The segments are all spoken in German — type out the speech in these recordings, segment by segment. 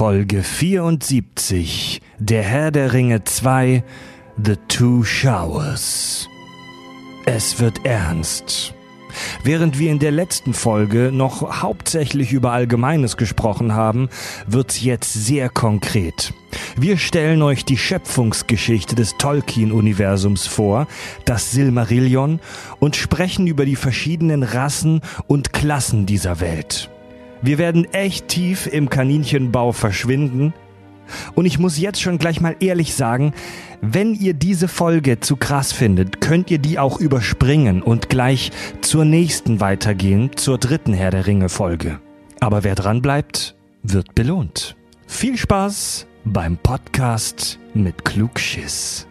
Folge 74 Der Herr der Ringe 2 The Two Showers. Es wird ernst. Während wir in der letzten Folge noch hauptsächlich über Allgemeines gesprochen haben, wird's jetzt sehr konkret. Wir stellen euch die Schöpfungsgeschichte des Tolkien-Universums vor, das Silmarillion, und sprechen über die verschiedenen Rassen und Klassen dieser Welt. Wir werden echt tief im Kaninchenbau verschwinden. Und ich muss jetzt schon gleich mal ehrlich sagen, wenn ihr diese Folge zu krass findet, könnt ihr die auch überspringen und gleich zur nächsten weitergehen, zur dritten Herr der Ringe Folge. Aber wer dran bleibt, wird belohnt. Viel Spaß beim Podcast mit Klugschiss.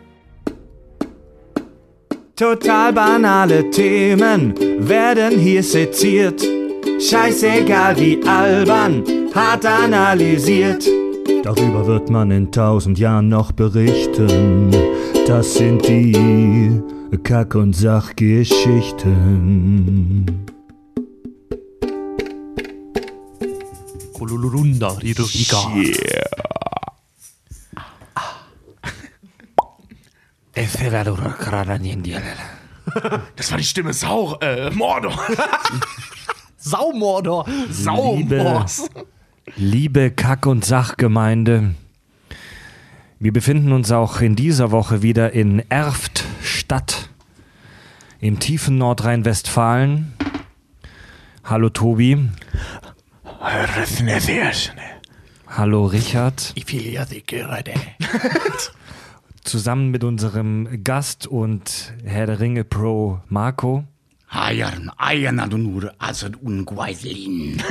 Total banale Themen werden hier seziert. Scheißegal wie albern, hart analysiert. Darüber wird man in tausend Jahren noch berichten. Das sind die Kack- und Sachgeschichten. Kololurunda, Rirurika. Das war die Stimme Sau, äh, Mordor. Saumordor. Saumors. Liebe Kack- und Sachgemeinde, wir befinden uns auch in dieser Woche wieder in Erftstadt im tiefen Nordrhein-Westfalen. Hallo Tobi, hallo Richard, zusammen mit unserem Gast und Herr der Ringe Pro Marco. Hayan, Ayan Adonur, Asad Ungweislin.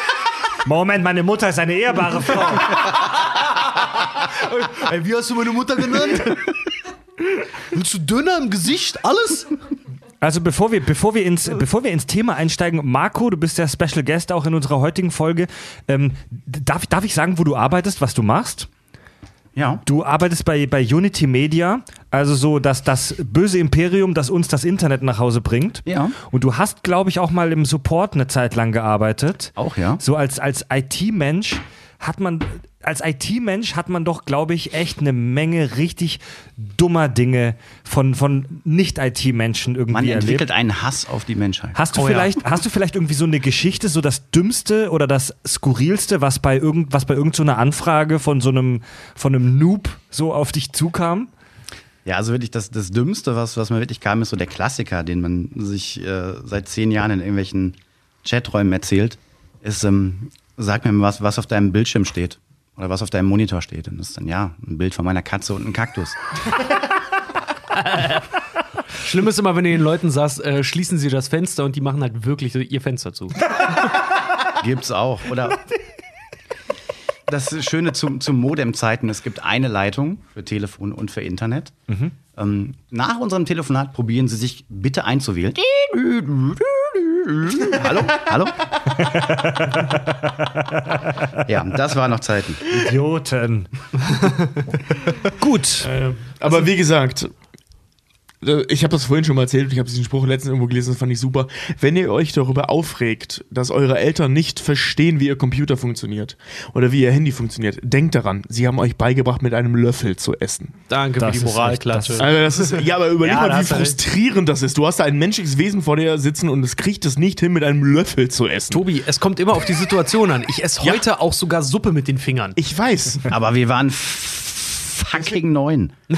Moment, meine Mutter ist eine ehrbare Frau. Ey, wie hast du meine Mutter genannt? Willst du dünner im Gesicht? Alles? Also bevor wir, bevor wir, ins, bevor wir ins Thema einsteigen, Marco, du bist der Special Guest auch in unserer heutigen Folge. Ähm, darf, darf ich sagen, wo du arbeitest, was du machst? Ja. Du arbeitest bei, bei Unity Media, also so dass das böse Imperium, das uns das Internet nach Hause bringt. Ja. Und du hast, glaube ich, auch mal im Support eine Zeit lang gearbeitet. Auch, ja. So als, als IT-Mensch hat man, als IT-Mensch hat man doch, glaube ich, echt eine Menge richtig dummer Dinge von, von Nicht-IT-Menschen irgendwie Man erlebt. entwickelt einen Hass auf die Menschheit. Hast du, Oh ja. vielleicht, hast du vielleicht irgendwie so eine Geschichte, so das Dümmste oder das Skurrilste, was bei, irgend, was bei irgendeiner so einer Anfrage von so einem, von einem Noob so auf dich zukam? Ja, also wirklich das, das Dümmste, was, was mir wirklich kam, ist so der Klassiker, den man sich äh, seit zehn Jahren in irgendwelchen Chaträumen erzählt, ist, ähm, sag mir mal, was, was auf deinem Bildschirm steht. Oder was auf deinem Monitor steht. Und das ist dann, ja, ein Bild von meiner Katze und ein Kaktus. Schlimm ist immer, wenn du den Leuten sagst, äh, schließen sie das Fenster und die machen halt wirklich ihr Fenster zu. Gibt's auch. Oder das Schöne zu, zu Modem-Zeiten, es gibt eine Leitung für Telefon und für Internet. Ähm, nach unserem Telefonat probieren Sie sich bitte einzuwählen. Hallo? Hallo? ja, das waren noch Zeiten. Idioten. Gut. Aber wie gesagt, ich habe das vorhin schon mal erzählt und ich habe diesen Spruch letztens irgendwo gelesen, das fand ich super. Wenn ihr euch darüber aufregt, dass eure Eltern nicht verstehen, wie ihr Computer funktioniert oder wie ihr Handy funktioniert, denkt daran, sie haben euch beigebracht, mit einem Löffel zu essen. Danke Das für die Moralklatsche. echt- Also das ist, ja, aber überleg Ja, mal, wie frustrierend das ist. Du hast da ein menschliches Wesen vor dir sitzen und es kriegt es nicht hin, mit einem Löffel zu essen. Tobi, es kommt immer auf die Situation an. Ich esse Ja. heute auch sogar Suppe mit den Fingern. Ich weiß. Aber wir waren fucking neun.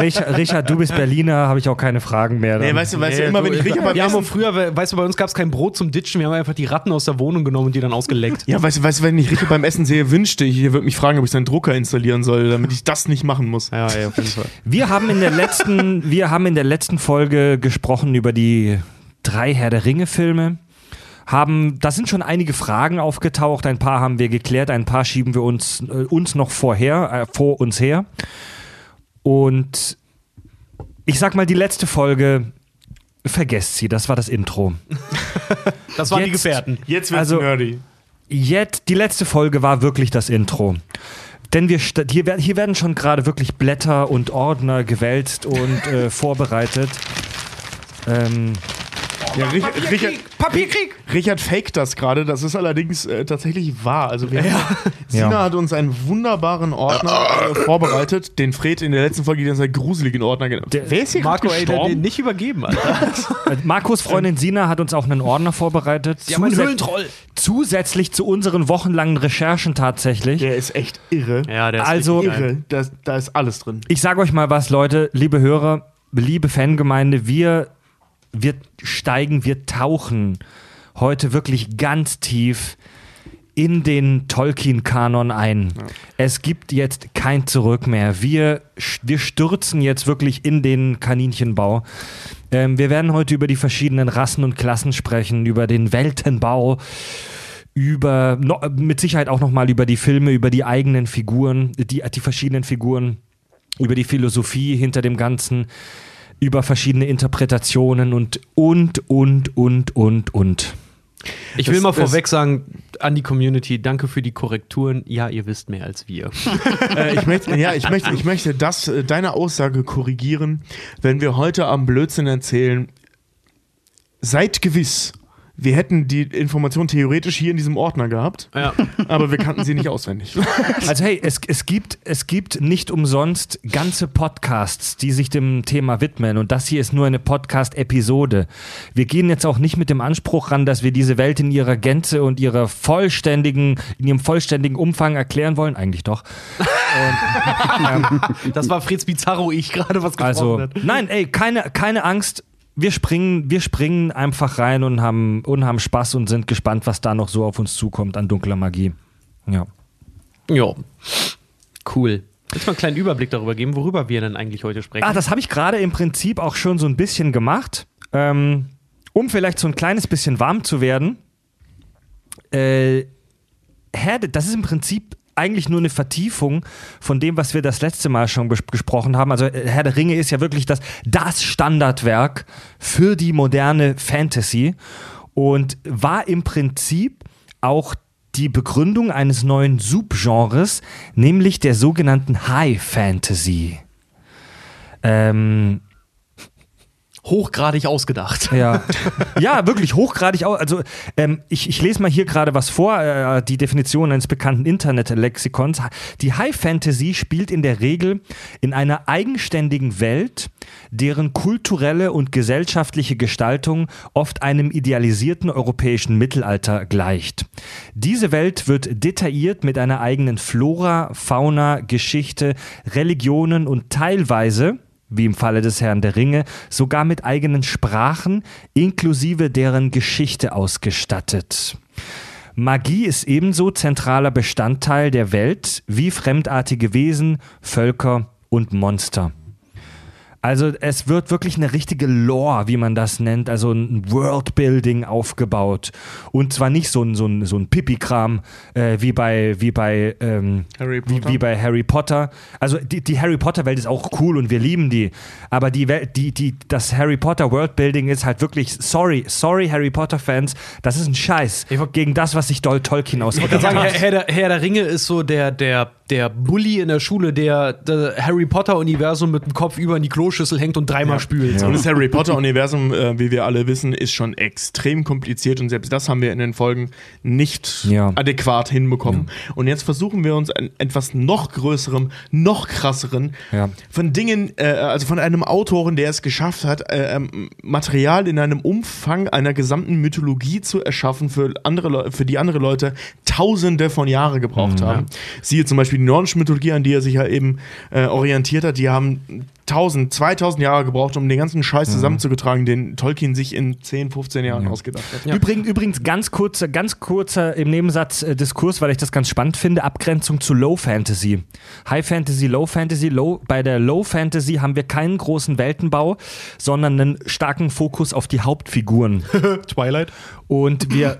Richard, Richard, du bist Berliner, habe ich auch keine Fragen mehr. Nee, dann. weißt du, weißt du, immer wenn ich Richard beim wir haben Essen früher, weißt du, bei uns gab es kein Brot zum Ditchen, wir haben einfach die Ratten aus der Wohnung genommen und die dann ausgeleckt. Ja, weißt du, weißt du, wenn ich Richard beim Essen sehe, wünschte ich, er würde mich fragen, ob ich seinen Drucker installieren soll, damit ich das nicht machen muss. Ja, ja, auf jeden Fall. Wir haben in der letzten, wir haben in der letzten Folge gesprochen über die drei Herr der Ringe Filme. Haben, da sind schon einige Fragen aufgetaucht, ein paar haben wir geklärt, ein paar schieben wir uns, äh, uns noch vorher, äh, vor uns her. Und ich sag mal, die letzte Folge, vergesst sie, das war das Intro. Das waren die Jetzt- Gefährten. Jetzt wird's Also- nerdy. Jetzt, die letzte Folge war wirklich das Intro. Denn wir, hier, hier werden schon gerade wirklich Blätter und Ordner gewälzt und äh, vorbereitet. Ähm, Ja, Rich- Richard, Papierkrieg! Richard faked das gerade, das ist allerdings äh, tatsächlich wahr. Also wir haben, Sina Ja. hat uns einen wunderbaren Ordner äh, vorbereitet, den Fred in der letzten Folge ganze Zeit gruseligen Ordner genannt. Der- Wer ist hier Marco, gestorben? den nicht übergeben, Alter. Äh, Markus Freundin Sina hat uns auch einen Ordner vorbereitet. Die haben einen Höhlentroll. Zusätzlich zu unseren wochenlangen Recherchen tatsächlich. Der ist echt irre. Ja, der ist Also- irre. Da, da ist alles drin. Ich sage euch mal was, Leute, liebe Hörer, liebe Fangemeinde, wir, wir steigen, wir tauchen heute wirklich ganz tief in den Tolkien-Kanon ein. Es gibt jetzt kein Zurück mehr. Wir, wir stürzen jetzt wirklich in den Kaninchenbau. Ähm, wir werden heute über die verschiedenen Rassen und Klassen sprechen, über den Weltenbau, über no, mit Sicherheit auch nochmal über die Filme, über die eigenen Figuren, die, die verschiedenen Figuren, über die Philosophie hinter dem Ganzen, über verschiedene Interpretationen und und und und und und. Ich Das- will mal das- vorweg sagen, an die Community, danke für die Korrekturen. Ja, ihr wisst mehr als wir. äh, ich möchte, ja, ich möchte, ich möchte das, äh, deine Aussage korrigieren, wenn wir heute am Blödsinn erzählen. Seid gewiss, wir hätten die Information theoretisch hier in diesem Ordner gehabt, Ja. aber wir kannten sie nicht auswendig. Also hey, es, es, gibt, es gibt nicht umsonst ganze Podcasts, die sich dem Thema widmen und das hier ist nur eine Podcast-Episode. Wir gehen jetzt auch nicht mit dem Anspruch ran, dass wir diese Welt in ihrer Gänze und ihrer vollständigen, in ihrem vollständigen Umfang erklären wollen. Eigentlich doch. Das war Fritz Bizarro, ich gerade was gesprochen Also, hat. nein, ey, keine, keine Angst. Wir springen, wir springen einfach rein und haben, und haben Spaß und sind gespannt, was da noch so auf uns zukommt an dunkler Magie. Ja. Ja. Cool. Willst du mal einen kleinen Überblick darüber geben, worüber wir denn eigentlich heute sprechen? Ah, das habe ich gerade im Prinzip auch schon so ein bisschen gemacht, ähm, um vielleicht so ein kleines bisschen warm zu werden. Äh, das ist im Prinzip eigentlich nur eine Vertiefung von dem, was wir das letzte Mal schon bes- gesprochen haben. Also äh, Herr der Ringe ist ja wirklich das, das Standardwerk für die moderne Fantasy und war im Prinzip auch die Begründung eines neuen Subgenres, nämlich der sogenannten High Fantasy. Ähm, Hochgradig ausgedacht. ja. ja, wirklich hochgradig. Au also, ähm, ich, ich lese mal hier gerade was vor, äh, die Definition eines bekannten Internetlexikons. Die High Fantasy spielt in der Regel in einer eigenständigen Welt, deren kulturelle und gesellschaftliche Gestaltung oft einem idealisierten europäischen Mittelalter gleicht. Diese Welt wird detailliert mit einer eigenen Flora, Fauna, Geschichte, Religionen und teilweise wie im Falle des Herrn der Ringe, sogar mit eigenen Sprachen inklusive deren Geschichte ausgestattet. Magie ist ebenso zentraler Bestandteil der Welt wie fremdartige Wesen, Völker und Monster. Also es wird wirklich eine richtige Lore, wie man das nennt, also ein Worldbuilding aufgebaut. Und zwar nicht so ein, so ein, so ein Pipi-Kram äh, wie bei, wie, bei, ähm, Harry wie, Potter? wie bei Harry Potter. Also die, die Harry Potter-Welt ist auch cool und wir lieben die. Aber die Welt, die, die, das Harry Potter Worldbuilding ist halt wirklich, sorry, sorry Harry Potter-Fans, das ist ein Scheiß gegen das, was sich Doll Tolkien Ich ausgedacht würde sagen, Herr, hat. Herr, der, Herr der Ringe ist so der, der, der Bully in der Schule, der, der Harry Potter-Universum mit dem Kopf über in die Kloschüssel hängt und dreimal spült. Und das Harry Potter-Universum, äh, wie wir alle wissen, ist schon extrem kompliziert und selbst das haben wir in den Folgen nicht Ja. adäquat hinbekommen. Und jetzt versuchen wir uns an etwas noch größerem, noch krasseren, Ja. von Dingen, äh, also von einem Autoren, der es geschafft hat, äh, ähm, Material in einem Umfang einer gesamten Mythologie zu erschaffen, für, andere Leu- für die andere Leute tausende von Jahren gebraucht haben. Siehe zum Beispiel die nordische Mythologie, an die er sich ja eben äh, orientiert hat, die haben 1000, 2000 Jahre gebraucht, um den ganzen Scheiß zusammenzugetragen, den Tolkien sich in 10, 15 Jahren ausgedacht hat. Übrigens, übrigens ganz kurzer, ganz kurzer im Nebensatz äh, Diskurs, weil ich das ganz spannend finde, Abgrenzung zu Low Fantasy. High Fantasy, Low Fantasy, Low, bei der Low Fantasy haben wir keinen großen Weltenbau, sondern einen starken Fokus auf die Hauptfiguren. Twilight. Und wir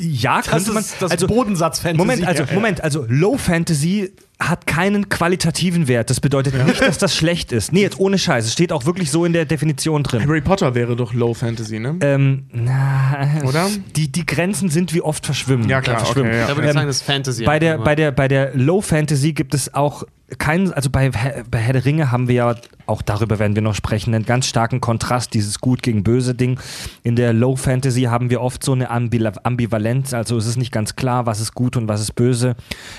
ja, Das könnte man ist das also Bodensatz-Fantasy. Moment, also. Moment, also Low Fantasy hat keinen qualitativen Wert. Das bedeutet nicht, dass das schlecht ist. Nee, jetzt ohne Scheiß. Es steht auch wirklich so in der Definition drin. Harry Potter wäre doch Low Fantasy, ne? Ähm, na, Oder? Die, die Grenzen sind wie oft verschwimmen. Ja, klar, Äh, verschwimmen. okay, ja. Da würde ich Ähm, sagen, das ist Fantasy. Bei der, bei, der, bei der Low Fantasy gibt es auch kein, also bei, Herr- bei Herr der Ringe haben wir ja, auch darüber werden wir noch sprechen, einen ganz starken Kontrast, dieses Gut gegen Böse Ding. In der Low Fantasy haben wir oft so eine Ambivalenz, also es ist nicht ganz klar, was ist gut und was ist böse.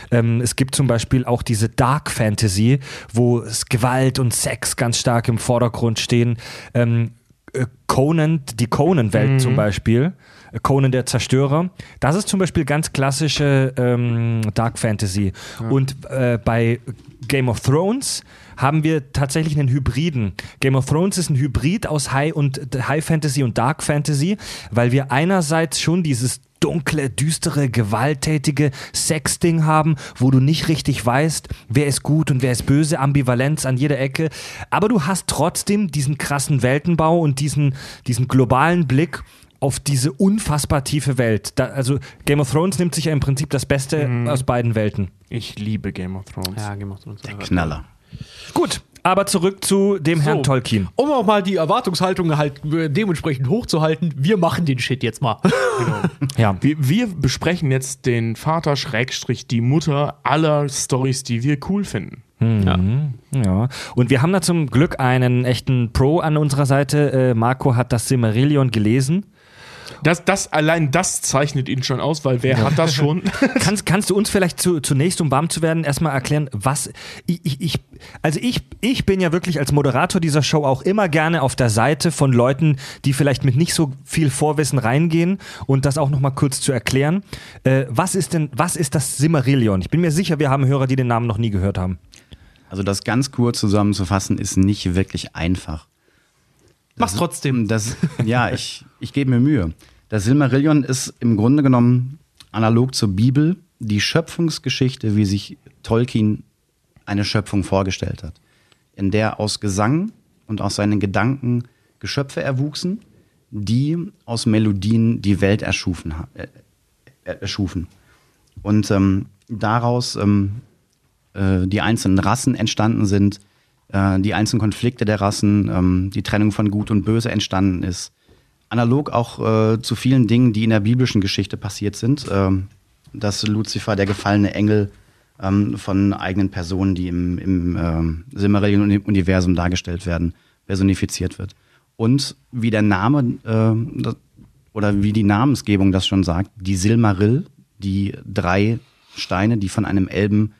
Ähm, es gibt zum Beispiel auch diese Dark Fantasy, wo Gewalt und Sex ganz stark im Vordergrund stehen. Ähm, äh, Conan, die Conan-Welt zum Beispiel, äh, Conan der Zerstörer, das ist zum Beispiel ganz klassische ähm, Dark Fantasy. Und äh, bei Game of Thrones haben wir tatsächlich einen Hybriden. Game of Thrones ist ein Hybrid aus High und High Fantasy und Dark Fantasy, weil wir einerseits schon dieses dunkle, düstere, gewalttätige Sexding haben, wo du nicht richtig weißt, wer ist gut und wer ist böse, Ambivalenz an jeder Ecke. Aber du hast trotzdem diesen krassen Weltenbau und diesen, diesen globalen Blick auf diese unfassbar tiefe Welt. Da, also Game of Thrones nimmt sich ja im Prinzip das Beste aus beiden Welten. Ich liebe Game of Thrones. Ja, gemacht uns. Knaller. Gut, aber zurück zu dem Herrn Tolkien. Um auch mal die Erwartungshaltung halt äh, dementsprechend hochzuhalten, wir machen den Shit jetzt mal. Ja. Wir, wir besprechen jetzt den Vater Schrägstrich die Mutter aller Stories, die wir cool finden. Ja, und wir haben da zum Glück einen echten Pro an unserer Seite. Äh, Marco hat das Silmarillion gelesen. Das, das allein das zeichnet ihn schon aus, weil wer hat das schon? Kannst, kannst du uns vielleicht zu, zunächst, um warm zu werden, erstmal erklären, was ich, ich, also ich, ich bin ja wirklich als Moderator dieser Show auch immer gerne auf der Seite von Leuten, die vielleicht mit nicht so viel Vorwissen reingehen und das auch nochmal kurz zu erklären. Äh, was ist denn, was ist das Silmarillion? Ich bin mir sicher, wir haben Hörer, die den Namen noch nie gehört haben. Also das ganz kurz zusammenzufassen ist nicht wirklich einfach. Mach's trotzdem. Das, ja, ich, ich gebe mir Mühe. Das Silmarillion ist im Grunde genommen analog zur Bibel die Schöpfungsgeschichte, wie sich Tolkien eine Schöpfung vorgestellt hat, in der aus Gesang und aus seinen Gedanken Geschöpfe erwuchsen, die aus Melodien die Welt erschufen, äh, äh, erschufen. Und ähm, daraus ähm, äh, die einzelnen Rassen entstanden sind, äh, die einzelnen Konflikte der Rassen, ähm, die Trennung von Gut und Böse entstanden ist. Analog auch äh, zu vielen Dingen, die in der biblischen Geschichte passiert sind, ähm, dass Luzifer, der gefallene Engel, ähm, von eigenen Personen, die im, im ähm, Silmarillion-Universum dargestellt werden, personifiziert wird. Und wie der Name äh, das, oder wie die Namensgebung das schon sagt, die Silmarill, die drei Steine, die von einem Elben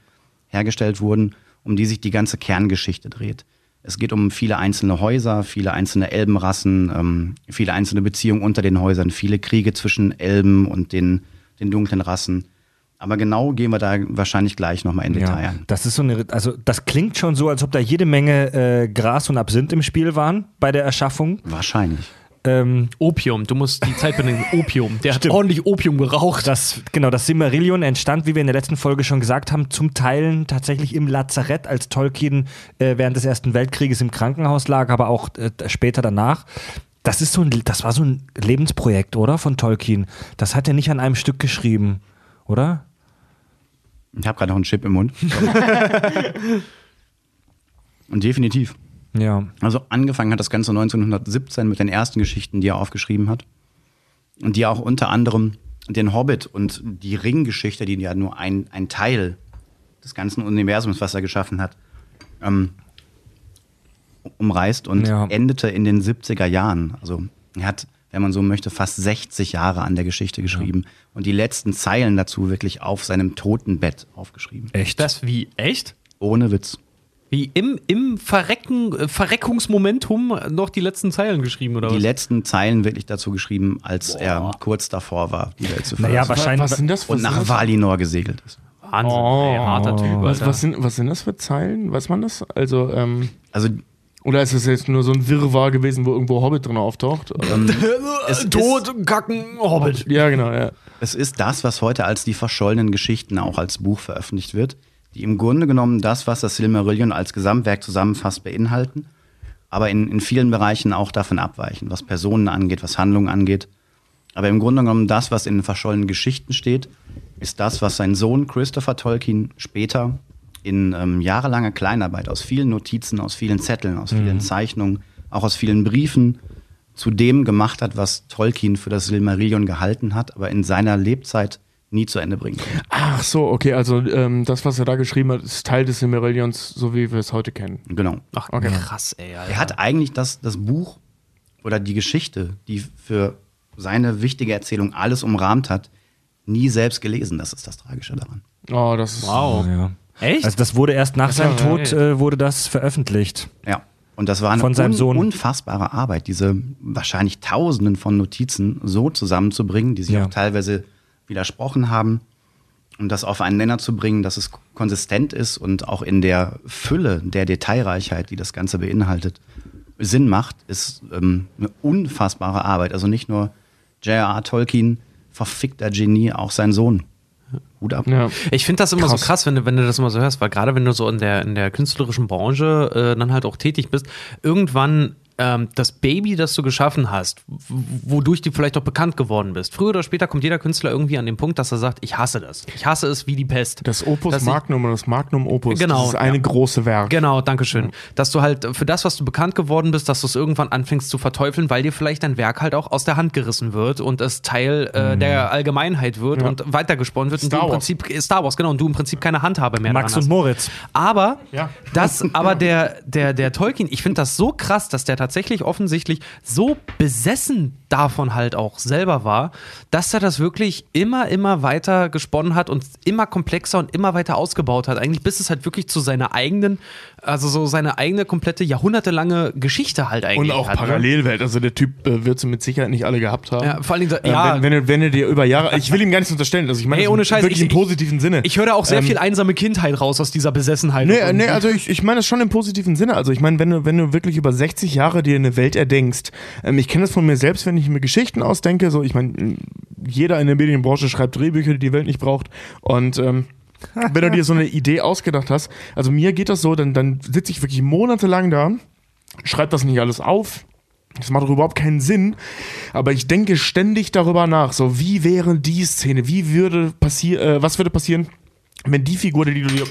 hergestellt wurden, um die sich die ganze Kerngeschichte dreht. Es geht um viele einzelne Häuser, viele einzelne Elbenrassen, ähm, viele einzelne Beziehungen unter den Häusern, viele Kriege zwischen Elben und den, den dunklen Rassen. Aber genau gehen wir da wahrscheinlich gleich nochmal in Detail ein. das ist so eine, also das klingt schon so, als ob da jede Menge äh, Gras und Absinth im Spiel waren bei der Erschaffung. Wahrscheinlich. Ähm, Opium, du musst die Zeit benennen. Opium. Der hat ordentlich Opium geraucht. das, genau, das Silmarillion entstand, wie wir in der letzten Folge schon gesagt haben, zum Teil tatsächlich im Lazarett, als Tolkien äh, während des Ersten Weltkrieges im Krankenhaus lag, aber auch äh, später danach. Das ist so ein, das war so ein Lebensprojekt, oder? Von Tolkien. Das hat er nicht an einem Stück geschrieben, oder? Ich habe gerade noch einen Chip im Mund. Und definitiv. Ja. Also angefangen hat das Ganze 1917 mit den ersten Geschichten, die er aufgeschrieben hat. Und die auch unter anderem den Hobbit und die Ringgeschichte, die ja nur ein, ein Teil des ganzen Universums, was er geschaffen hat, ähm, umreißt und Ja. endete in den 70er Jahren. Also er hat, wenn man so möchte, fast 60 Jahre an der Geschichte geschrieben und die letzten Zeilen dazu wirklich auf seinem Totenbett aufgeschrieben. Echt? Das wie? Echt? Ohne Witz. Wie im, im Verrecken, äh, Verreckungsmomentum noch die letzten Zeilen geschrieben, oder Die was? letzten Zeilen wirklich dazu geschrieben, als er kurz davor war, die Welt zu verlassen. Naja, wahrscheinlich. Was sind das für und nach? Valinor gesegelt ist. Wahnsinn, Oh. ey, harter Typ. Was, was, sind, was sind das für Zeilen? Weiß man das? Also, ähm, Also oder ist das jetzt nur so ein Wirrwarr gewesen, wo irgendwo Hobbit drin auftaucht? ähm, es, ist, Tod, Kacken, Hobbit. ja, genau, ja. es ist das, was heute als die verschollenen Geschichten auch als Buch veröffentlicht wird, die im Grunde genommen das, was das Silmarillion als Gesamtwerk zusammenfasst, beinhalten, aber in, in vielen Bereichen auch davon abweichen, was Personen angeht, was Handlungen angeht. Aber im Grunde genommen das, was in den verschollenen Geschichten steht, ist das, was sein Sohn Christopher Tolkien später in ähm, jahrelanger Kleinarbeit aus vielen Notizen, aus vielen Zetteln, aus vielen Zeichnungen, auch aus vielen Briefen zu dem gemacht hat, was Tolkien für das Silmarillion gehalten hat, aber in seiner Lebzeit nie zu Ende bringen konnte. Ach so, okay, also ähm, das, was er da geschrieben hat, ist Teil des Silmarillions, so wie wir es heute kennen. Genau. Ach, Okay. krass, ey. Alter. Er hat eigentlich das, das Buch oder die Geschichte, die für seine wichtige Erzählung alles umrahmt hat, nie selbst gelesen. Das ist das Tragische daran. Oh, das ist. Wow. Ja. Echt? Also das wurde erst nach Das seinem Tod äh, wurde das veröffentlicht. Ja. Und das war eine Von seinem un Sohn. unfassbare Arbeit, diese wahrscheinlich Tausenden von Notizen so zusammenzubringen, die sich Ja. auch teilweise widersprochen haben. Und das auf einen Nenner zu bringen, dass es konsistent ist und auch in der Fülle der Detailreichheit, die das Ganze beinhaltet, Sinn macht, ist ähm, eine unfassbare Arbeit. Also nicht nur J.R.R. Tolkien, verfickter Genie, auch sein Sohn. Hut ab. Ja. Ich finde das immer Krass. so krass, wenn du, wenn du das immer so hörst, weil gerade wenn du so in der, in der künstlerischen Branche äh, dann halt auch tätig bist, irgendwann ähm, das Baby, das du geschaffen hast, wodurch du vielleicht auch bekannt geworden bist. Früher oder später kommt jeder Künstler irgendwie an den Punkt, dass er sagt, ich hasse das. Ich hasse es wie die Pest. Das Opus Dass Magnum oder das Magnum Opus, Genau, das ist eine ja. große Werk. Genau, danke schön. Dass du halt für das, was du bekannt geworden bist, dass du es irgendwann anfängst zu verteufeln, weil dir vielleicht dein Werk halt auch aus der Hand gerissen wird und es Teil äh, der Allgemeinheit wird und weitergesponnen wird. und du Star im. Prinzip, Star Wars, genau, und du im Prinzip keine Handhabe mehr Max und hast. Moritz. Aber Ja. das, aber der, der, der Tolkien, ich finde das so krass, dass der tatsächlich offensichtlich so besessen davon halt auch selber war, dass er das wirklich immer, immer weiter gesponnen hat und immer komplexer und immer weiter ausgebaut hat. Eigentlich bis es halt wirklich zu seiner eigenen, also so seine eigene komplette jahrhundertelange Geschichte halt eigentlich Und auch hat. ne? Parallelwelt. Also der Typ äh, wird sie mit Sicherheit nicht alle gehabt haben. Ja, vor allen Dingen, Ähm, ja, wenn, wenn, er, wenn er dir über Jahre. Ich will ihm gar nichts unterstellen. Also ich meine, Ey, das ohne Scheiß, wirklich ich- im positiven Sinne. ich höre da auch sehr Ähm, viel einsame Kindheit raus aus dieser Besessenheit. Nee, Und- nee, also ich, ich meine das schon im positiven Sinne. Also ich meine, wenn du, wenn du wirklich über 60 Jahre dir eine Welt erdenkst, ähm, ich kenne das von mir selbst, wenn ich mir Geschichten ausdenke, so ich meine, jeder in der Medienbranche schreibt Drehbücher, die die Welt nicht braucht. Und ähm, wenn du dir so eine Idee ausgedacht hast, also mir geht das so, dann, dann sitze ich wirklich monatelang da, schreibe das nicht alles auf. Das macht doch überhaupt keinen Sinn, aber ich denke ständig darüber nach, so wie wäre die Szene, wie würde passieren, äh, was würde passieren, wenn die Figur, die du dir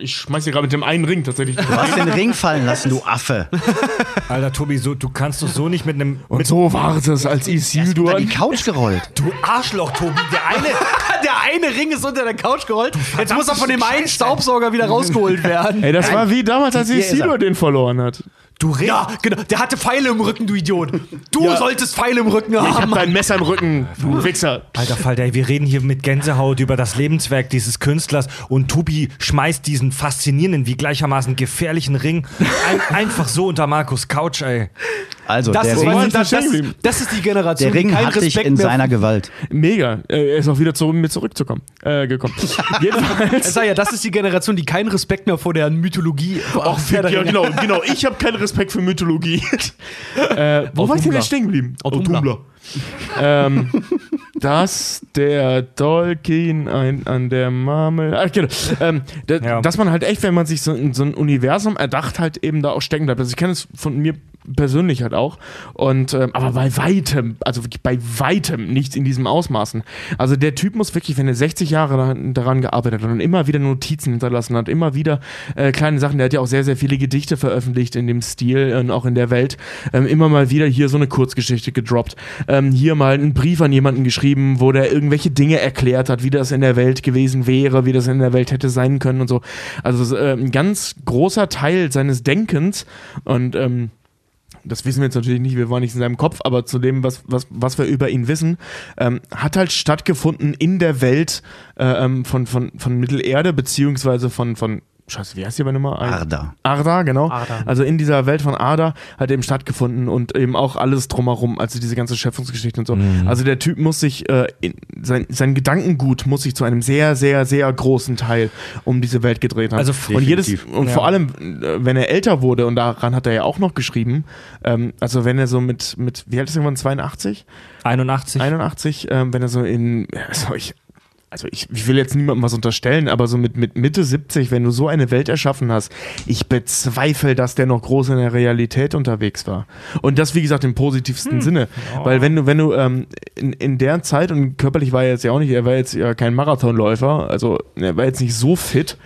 ich schmeiß dir gerade mit dem einen Ring tatsächlich. Du hast den Ring fallen lassen, du Affe. Alter Tobi, so, du kannst doch so nicht mit einem. Und Mit, so war es, als Isildur. Unter die Couch gerollt. du Arschloch, Tobi. Der eine. der eine Ring ist unter der Couch gerollt. Jetzt muss er von dem einen Staubsauger wieder rausgeholt werden. Ey, das war wie damals, als. Isildur den verloren hat. Du Ring. Ja, genau. Der hatte Pfeile im Rücken, du Idiot. Du Ja. solltest Pfeile im Rücken Ich hab haben. dein Messer im Rücken, du Wichser. Alter Falter, ey, wir reden hier mit Gänsehaut über das Lebenswerk dieses Künstlers und Tobi schmeißt diesen faszinierenden wie gleichermaßen gefährlichen Ring ein, einfach so unter Markus Couch, ey. Also, das, der ist, Ring- das, das, das ist die Generation, der Ring die keinen hat dich Respekt in mehr seiner Gewalt. Mega. Er ist auch wieder zurück, mit zurückzukommen. Äh, gekommen. Jedenfalls. Ja, das ist die Generation, die keinen Respekt mehr vor der Mythologie Ach, der ja, genau, genau. Ich habe keinen Respekt für Mythologie. äh, wo war ich denn jetzt stehen geblieben? Autumnbla. ähm, dass der Tolkien ein, an der Marmel. Ach, genau. ähm, Ja. Dass man halt echt, wenn man sich so, in so ein Universum erdacht, halt eben da auch stecken bleibt. Also ich kenne es von mir persönlich halt auch. Und ähm, aber bei weitem, also wirklich bei weitem nichts in diesem Ausmaßen. Also der Typ muss wirklich, wenn er 60 Jahre daran, gearbeitet hat und immer wieder Notizen hinterlassen hat, immer wieder äh, kleine Sachen, der hat ja auch sehr, sehr viele Gedichte veröffentlicht in dem Stil und auch in der Welt. Ähm, immer mal wieder hier so eine Kurzgeschichte gedroppt. Ähm, hier mal einen Brief an jemanden geschrieben, wo der irgendwelche Dinge erklärt hat, wie das in der Welt gewesen wäre, wie das in der Welt hätte sein können und so. Also äh, ein ganz großer Teil seines Denkens und ähm, das wissen wir jetzt natürlich nicht, wir waren nicht in seinem Kopf, aber zu dem, was, was, was wir über ihn wissen, ähm, hat halt stattgefunden in der Welt äh, ähm, von, von, von Mittelerde, beziehungsweise von, von Scheiße, wie heißt die meine Nummer? Arda. Arda, genau. Arda. Also in dieser Welt von Arda hat eben stattgefunden und eben auch alles drumherum, also diese ganze Schöpfungsgeschichte und so. Also der Typ muss sich, äh, in, sein, sein Gedankengut muss sich zu einem sehr, sehr, sehr großen Teil um diese Welt gedreht haben. Also und jedes, und Ja. vor allem, äh, wenn er älter wurde, und daran hat er ja auch noch geschrieben, ähm, also wenn er so mit, mit, wie alt ist er irgendwann, 82? 81. 81, ähm, wenn er so in, also ich, also ich, ich will jetzt niemandem was unterstellen, aber so mit, mit Mitte 70, wenn du so eine Welt erschaffen hast, ich bezweifle, dass der noch groß in der Realität unterwegs war. Und das, wie gesagt, im positivsten Sinne. Weil wenn du, wenn du ähm, in, in der Zeit, und körperlich war er jetzt ja auch nicht, er war jetzt ja kein Marathonläufer, also er war jetzt nicht so fit.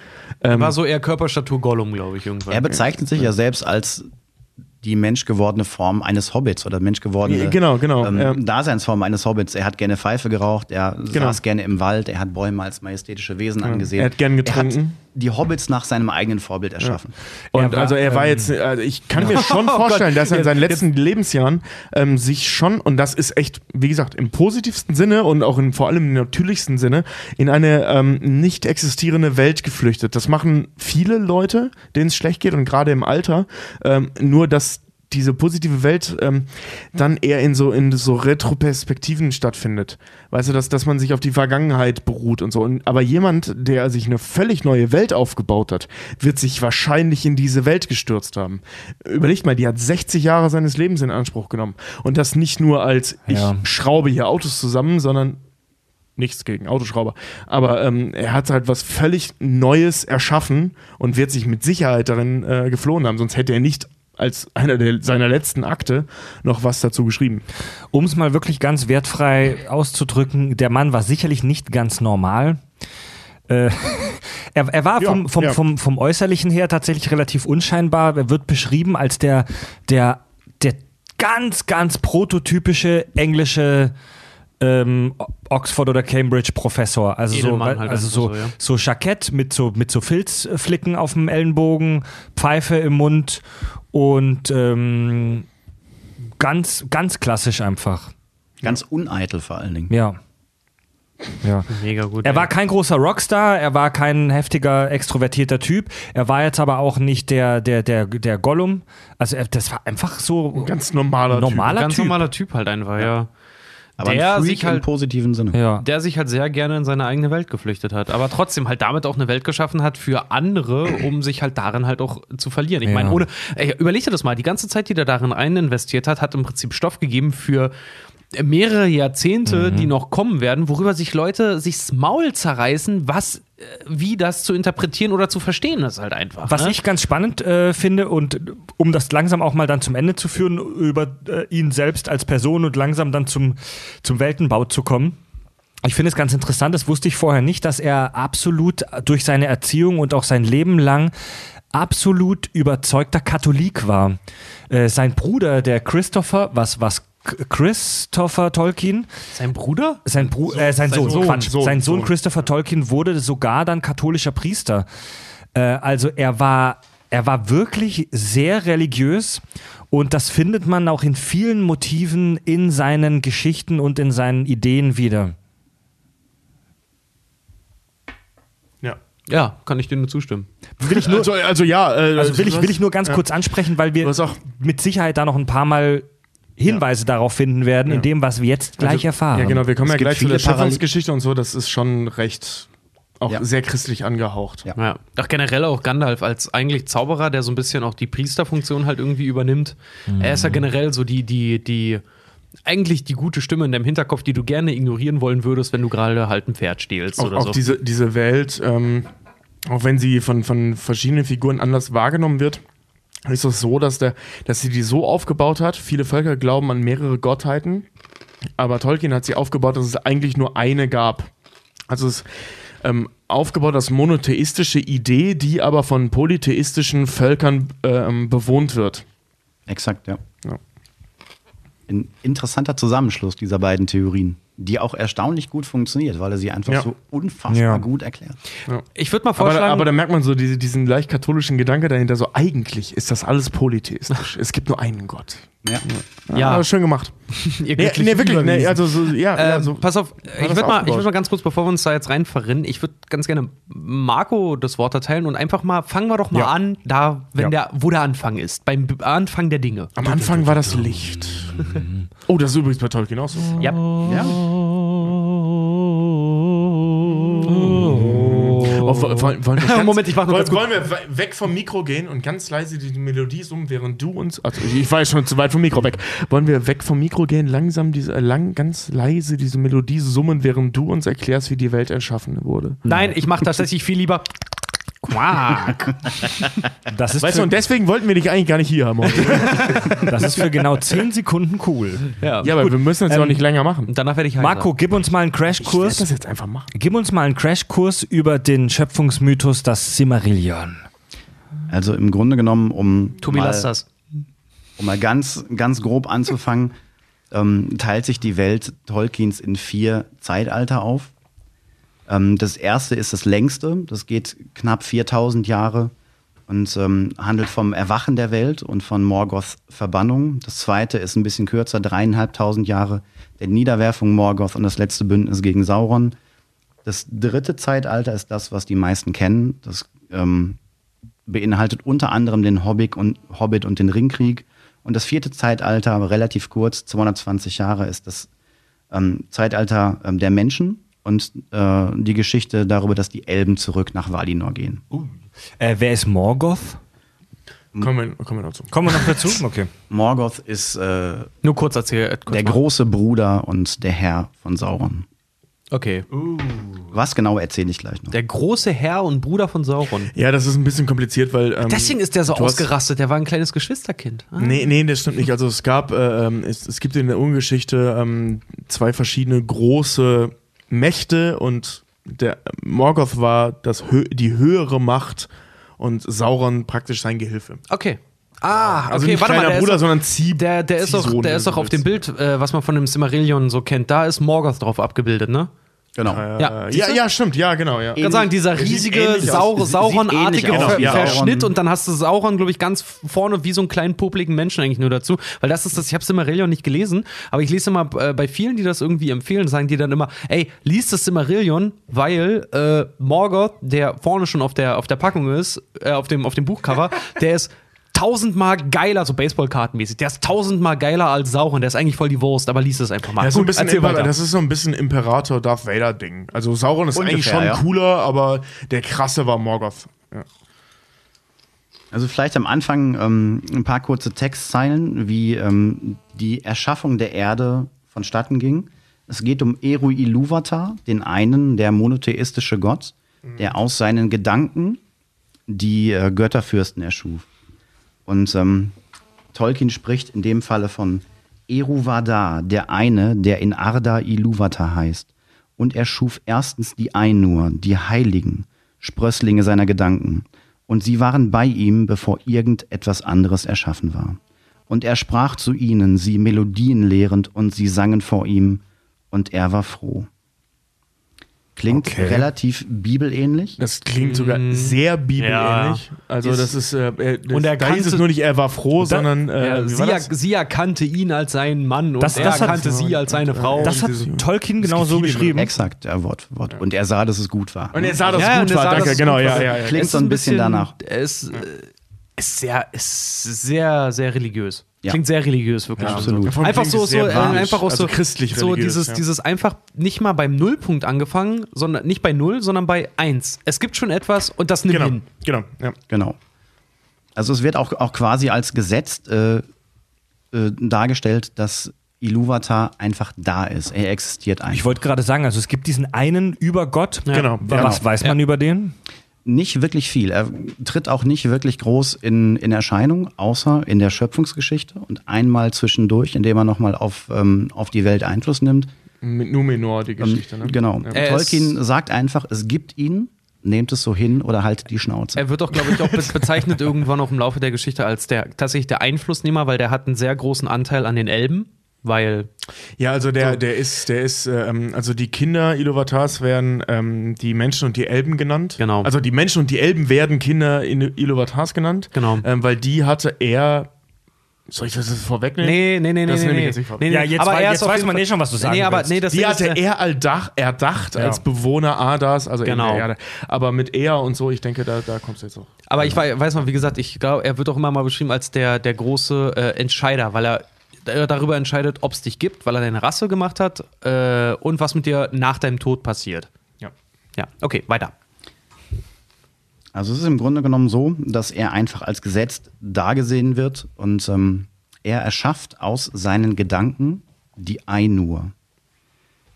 Ähm, War so eher Körperstatur Gollum, glaube ich, irgendwann. Er bezeichnet sich ja selbst als die menschgewordene Form eines Hobbits oder menschgewordene Ja, genau, genau, ähm, ja. Daseinsform eines Hobbits. Er hat gerne Pfeife geraucht, er Genau. saß gerne im Wald, er hat Bäume als majestätische Wesen angesehen. Er hat gern Er getrunken. Die Hobbits nach seinem eigenen Vorbild erschaffen. Und Er war, also er war jetzt, also ich kann mir schon Oh vorstellen, dass er in seinen letzten Lebensjahren ähm, sich schon, und das ist echt, wie gesagt, im positivsten Sinne und auch in vor allem im natürlichsten Sinne, in eine ähm, nicht existierende Welt geflüchtet. Das machen viele Leute, denen es schlecht geht und gerade im Alter. Ähm, nur, dass diese positive Welt ähm, dann eher in so in so Retroperspektiven stattfindet. Weißt du, dass, dass man sich auf die Vergangenheit beruht und so. Und, aber jemand, der sich eine völlig neue Welt aufgebaut hat, wird sich wahrscheinlich in diese Welt gestürzt haben. Überlegt mal, die hat 60 Jahre seines Lebens in Anspruch genommen. Und das nicht nur als Ja. ich schraube hier Autos zusammen, sondern nichts gegen Autoschrauber. Aber ähm, er hat halt was völlig Neues erschaffen und wird sich mit Sicherheit darin äh, geflohen haben. Sonst hätte er nicht als einer der, seiner letzten Akte noch was dazu geschrieben. Um es mal wirklich ganz wertfrei auszudrücken, der Mann war sicherlich nicht ganz normal. Äh, er, er war vom, vom, ja. vom, vom Äußerlichen her tatsächlich relativ unscheinbar. Er wird beschrieben als der, der, der ganz, ganz prototypische englische ähm, Oxford oder Cambridge Professor. Also so, halt also so, so, ja. so Jackett mit so, mit so Filzflicken auf dem Ellenbogen, Pfeife im Mund und ähm, ganz, ganz klassisch einfach. Ganz uneitel vor allen Dingen. Ja. Ja. Mega gut. Er ey. war kein großer Rockstar, er war kein heftiger, extrovertierter Typ. Er war jetzt aber auch nicht der, der, der, der Gollum. Also er, das war einfach so Ganz normaler normaler ganz Typ. normaler Typ halt einfach, ja. Aber Der ein Freak sich im halt- positiven Sinne. Ja. Der sich halt sehr gerne in seine eigene Welt geflüchtet hat, aber trotzdem halt damit auch eine Welt geschaffen hat für andere, um sich halt darin halt auch zu verlieren. Ich Ja. meine, ohne, ey, überleg dir das mal, die ganze Zeit, die der darin rein investiert hat, hat im Prinzip Stoff gegeben für mehrere Jahrzehnte, Mhm. die noch kommen werden, worüber sich Leute sich's Maul zerreißen, was, wie das zu interpretieren oder zu verstehen ist halt einfach. Was ne? ich ganz spannend äh, finde und um das langsam auch mal dann zum Ende zu führen, über äh, ihn selbst als Person und langsam dann zum, zum Weltenbau zu kommen. Ich finde es ganz interessant, das wusste ich vorher nicht, dass er absolut durch seine Erziehung und auch sein Leben lang absolut überzeugter Katholik war. Äh, sein Bruder, der Christopher, was, was Christopher Tolkien, Sein Bruder? sein, Bru äh, sein, Sohn, Sohn, Quatsch, Sohn, sein Sohn Sohn. Christopher Tolkien wurde sogar dann katholischer Priester. Äh, also er war, er war wirklich sehr religiös und das findet man auch in vielen Motiven in seinen Geschichten und in seinen Ideen wieder. Ja. Ja, kann ich dir nur zustimmen. Will ich nur, Also, also ja, äh, also will ich, will ich nur ganz ja. kurz ansprechen, weil wir mit Sicherheit da noch ein paar Mal Hinweise darauf finden werden, in dem, was wir jetzt gleich Also, erfahren. Ja, genau, wir kommen Es ja gleich zu der Schöpfungsgeschichte und so, das ist schon recht, auch Ja. sehr christlich angehaucht. Ja. Ja. Ach, generell auch Gandalf als eigentlich Zauberer, der so ein bisschen auch die Priesterfunktion halt irgendwie übernimmt. Er ist ja generell so die, die, die, eigentlich die gute Stimme in deinem Hinterkopf, die du gerne ignorieren wollen würdest, wenn du gerade halt ein Pferd stehlst Auch, oder auch so. diese, diese Welt, ähm, auch wenn sie von, von verschiedenen Figuren anders wahrgenommen wird, ist es so, dass, der, dass sie die so aufgebaut hat. Viele Völker glauben an mehrere Gottheiten, aber Tolkien hat sie aufgebaut, dass es eigentlich nur eine gab. Also es ist ähm, aufgebaut als monotheistische Idee, die aber von polytheistischen Völkern ähm, bewohnt wird. Exakt, ja. Ja. Ein interessanter Zusammenschluss dieser beiden Theorien, die auch erstaunlich gut funktioniert, weil er sie einfach Ja. so unfassbar Ja. gut erklärt. ich würde mal Aber, vorschlagen, aber da merkt man so diese, diesen leicht katholischen Gedanke dahinter, so eigentlich ist das alles polytheistisch. es gibt nur einen Gott. Ja. Ja. aber schön gemacht. ihr Nee, wirklich, nee, also so, ja, ja Ähm, so, pass auf, ich würde mal, ich würd mal ganz kurz, bevor wir uns da jetzt rein verrinnen, ich würde ganz gerne Marco das Wort erteilen und einfach mal, fangen wir doch mal Ja. an, da, wenn Ja. der, wo der Anfang ist, beim Anfang der Dinge. Am Anfang war das Licht. Oh, das ist übrigens bei Tolkien auch so. Ja. ja. Oh, wo- wollen, wollen wir ganz, Moment, ich mach nur wollen, wollen wir we- weg vom Mikro gehen und ganz leise die Melodie summen, während du uns. Also ich war ja schon zu weit vom Mikro weg. Wollen wir weg vom Mikro gehen, langsam diese, lang, ganz leise diese Melodie summen, während du uns erklärst, wie die Welt erschaffen wurde. Nein, ich mache tatsächlich viel lieber. Quack. Das ist, Weißt du, und deswegen wollten wir dich eigentlich gar nicht hier haben. heute. das ist für genau 10 Sekunden cool. Ja, ja, aber wir müssen das ja auch nicht länger machen. Und danach werde ich heiser. Marco, gib uns mal einen Ich werde Crashkurs. das jetzt einfach machen. Gib uns mal einen Crashkurs über den Schöpfungsmythos, das Simmerillion. Also im Grunde genommen, um Tobi, mal, lass das. Um mal ganz, ganz grob anzufangen, ähm, teilt sich die Welt Tolkiens in vier Zeitalter auf. Ähm, das erste ist das längste, das geht knapp 4000 Jahre und ähm, handelt vom Erwachen der Welt und von Morgoths Verbannung. Das zweite ist ein bisschen kürzer, dreieinhalbtausend Jahre der Niederwerfung Morgoth und das letzte Bündnis gegen Sauron. Das dritte Zeitalter ist das, was die meisten kennen. Das ähm, beinhaltet unter anderem den Hobbit und, Hobbit und den Ringkrieg. Und das vierte Zeitalter, relativ kurz, 220 Jahre, ist das ähm, Zeitalter ähm, der Menschen und äh, die Geschichte darüber, dass die Elben zurück nach Valinor gehen. Äh, wer ist Morgoth? Kommen wir, kommen wir noch zu. Kommen wir noch dazu? Okay. Morgoth ist äh, Nur kurz erzählen. Kurz der mal. große Bruder und der Herr von Sauron. Okay. Was genau erzähle ich gleich noch. Der große Herr und Bruder von Sauron. Ja, das ist ein bisschen kompliziert, weil. Ähm, Deswegen ist der so ausgerastet. Der war ein kleines Geschwisterkind. Ah. Nee, nee, das stimmt nicht. Also es gab, äh, ähm, es, es gibt in der Urgeschichte ähm, zwei verschiedene große Mächte und der Morgoth war das die höhere Macht und Sauron praktisch sein Gehilfe. Okay. Ah, Also okay, nicht warte mal. kleiner Der Bruder, ist, sondern Zieh. der, der ist doch, Ziehsohn, der ist du auf dem. Bild, äh, was man von dem Silmarillion so kennt. Da ist Morgoth drauf abgebildet, ne? Genau. Äh, Ja, ja, ja, stimmt, ja, genau, ja. Ich kann sagen, dieser riesige ähnlich Sau aus. Sieht Sauron-artige Ver ja. Verschnitt und dann hast du Sauron, glaube ich, ganz vorne wie so einen kleinen popligen Menschen eigentlich nur dazu. Weil das ist das, ich habe Silmarillion nicht gelesen, aber ich lese immer äh, bei vielen, die das irgendwie empfehlen, sagen die dann immer, ey, lies das Silmarillion, weil äh, Morgoth, der vorne schon auf der, auf der Packung ist, äh, auf, dem, auf dem Buchcover, der ist tausendmal geiler, so Baseballkartenmäßig. Der ist tausendmal geiler als Sauron. Der ist eigentlich voll die Wurst, aber lies es einfach mal. Ein Gut, bisschen erzähl Imper weiter. das ist so ein bisschen Imperator Darth Vader Ding. Also Sauron ist Ungefähr, eigentlich schon ja. cooler, aber der krasse war Morgoth. Ja. Also vielleicht am Anfang ähm, ein paar kurze Textzeilen, wie ähm, die Erschaffung der Erde vonstatten ging. Es geht um Eru Ilúvatar, den einen, der monotheistische Gott, der aus seinen Gedanken die äh, Götterfürsten erschuf. Und ähm, Tolkien spricht in dem Falle von Eru Vadar, der eine, der in Arda Ilúvatar heißt. Und er schuf erstens die Ainur, die Heiligen, Sprösslinge seiner Gedanken. Und sie waren bei ihm, bevor irgendetwas anderes erschaffen war. Und er sprach zu ihnen, sie Melodien lehrend, und sie sangen vor ihm, und er war froh. Klingt Okay. relativ bibelähnlich. Das klingt sogar sehr bibelähnlich. Also Ist- das ist, äh, äh, das, Und er da hieß es nur nicht, er war froh, sondern äh, Ja, sie, war er, sie erkannte ihn als seinen Mann und Das- er das hat- erkannte sie als seine Frau. Das hat diese- Tolkien genau so geschrieben. Exakt, ja, Wort, Wort. Und er sah, dass es gut war. Und er sah, dass Ja, es gut war, sah, danke, genau, gut ja, war. ja, ja. Klingt Es so ist ein bisschen danach. Es äh, ist sehr, ist sehr, sehr religiös. Ja. Klingt sehr religiös, wirklich. Ja, absolut. Davon Einfach so, so, äh, einfach auch also so, christlich so religiös, dieses, ja. dieses einfach nicht mal beim Nullpunkt angefangen, sondern nicht bei Null, sondern bei eins. Es gibt schon etwas und das nimmt Genau, hin. genau, ja. Genau. Also es wird auch, auch quasi als Gesetz äh, äh, dargestellt, dass Ilúvatar einfach da ist. Er existiert einfach. Ich wollte gerade sagen, also es gibt diesen einen Übergott. Ja. Genau. Was Genau. weiß man über den? Nicht wirklich viel. Er tritt auch nicht wirklich groß in, in Erscheinung, außer in der Schöpfungsgeschichte und einmal zwischendurch, indem er nochmal auf, ähm, auf die Welt Einfluss nimmt. Mit Numenor die Ähm, Geschichte, ne? Genau. Ja. Tolkien sagt einfach, es gibt ihn, nehmt es so hin oder haltet die Schnauze. Er wird auch, glaube ich, auch be bezeichnet irgendwann auch im Laufe der Geschichte als der tatsächlich der Einflussnehmer, weil der hat einen sehr großen Anteil an den Elben, weil Ja, also der, der ist, der ist, ähm, also die Kinder Iluvatars werden ähm, die Menschen und die Elben genannt. Genau. Also die Menschen und die Elben werden Kinder in Iluvatars genannt. Genau. Ähm, weil die hatte er. Soll ich das jetzt vorwegnehmen? Nee, nee, nee, nee, Das nee, nehme ich nee. jetzt nicht vor. nee, nee. Ja, jetzt aber er jetzt weiß man eh schon, was du sagen Nee, aber willst. nee, das Die hatte er alldach, erdacht Ja. als Bewohner Adas, also Genau. der Erde. Aber mit er und so, ich denke, da, da kommst du jetzt auch. Aber ich wei- weiß noch, wie gesagt, ich glaube, er wird auch immer mal beschrieben als der, der große äh, Entscheider, weil er darüber entscheidet, ob es dich gibt, weil er deine Rasse gemacht hat äh, und was mit dir nach deinem Tod passiert. Ja. Ja, okay, weiter. Also es ist im Grunde genommen so, dass er einfach als Gesetz dargesehen wird und ähm, er erschafft aus seinen Gedanken die Ainur.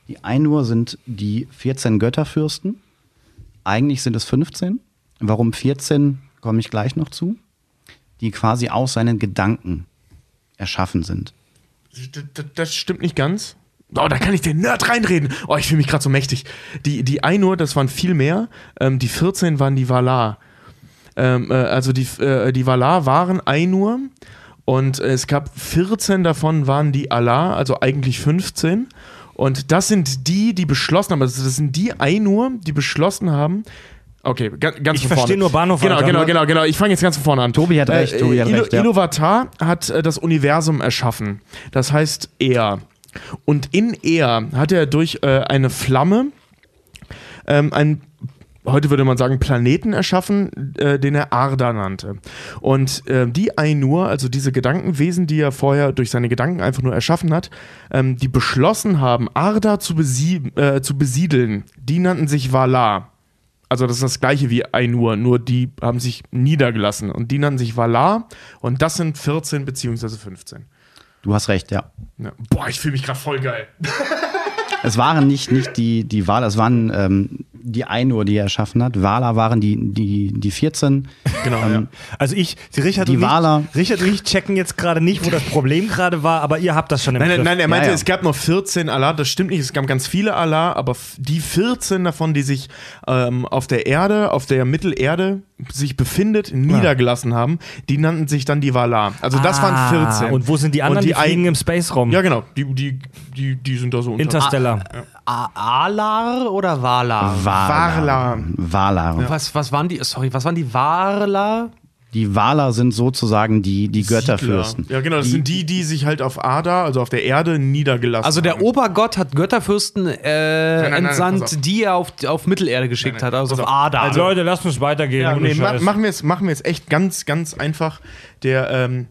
Die Ainur sind die 14 Götterfürsten. Eigentlich sind es 15. Warum 14, komme ich gleich noch zu. Die quasi aus seinen Gedanken erschaffen sind. Das stimmt nicht ganz. Oh, da kann ich den Nerd reinreden. Oh, ich fühle mich gerade so mächtig. Die, die Ainur, das waren viel mehr. Ähm, die 14 waren die Valar. Ähm, äh, also die, äh, die Valar waren Ainur Und es gab 14 davon waren die Allah, also eigentlich 15. Und das sind die, die beschlossen haben, also das sind die Ainur, die beschlossen haben, Okay, ga- ganz Ich von vorne. verstehe nur Bahnhof, Genau, Alter. genau, genau, genau. Ich fange jetzt ganz von vorne an. Tobi hat recht, Tobi hat Ilo- recht, ja. Iluvatar hat äh, das Universum erschaffen. Das heißt er. Und in er hat er durch äh, eine Flamme ähm, einen, heute würde man sagen, Planeten erschaffen, äh, den er Arda nannte. Und äh, die Ainur, also diese Gedankenwesen, die er vorher durch seine Gedanken einfach nur erschaffen hat, ähm, die beschlossen haben, Arda zu, besie äh, zu besiedeln, die nannten sich Valar. Also das ist das gleiche wie Ainur, nur die haben sich niedergelassen und die nannten sich Valar und das sind 14 beziehungsweise 15. Du hast recht, ja. Ja. Boah, ich fühle mich gerade voll geil. Es waren nicht, nicht die, die Wahler, es waren ähm, die Ainur, die er erschaffen hat. Wahler waren die, die, die 14. Genau, ja. Also ich, die Richard, Die und ich, Wahler. Richard und ich checken jetzt gerade nicht, wo das Problem gerade war, aber ihr habt das schon im Nein, nein, Griff. nein, er meinte, Ja, ja. es gab noch 14 Allah, das stimmt nicht, es gab ganz viele Allah, aber die 14 davon, die sich ähm, auf der Erde, auf der Mittelerde sich befindet, niedergelassen haben, die nannten sich dann die Valar. Also das waren 14. Ah, Und wo sind die anderen? Und die, die fliegen ein- im Space-Raum. Ja, genau, die, die, die, die sind da so unter. Interstellar. A Alar oder Valar? Warla. Wahler. Was, was waren die? Sorry, was waren die Valar? Die Wahler sind sozusagen die, die Götterfürsten. Ja, genau, das sind die, die sich halt auf Ada, also auf der Erde, niedergelassen Also der haben. Obergott hat Götterfürsten äh, nein, nein, entsandt, pass auf. die er auf, auf Mittelerde geschickt hat, also pass auf. Ada. Also, Leute, lasst uns weitergehen. Ja, nee, ma machen wir es machen wir echt ganz, ganz einfach. Der ähm,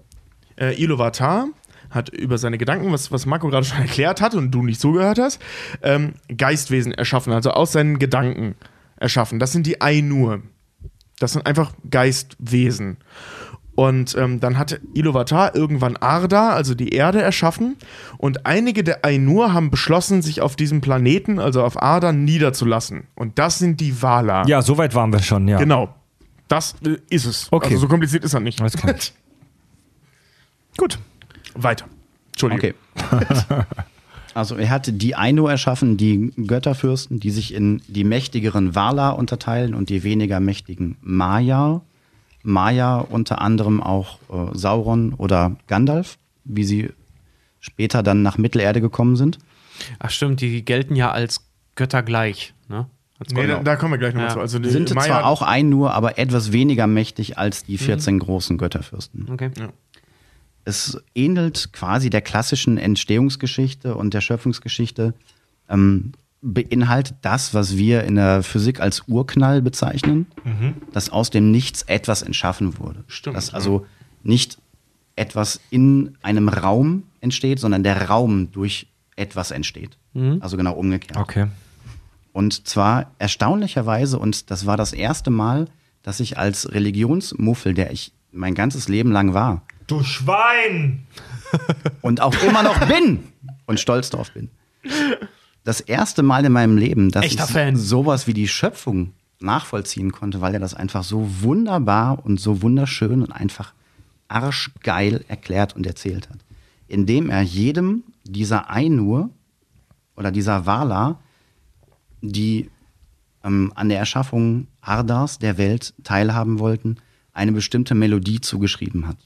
äh, Iluvatar hat über seine Gedanken, was, was Marco gerade schon erklärt hat und du nicht zugehört hast, ähm, Geistwesen erschaffen, also aus seinen Gedanken erschaffen. Das sind die Ainur. Das sind einfach Geistwesen. Und ähm, dann hat Iluvatar irgendwann Arda, also die Erde, erschaffen. Und einige der Ainur haben beschlossen, sich auf diesem Planeten, also auf Arda, niederzulassen. Und das sind die Valar. ja, so weit waren wir schon, ja. Genau. Das ist es. Okay. Also so kompliziert ist das nicht. Alles klar. Gut. Weiter. Entschuldigung. Okay. Also er hatte die Ainu erschaffen, die Götterfürsten, die sich in die mächtigeren Valar unterteilen und die weniger mächtigen Maya. Maya unter anderem auch äh, Sauron oder Gandalf, wie sie später dann nach Mittelerde gekommen sind. Ach stimmt, die gelten ja als Götter gleich. Ne? Als Nee, da, da kommen wir gleich nochmal Ja. zu. Also die Sind Maya- zwar auch Ainur, aber etwas weniger mächtig als die 14 großen Götterfürsten. Okay. Es ähnelt quasi der klassischen Entstehungsgeschichte und der Schöpfungsgeschichte, ähm, beinhaltet das, was wir in der Physik als Urknall bezeichnen, dass aus dem Nichts etwas entschaffen wurde. Stimmt, Dass also nicht etwas in einem Raum entsteht, sondern der Raum durch etwas entsteht. Also genau umgekehrt. Okay. Und zwar erstaunlicherweise, und das war das erste Mal, dass ich als Religionsmuffel, der ich mein ganzes Leben lang war, Du Schwein! und auch immer noch bin und stolz drauf bin. Das erste Mal in meinem Leben, dass Echter ich Fan. sowas wie die Schöpfung nachvollziehen konnte, weil er das einfach so wunderbar und so wunderschön und einfach arschgeil erklärt und erzählt hat. Indem er jedem dieser Ainur oder dieser Wala, die ähm, an der Erschaffung Ardas, der Welt, teilhaben wollten, eine bestimmte Melodie zugeschrieben hat.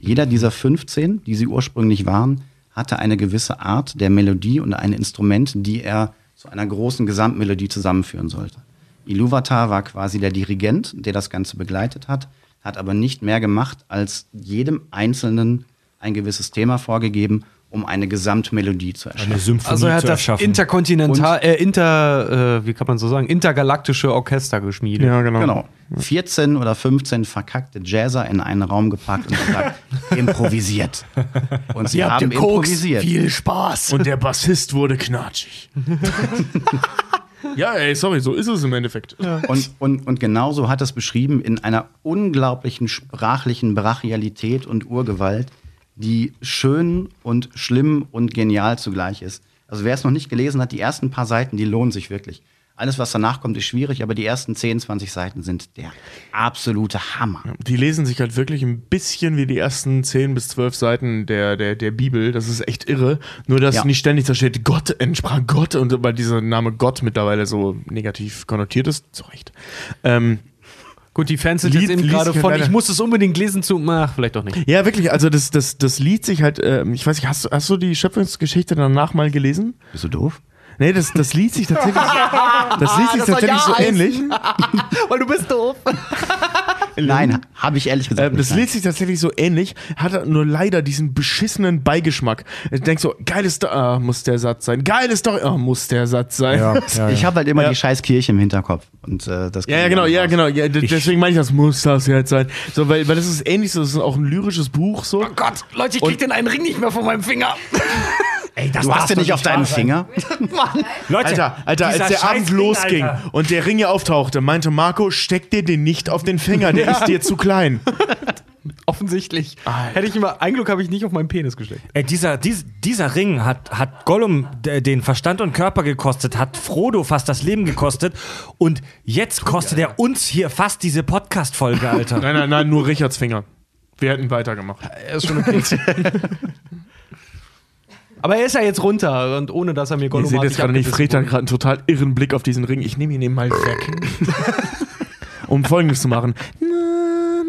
Jeder dieser 15, die sie ursprünglich waren, hatte eine gewisse Art der Melodie und ein Instrument, die er zu einer großen Gesamtmelodie zusammenführen sollte. Iluvatar war quasi der Dirigent, der das Ganze begleitet hat, hat aber nicht mehr gemacht, als jedem Einzelnen ein gewisses Thema vorgegeben, um eine Gesamtmelodie zu erschaffen. Eine Symphonie Also er hat zu das erschaffen. interkontinental, äh, inter, äh, wie kann man so sagen, intergalaktische Orchester geschmiedet. Ja, genau. Genau. 14 oder 15 verkackte Jazzer in einen Raum gepackt und gesagt, improvisiert. Und sie haben improvisiert. Viel Spaß. Und der Bassist wurde knatschig. ja, ey, sorry, so ist es im Endeffekt. Und, und, und genauso hat es beschrieben in einer unglaublichen sprachlichen Brachialität und Urgewalt, die schön und schlimm und genial zugleich ist. Also wer es noch nicht gelesen hat, die ersten paar Seiten, die lohnen sich wirklich. Alles, was danach kommt, ist schwierig, aber die ersten 10, 20 Seiten sind der absolute Hammer. Die lesen sich halt wirklich ein bisschen wie die ersten 10 bis 12 Seiten der, der, der Bibel. Das ist echt irre. Nur, dass Ja. nicht ständig da steht, Gott entsprach Gott und weil dieser Name Gott mittlerweile so negativ konnotiert ist. Zu Recht. Ähm, Gut, die Fans sind Lied- jetzt eben gerade von, ich muss es unbedingt lesen zu, ach, vielleicht doch nicht. Ja, wirklich, also das, das, das Lied sich halt, ähm, ich weiß nicht, hast, du- hast du die Schöpfungsgeschichte danach mal gelesen? Bist du doof? Nee, das, das liest sich tatsächlich, das liest sich tatsächlich so ähnlich. Weil du bist doof. Nein, habe ich ehrlich gesagt Ähm, das liest sich tatsächlich so ähnlich, hat nur leider diesen beschissenen Beigeschmack. Ich denk so, geiles Story, ah, muss der Satz sein. Geiles Story, ah, muss der Satz sein. Ja, ja, Ich habe halt immer Ja. die scheiß Kirche im Hinterkopf. Und, äh, das ja, genau, ja, genau. Ja, deswegen meine ich, das muss das jetzt sein. So, weil, weil das ist ähnlich, so, das ist auch ein lyrisches Buch so. Gott, Leute, ich krieg den einen Ring nicht mehr von meinem Finger. Ey, das Du hast ja nicht auf deinen Finger. Leute, Alter, Alter, als der Abend Ring, losging Alter. und der Ring hier auftauchte, meinte Marco, steck dir den nicht auf den Finger, der ist dir zu klein. Offensichtlich. Hätte ich immer, ein Glück habe ich nicht auf meinen Penis gesteckt. Ey, dieser, dies, dieser Ring hat, hat Gollum den Verstand und Körper gekostet, hat Frodo fast das Leben gekostet und jetzt kostet er uns hier fast diese Podcast-Folge, Alter. Nein, nein, nein, nur Richards Finger. Wir hätten weitergemacht. Er ist schon okay. Aber er ist ja jetzt runter und ohne dass er mir Ihr Gollum seht jetzt gerade nicht, Fred hat gerade einen total irren Blick auf diesen Ring. Ich nehme ihn eben mal weg. um folgendes zu machen. Na,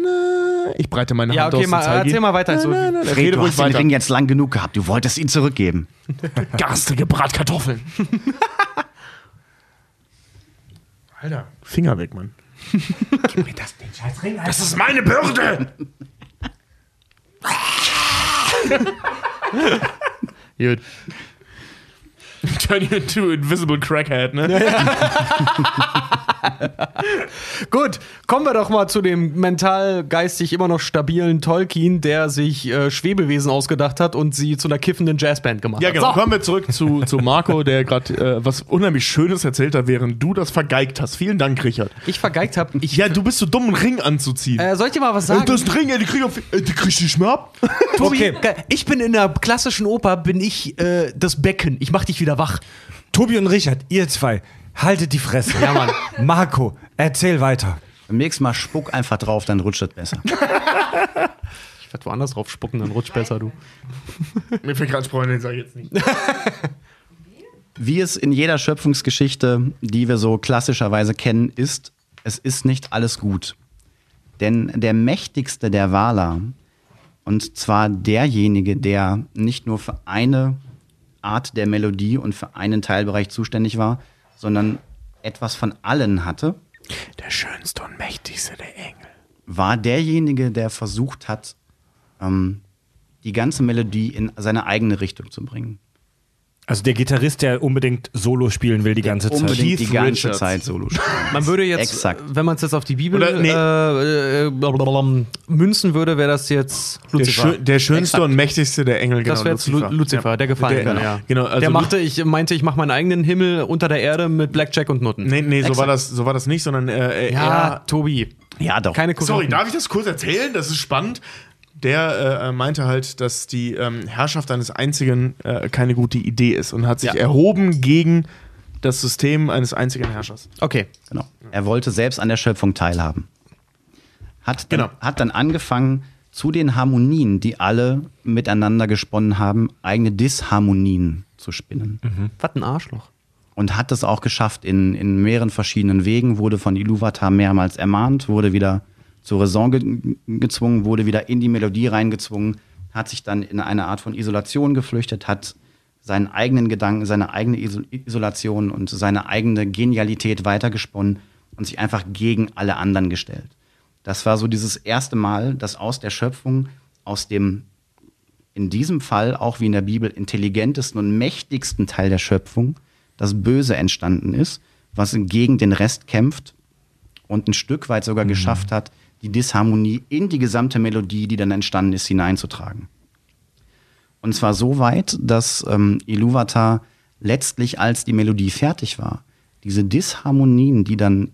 na. Ich breite meine Ja, Hand okay, aus mal, und zeige erzähl ihn. mal weiter. So, Na, na, na, Fred, Rede du hast den weiter. Ring jetzt lang genug gehabt. Du wolltest ihn zurückgeben. Garstige Bratkartoffeln. Alter, Finger weg, Mann. Gib mir das, den scheiß Ring, Alter. Das ist meine Bürde! Gut. Turn you into invisible crackhead, ne? Gut, kommen wir doch mal zu dem mental, geistig immer noch stabilen Tolkien, der sich äh, Schwebewesen ausgedacht hat und sie zu einer kiffenden Jazzband gemacht Ja, hat. genau. So. Kommen wir zurück zu, zu Marco, der gerade äh, was unheimlich Schönes erzählt hat, während du das vergeigt hast. Vielen Dank, Richard. Ich vergeigt habe. Ich, Ja, du bist so dumm, einen Ring anzuziehen. äh, soll ich dir mal was Ey, sagen? das Ring, ey, die krieg, auf, ey, die krieg ich nicht mehr ab. Tobi, Okay. ich bin in der klassischen Oper, bin ich äh, das Becken. Ich mach dich wieder wach. Tobi und Richard, ihr zwei, haltet die Fresse. Ja, Mann. Marco, erzähl weiter. Beim nächsten Mal spuck einfach drauf, dann rutscht es besser. Ich werde woanders drauf spucken, dann rutscht besser, du. Mir fällt gerade Freundin, sag ich jetzt nicht. Wie es in jeder Schöpfungsgeschichte, die wir so klassischerweise kennen, ist, es ist nicht alles gut. Denn der mächtigste der Wala, und zwar derjenige, der nicht nur für eine Art der Melodie und für einen Teilbereich zuständig war, sondern etwas von allen hatte, Der schönste und mächtigste der Engel. war derjenige, der versucht hat, ähm, die ganze Melodie in seine eigene Richtung zu bringen. Also der Gitarrist, der unbedingt Solo spielen will die ganze Zeit. Unbedingt die ganze Richards. Zeit Solo spielen. Man würde jetzt, Exakt. wenn man es jetzt auf die Bibel Oder, nee. äh, äh, münzen würde, wäre das jetzt Der, Lucifer. schö der schönste Exakt. und mächtigste der Engel, genau. das wäre jetzt Lucifer, Lucifer Ja. der gefallen Der- ja. Genau, also der machte, ich meinte, ich mache meinen eigenen Himmel unter der Erde mit Blackjack und Nutten. Nee, nee, so war, das, so war das nicht, sondern äh, äh, Ja, er. Tobi. Ja, doch. Keine Sorry, darf ich das kurz erzählen? Das ist spannend. Der äh, meinte halt, dass die ähm, Herrschaft eines Einzigen äh, keine gute Idee ist und hat sich Ja. erhoben gegen das System eines einzigen Herrschers. Okay. Genau. Er wollte selbst an der Schöpfung teilhaben. Hat dann, Genau. hat dann angefangen, zu den Harmonien, die alle miteinander gesponnen haben, eigene Disharmonien zu spinnen. Was ein Arschloch. Und hat es auch geschafft in, in mehreren verschiedenen Wegen, wurde von Iluvatar mehrmals ermahnt, wurde wieder zur Raison ge gezwungen, wurde wieder in die Melodie reingezwungen, hat sich dann in eine Art von Isolation geflüchtet, hat seinen eigenen Gedanken, seine eigene Iso Isolation und seine eigene Genialität weitergesponnen und sich einfach gegen alle anderen gestellt. Das war so dieses erste Mal, dass aus der Schöpfung, aus dem in diesem Fall auch wie in der Bibel intelligentesten und mächtigsten Teil der Schöpfung das Böse entstanden ist, was gegen den Rest kämpft und ein Stück weit sogar geschafft hat, die Disharmonie in die gesamte Melodie, die dann entstanden ist, hineinzutragen. Und zwar so weit, dass ähm, Iluvatar letztlich, als die Melodie fertig war, diese Disharmonien, die dann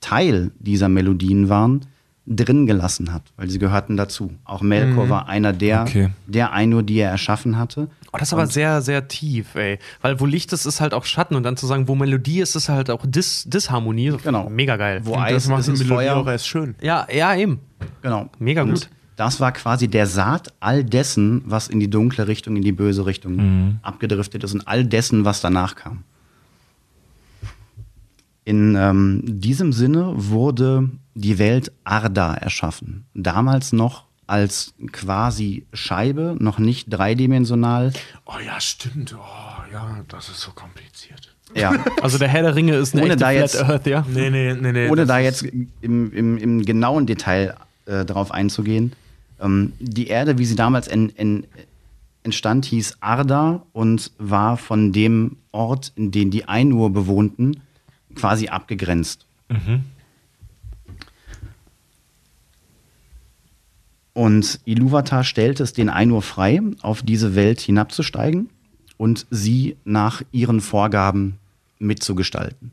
Teil dieser Melodien waren, drin gelassen hat, weil sie gehörten dazu. Auch Melkor war einer der, Okay. der Einur, die er erschaffen hatte. Oh, das ist aber sehr, sehr tief, ey. Weil wo Licht ist, ist halt auch Schatten. Und dann zu sagen, wo Melodie ist, ist halt auch Dis Disharmonie. Genau. Mega geil. Wo Und Eis das macht ist, die ist Melodie Feuer. auch erst schön. Ja, ja, eben. Genau. Mega Und gut. Das war quasi der Saat all dessen, was in die dunkle Richtung, in die böse Richtung abgedriftet ist und all dessen, was danach kam. In ähm, diesem Sinne wurde die Welt Arda erschaffen. Damals noch als quasi Scheibe, noch nicht dreidimensional. Oh ja, stimmt. Oh ja, das ist so kompliziert. Ja, Also der Herr der Ringe ist eine Ohne echte da Flat jetzt- Earth, ja. Nee, nee, nee, nee. ohne da jetzt im, im, im genauen Detail äh, darauf einzugehen. Ähm, die Erde, wie sie damals en, en, entstand, hieß Arda und war von dem Ort, in den die Ainur bewohnten, quasi abgegrenzt. Und Iluvatar stellte es den Ainur frei, auf diese Welt hinabzusteigen und sie nach ihren Vorgaben mitzugestalten.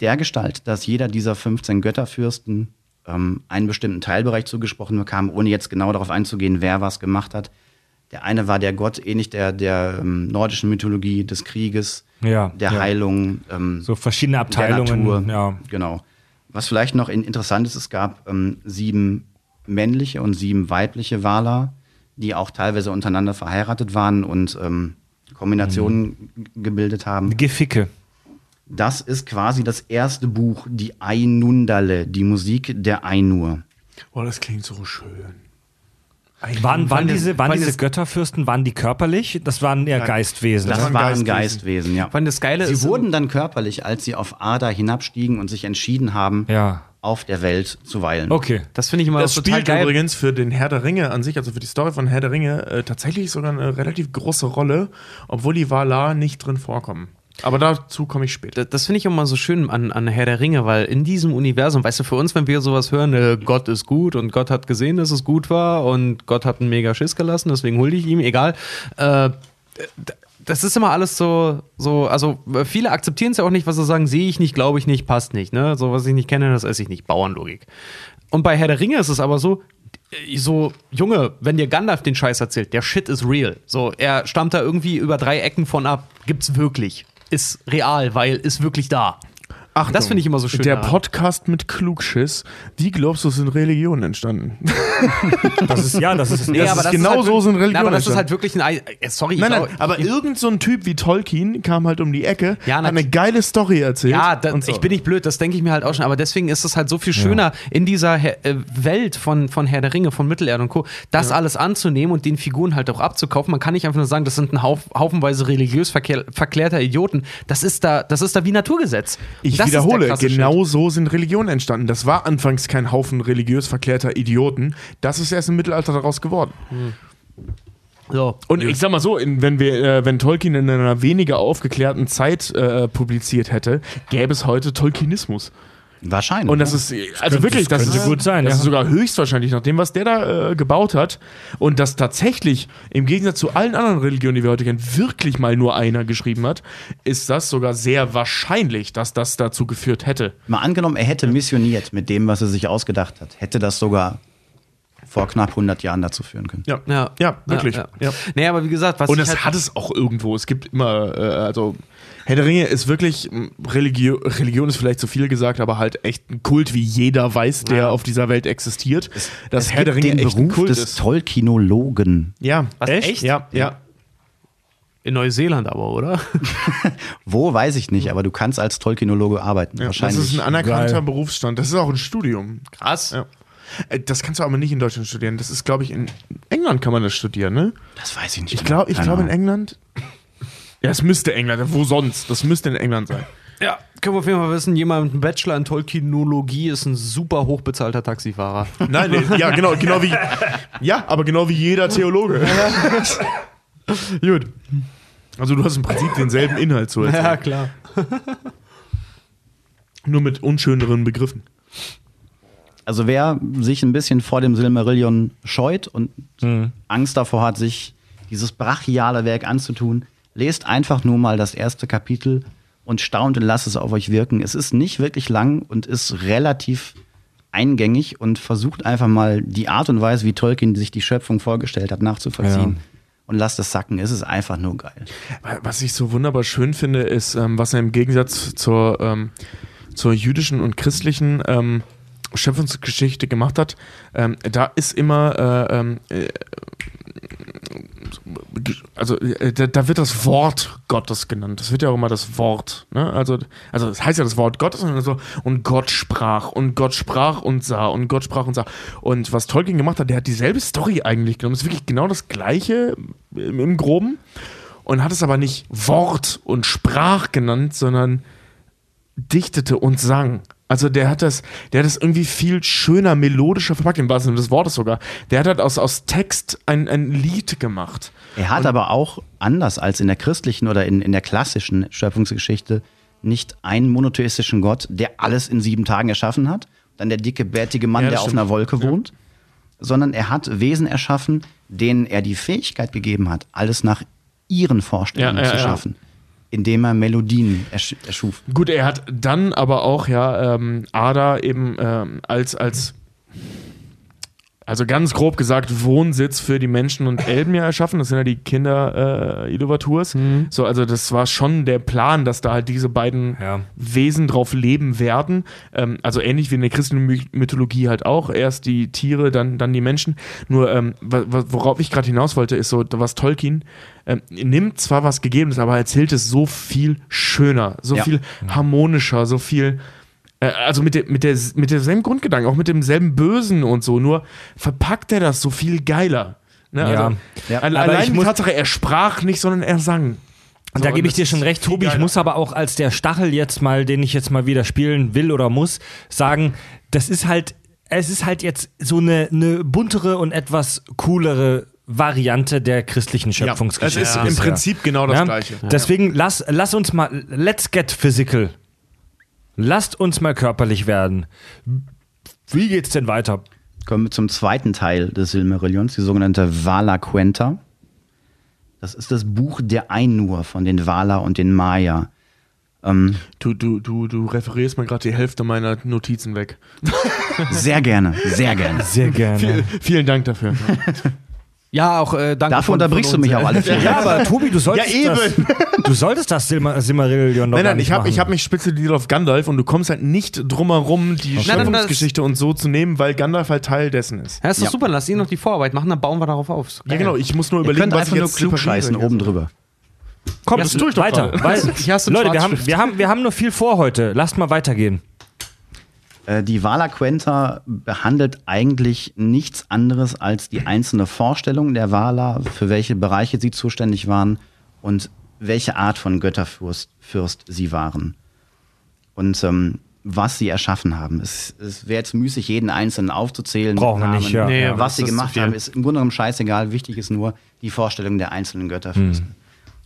Der Gestalt, dass jeder dieser 15 Götterfürsten ähm, einen bestimmten Teilbereich zugesprochen bekam, ohne jetzt genau darauf einzugehen, wer was gemacht hat. Der eine war der Gott, ähnlich der, der ähm, nordischen Mythologie des Krieges, Ja, der ja. Heilung, ähm, So verschiedene der Abteilungen. Natur. Ja. Genau. Was vielleicht noch in- interessant ist, es gab ähm, sieben männliche und sieben weibliche Wala, die auch teilweise untereinander verheiratet waren und ähm, Kombinationen g- gebildet haben. Geficke. Das ist quasi das erste Buch, die Ainundale, die Musik der Ainur. Oh, das klingt so schön. Waren, waren, das- diese, waren waren diese das- Götterfürsten, waren die körperlich? Das waren eher Geistwesen. Das ne? waren Geistwesen. Geistwesen, ja. Allem das Geile Sie ist, wurden dann körperlich, als sie auf Ada hinabstiegen und sich entschieden haben, Ja. auf der Welt zu weilen. Okay. das finde ich immer Das total spielt geil. übrigens für den Herr der Ringe an sich, also für die Story von Herr der Ringe, äh, tatsächlich sogar eine relativ große Rolle, obwohl die Valar nicht drin vorkommen. Aber dazu komme ich später. Das, das finde ich immer so schön an, an Herr der Ringe, weil in diesem Universum, weißt du, für uns, wenn wir sowas hören, äh, Gott ist gut und Gott hat gesehen, dass es gut war und Gott hat einen mega Schiss gelassen, deswegen hulde ich ihm, egal. Äh, das ist immer alles so, so also äh, viele akzeptieren es ja auch nicht, was sie sagen, sehe ich nicht, glaube ich nicht, passt nicht. Ne? So, was ich nicht kenne, das esse ich nicht. Bauernlogik. Und bei Herr der Ringe ist es aber so, äh, so, Junge, wenn dir Gandalf den Scheiß erzählt, der Shit ist real. So, er stammt da irgendwie über drei Ecken von ab. Gibt's wirklich. Ist real, weil ist wirklich da. Achtung, Das finde ich immer so schön Der daran. Podcast mit Klugschiss. Wie glaubst du, sind Religionen entstanden? Das ist, ja, das ist, Nee, das aber ist das genau halt so sind Religionen Na, aber das ist halt wirklich ein. Ei- äh, Sorry, Nein, ich nein, glaub- aber irgend so ein Typ wie Tolkien kam halt um die Ecke, Ja, hat eine geile Story erzählt. Ja, da, und so. ich bin nicht blöd, das denke ich mir halt auch schon, aber deswegen ist es halt so viel schöner in dieser Her äh, Welt von, von Herr der Ringe, von Mittelerde und Co., das alles anzunehmen und den Figuren halt auch abzukaufen. Man kann nicht einfach nur sagen, das sind ein Hauf, haufenweise religiös verklärter Idioten. Das ist da, das ist da wie Naturgesetz. Ich das ist wiederhole, genau so sind Religionen entstanden. Das war anfangs kein Haufen religiös verklärter Idioten. Das ist erst im Mittelalter daraus geworden. Shit. So. Und ich sag mal so, in, wenn wir, äh, wenn Tolkien in einer weniger aufgeklärten Zeit äh, publiziert hätte, gäbe es heute Tolkienismus. Wahrscheinlich. Und das ist, also wirklich, das das, könnte ist gut sein, Das ja. ist sogar höchstwahrscheinlich nach dem, was der da äh, gebaut hat. Und das tatsächlich, im Gegensatz zu allen anderen Religionen, die wir heute kennen, wirklich mal nur einer geschrieben hat, ist das sogar sehr wahrscheinlich, dass das dazu geführt hätte. Mal angenommen, er hätte missioniert mit dem, was er sich ausgedacht hat, hätte das sogar vor knapp 100 Jahren dazu führen können. Ja, Ja, ja wirklich. Ja, Ja. ja. Nee, aber wie gesagt, was Und es halt hat es auch irgendwo. Es gibt immer, äh, also Herr der Ringe ist wirklich, Religio Religion ist vielleicht zu viel gesagt, aber halt echt ein Kult, wie jeder weiß, der Ja. auf dieser Welt existiert. dass es Herr der Ringe den echt ein Beruf Kult des ist. Tolkienologen. Ja, Was, echt? Ja, ja. in Neuseeland aber, oder? Wo, weiß ich nicht, aber du kannst als Tolkienologe arbeiten. ja. Das wahrscheinlich. ist ein anerkannter Geil. Berufsstand. Das ist auch ein Studium. Krass. Ja. Äh, Das kannst du aber nicht in Deutschland studieren. Das ist, glaube ich, in England kann man das studieren, ne? das weiß ich nicht. Ich glaube, ich Keine glaube in. England. Ja, es müsste England. Wo sonst? Das müsste in England sein. Ja, können wir auf jeden Fall wissen, jemand mit einem Bachelor in Tolkienologie ist ein super hochbezahlter Taxifahrer. Nein, nee, ja, genau, genau wie. Ja, aber genau wie jeder Theologe. Gut. Also du hast im Prinzip denselben Inhalt zu erzählen. Ja, klar. Nur mit unschöneren Begriffen. Also wer sich ein bisschen vor dem Silmarillion scheut und Mhm. Angst davor hat, sich dieses brachiale Werk anzutun, lest einfach nur mal das erste Kapitel und staunt und lasst es auf euch wirken. Es ist nicht wirklich lang und ist relativ eingängig und versucht einfach mal die Art und Weise, wie Tolkien sich die Schöpfung vorgestellt hat, nachzuvollziehen. Und lasst es sacken. Es ist einfach nur geil. Was ich so wunderbar schön finde, ist, ähm, was er im Gegensatz zur, ähm, zur jüdischen und christlichen ähm, Schöpfungsgeschichte gemacht hat. Ähm, da ist immer äh, ähm, äh, also äh, da, da wird das Wort Gottes genannt. Das wird ja auch immer das Wort. Ne? Also, also das heißt ja das Wort Gottes und so, und Gott sprach und Gott sprach und sah und Gott sprach und sah. Und was Tolkien gemacht hat, der hat dieselbe Story eigentlich genommen. Es ist wirklich genau das gleiche im, im Groben und hat es aber nicht Wort und Sprach genannt, sondern dichtete und sang. Also der hat das, der hat das irgendwie viel schöner, melodischer verpackt, im wahrsten Sinne des Wortes sogar. Der hat halt aus, aus Text ein, ein Lied gemacht. Er hat aber auch anders als in der christlichen oder in, in der klassischen Schöpfungsgeschichte nicht einen monotheistischen Gott, der alles in sieben Tagen erschaffen hat, dann der dicke, bärtige Mann, Ja, der auf stimmt. einer Wolke wohnt, sondern er hat Wesen erschaffen, denen er die Fähigkeit gegeben hat, alles nach ihren Vorstellungen Ja, ja, zu ja. Indem er Melodien ersch erschuf. Gut, er hat dann aber auch ja ähm, Ada eben ähm, als als also ganz grob gesagt Wohnsitz für die Menschen und Elben ja erschaffen. Das sind ja die Kinder äh, Iluvaturs. So, also das war schon der Plan, dass da halt diese beiden Ja. Wesen drauf leben werden. Ähm, also ähnlich wie in der christlichen My Mythologie halt auch. Erst die Tiere, dann, dann die Menschen. Nur ähm, worauf ich gerade hinaus wollte, ist so, was Tolkien ähm, nimmt zwar was Gegebenes, aber erzählt es so viel schöner, so Ja. viel harmonischer, so viel. Äh, Also mit, der, mit, der, mit demselben Grundgedanken, auch mit demselben Bösen und so, nur verpackt er das so viel geiler. Ne? Ja. Also, Ja. Allein ich die Tatsache, er sprach nicht, sondern er sang. Und So, da gebe ich dir schon recht, Tobi. Ich muss aber auch als der Stachel jetzt mal, den ich jetzt mal wieder spielen will oder muss, sagen, das ist halt, es ist halt jetzt so eine, eine buntere und etwas coolere Variante der christlichen es Schöpfungsgeschichte. ist im bisher. Prinzip genau das Ja? Gleiche. Deswegen lass, lass uns mal, let's get physical. Lasst uns mal körperlich werden. Wie geht's denn weiter? Kommen wir zum zweiten Teil des Silmarillions, die sogenannte Vala Quenta. Das ist das Buch der Ainur von den Vala und den Maya. Ähm, Du, du, du, du referierst mal gerade die Hälfte meiner Notizen weg. sehr gerne, sehr gerne. Sehr gerne. Vielen Dank dafür. Ja, auch äh, danke. Dafür von- unterbrichst von du mich auf alle Fälle. Ja, aber Tobi, du solltest Ja, das, du solltest das Silma Silmarillion doch Nein, gar nein, nicht ich habe machen. ich hab mich spezialisiert auf Gandalf und du kommst halt nicht drum herum, die nein, Schöpfungsgeschichte und so zu nehmen, weil Gandalf halt Teil dessen ist. Ja, ist doch Ja. super, lass ihn noch die Vorarbeit machen, dann bauen wir darauf auf. Ja, genau, ich muss nur Ihr überlegen, könnt was einfach nur jetzt klugscheißen separiere. oben drüber. Komm, das tue ich doch weiter. Weil, Leute, wir haben, wir, haben, wir haben nur viel vor heute. Lasst mal weitergehen. Äh, Die Vala Quenta behandelt eigentlich nichts anderes als die einzelne Vorstellung der Vala, für welche Bereiche sie zuständig waren und welche Art von Götterfürst Fürst sie waren. Und ähm, was sie erschaffen haben. Es, es wäre jetzt müßig, jeden Einzelnen aufzuzählen. mit Brauchen wir Namen. nicht, ja. Nee, ja. Was sie gemacht haben, ist im Grunde genommen scheißegal. Wichtig ist nur die Vorstellung der einzelnen Götterfürsten.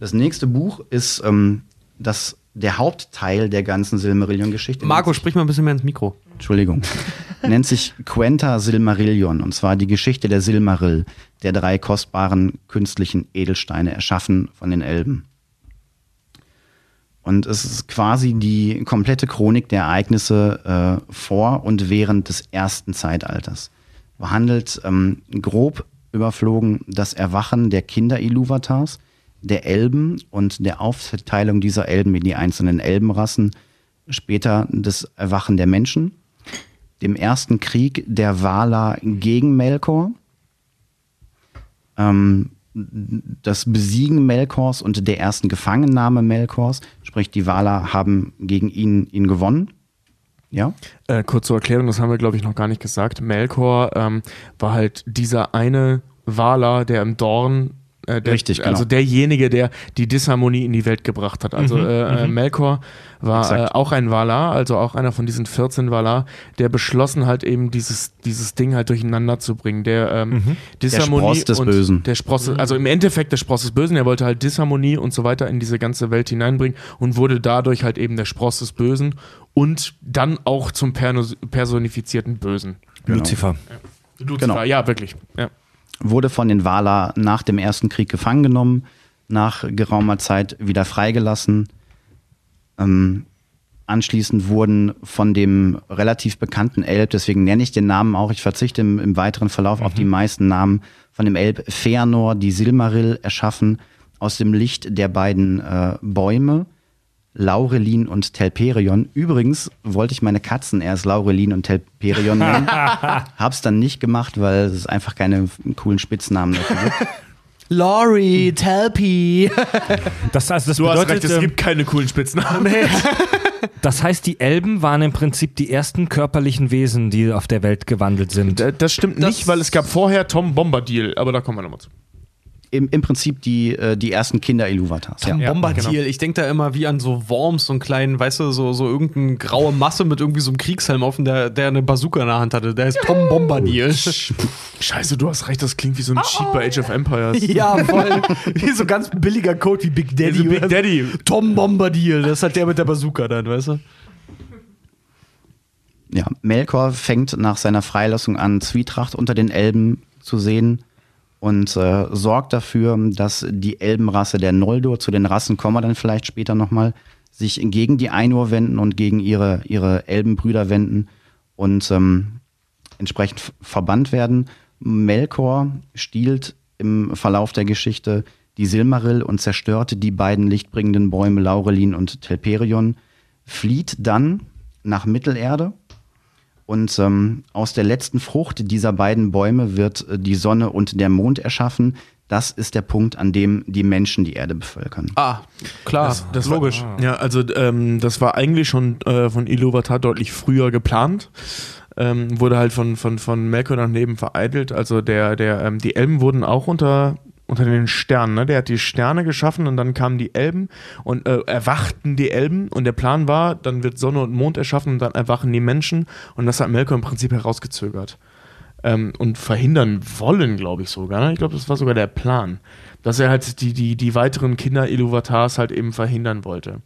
Das nächste Buch ist ähm, das, der Hauptteil der ganzen Silmarillion-Geschichte. Marco, sprich mal ein bisschen mehr ins Mikro. Entschuldigung. Nennt sich Quenta Silmarillion und zwar die Geschichte der Silmarill, der drei kostbaren künstlichen Edelsteine erschaffen von den Elben. Und es ist quasi die komplette Chronik der Ereignisse äh, vor und während des ersten Zeitalters. Behandelt ähm, grob überflogen das Erwachen der Kinder Iluvatars, der Elben und der Aufteilung dieser Elben in die einzelnen Elbenrassen, später das Erwachen der Menschen, dem ersten Krieg der Valar gegen Melkor, ähm, das Besiegen Melkors und der ersten Gefangennahme Melkors, sprich die Valar haben gegen ihn, ihn gewonnen. Ja, Äh, kurz zur Erklärung, das haben wir, glaube ich, noch gar nicht gesagt. Melkor ähm, war halt dieser eine Valar, der im Dorn. Äh, der, Richtig, genau. Also derjenige, der die Disharmonie in die Welt gebracht hat. Also äh, äh, Melkor war äh, auch ein Valar, also auch einer von diesen 14 Valar, der beschlossen hat, eben dieses, dieses Ding halt durcheinander zu bringen. Der ähm, Disharmonie Spross des und Bösen. Der Spross, also im Endeffekt der Spross des Bösen. Er wollte halt Disharmonie und so weiter in diese ganze Welt hineinbringen und wurde dadurch halt eben der Spross des Bösen und dann auch zum perno- personifizierten Bösen. Lucifer. Lucifer, Genau. ja, wirklich. Ja. Wurde von den Valar nach dem ersten Krieg gefangen genommen, nach geraumer Zeit wieder freigelassen. Ähm, anschließend wurden von dem relativ bekannten Elb, deswegen nenne ich den Namen auch, ich verzichte im, im weiteren Verlauf auf die meisten Namen, von dem Elb Feanor die Silmarill erschaffen, aus dem Licht der beiden äh, Bäume, Laurelin und Telperion. Übrigens wollte ich meine Katzen erst Laurelin und Telperion nennen. Hab's dann nicht gemacht, weil es einfach keine coolen Spitznamen dafür gibt. Laurie, Telpy. Das, also das Du hast bedeutet, recht, es ähm, gibt keine coolen Spitznamen. das heißt, die Elben waren im Prinzip die ersten körperlichen Wesen, die auf der Welt gewandelt sind. Das stimmt nicht, weil es gab vorher Tom Bombadil, aber da kommen wir nochmal zu. Im, Im Prinzip die, äh, die ersten Kinder Iluvatars. Ja. Ja, Bombadil. genau. Ich denke da immer wie an so Worms, so einen kleinen, weißt du, so, so irgendeine graue Masse mit irgendwie so einem Kriegshelm auf, der, der eine Bazooka in der Hand hatte. Der ist Tom Bombadil. Scheiße, du hast recht, das klingt wie so ein Cheat bei Age of Empires. ja, voll. Wie so ganz billiger Code wie Big Daddy. Big oder so. Daddy. Tom Bombadil, das hat der mit der Bazooka dann, weißt du? Ja, Melkor fängt nach seiner Freilassung an, Zwietracht unter den Elben zu sehen und äh, sorgt dafür, dass die Elbenrasse der Noldor, zu den Rassen kommen wir dann vielleicht später nochmal, sich gegen die Ainur wenden und gegen ihre, ihre Elbenbrüder wenden und ähm, entsprechend verbannt werden. Melkor stiehlt im Verlauf der Geschichte die Silmaril und zerstört die beiden lichtbringenden Bäume Laurelin und Telperion, flieht dann nach Mittelerde und ähm, aus der letzten Frucht dieser beiden Bäume wird äh, die Sonne und der Mond erschaffen. Das ist der Punkt, an dem die Menschen die Erde bevölkern. Ah, klar, Das logisch. War, ja, also ähm, das war eigentlich schon äh, von Iluvatar deutlich früher geplant. Ähm, wurde halt von, von, von Melkor daneben vereitelt. Also der, der, ähm, die Elben wurden auch unter, unter den Sternen. Ne? Der hat die Sterne geschaffen und dann kamen die Elben und äh, erwachten die Elben. Und der Plan war, dann wird Sonne und Mond erschaffen und dann erwachen die Menschen. Und das hat Melkor im Prinzip herausgezögert. Ähm, und verhindern wollen, glaube ich sogar. Ne? Ich glaube, das war sogar der Plan. Dass er halt die, die, die weiteren Kinder Iluvatars halt eben verhindern wollte.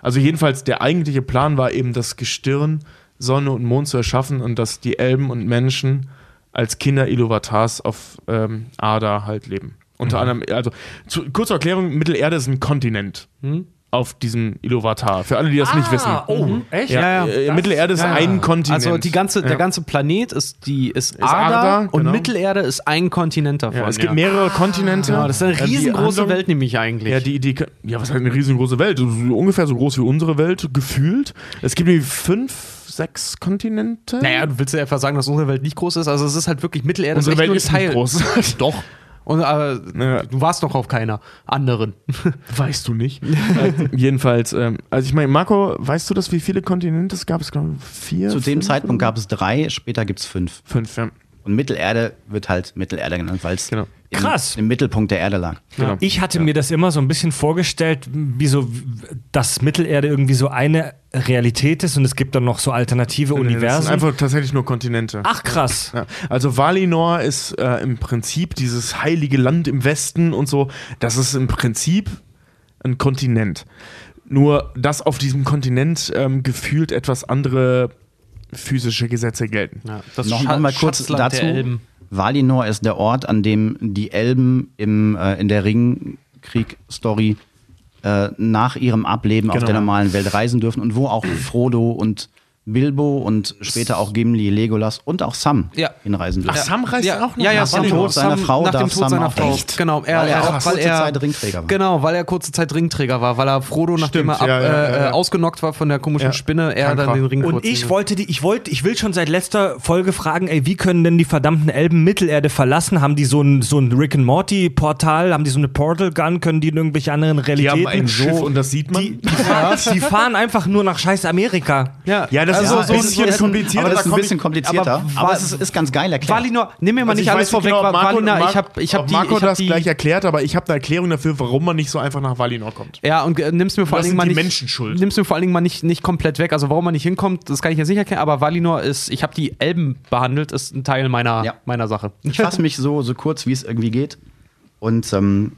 Also jedenfalls der eigentliche Plan war eben das Gestirn, Sonne und Mond zu erschaffen und dass die Elben und Menschen als Kinder Iluvatars auf ähm, Ada halt leben. Unter anderem, also zu, kurze Erklärung, Mittelerde ist ein Kontinent auf diesem Iluvatar. Für alle, die das nicht wissen. Oh, echt? Ja, Ja, ja. äh, Mittelerde ist ein Kontinent. Also die ganze, der ganze Planet ist die ist, Arda, Arda, und genau. Mittelerde ist ein Kontinent davon. Ja, es gibt mehrere Kontinente. Ja, das ist eine die riesengroße Handlung- Welt nämlich eigentlich. Ja, die, die, ja, was heißt eine riesengroße Welt? Ungefähr so groß wie unsere Welt, gefühlt. Es gibt irgendwie fünf, sechs Kontinente. naja, du willst ja einfach sagen, dass unsere Welt nicht groß ist. Also es ist halt wirklich Mittelerde. unsere Welt nur ein ist nicht groß. Doch. Und, aber Ja. du warst noch auf keiner anderen. Weißt du nicht. äh, jedenfalls, ähm, also ich meine, Marco, weißt du das, wie viele Kontinente es gab? Es gab vier. Zu dem? Zeitpunkt gab es drei, später gibt es fünf. Fünf, ja. Und Mittelerde wird halt Mittelerde genannt, weil es Genau. Im, Krass. im Mittelpunkt der Erde lag. Genau. Ich hatte mir das immer so ein bisschen vorgestellt, wie so, dass Mittelerde irgendwie so eine Realität ist und es gibt dann noch so alternative Das sind Universen. einfach tatsächlich nur Kontinente. Ach krass. Ja, also Valinor ist äh, im Prinzip dieses heilige Land im Westen und so. Das ist im Prinzip ein Kontinent. Nur, dass auf diesem Kontinent ähm, gefühlt etwas andere physische Gesetze gelten. Ja, das noch, mal kurz Schatzland dazu. Valinor ist der Ort, an dem die Elben im, äh, in der Ringkrieg-Story äh, nach ihrem Ableben auf Genau. der normalen Welt reisen dürfen und wo auch Frodo und Bilbo und später auch Gimli, Legolas und auch Sam Ja. hinreisen dürfen. Ach, Sam reist ja, auch noch ja, ja, nach Sam Valinor? Tod seiner Frau nach dem Tod Sam seiner Frau. echt. Genau, er, Weil er weil kurze er, Zeit Ringträger war. Genau, weil er kurze Zeit Ringträger war, weil er Frodo, nachdem Stimmt, er ab, ja, ja, ja, äh, ja. äh, ausgenockt war von der komischen Ja. Spinne, er Krank dann den Ring Und ich wollte die, ich wollte, ich will schon seit letzter Folge fragen, ey, wie können denn die verdammten Elben Mittelerde verlassen? Haben die so ein, so ein Rick and Morty Portal? Haben die so eine Portal Gun? Können die in irgendwelche anderen Die Realitäten? haben ein Schiff und das sieht man. die, die, die fahren einfach nur nach scheiß Amerika. Ja, Ja, das also ist so ein bisschen ist- komplizierter. Aber das da ist ein bisschen komplizierter. aber Aber, es ist, ist ganz geil erklärt. Valinor, nimm mir mal Also nicht ich alles vorweg, genau, Marco, Valinor, Marco, ich habe ich hab die, Marco ich hab das die gleich erklärt, aber ich habe eine Erklärung dafür, warum man nicht so einfach nach Valinor kommt. Ja, und äh, nimm's mir vor allen Dingen mal die nicht. Menschen schuld. Nimm's mir vor allen Dingen mal nicht, nicht komplett weg. Also warum man nicht hinkommt, das kann ich jetzt nicht erklären, aber Valinor ist, ich habe die Elben behandelt, ist ein Teil meiner, Ja. meiner Sache. Ich fasse mich so, so kurz, wie es irgendwie geht. Und ähm,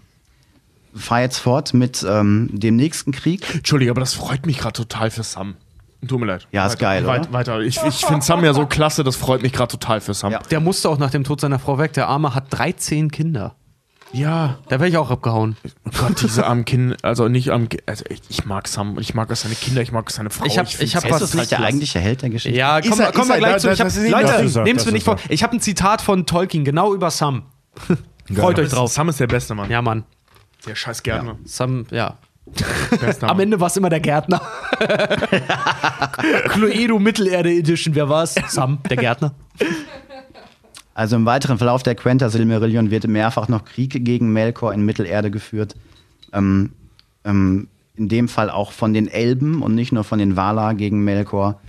fahre jetzt fort mit ähm, dem nächsten Krieg. Entschuldige, aber das freut mich gerade total für Sam. Tut mir leid. Ja, ist weiter, geil, weit, oder? Weiter. Ich, ich finde Sam ja so klasse, das freut mich gerade total für Sam. Ja. Der musste auch nach dem Tod seiner Frau weg. Der Arme hat 13 Kinder. ja. Da wäre ich auch abgehauen. Oh Gott, diese armen Kinder, also nicht armen Ki- also ich, ich mag Sam ich mag auch seine Kinder, ich mag seine Frau. Ich hab- find's ich hab was- ist das nicht der eigentliche Held der Geschichte? Ja, komm, er- wir er- gleich da- zu. Ich hab, Leute, nehmt's mir nicht vor. Ich habe ein Zitat von Tolkien, genau über Sam. Freut euch drauf. Sam ist der beste Mann. Ja, Mann. Der scheiß Gärtner. Sam, ja. Bester Am. Ende war es immer der Gärtner. Cluedo Mittelerde Edition, wer war's? Sam, der Gärtner. Also im weiteren Verlauf der Quenta Silmarillion wird mehrfach noch Krieg gegen Melkor in Mittelerde geführt. Ähm, ähm, in dem Fall auch von den Elben und nicht nur von den Valar gegen Melkor.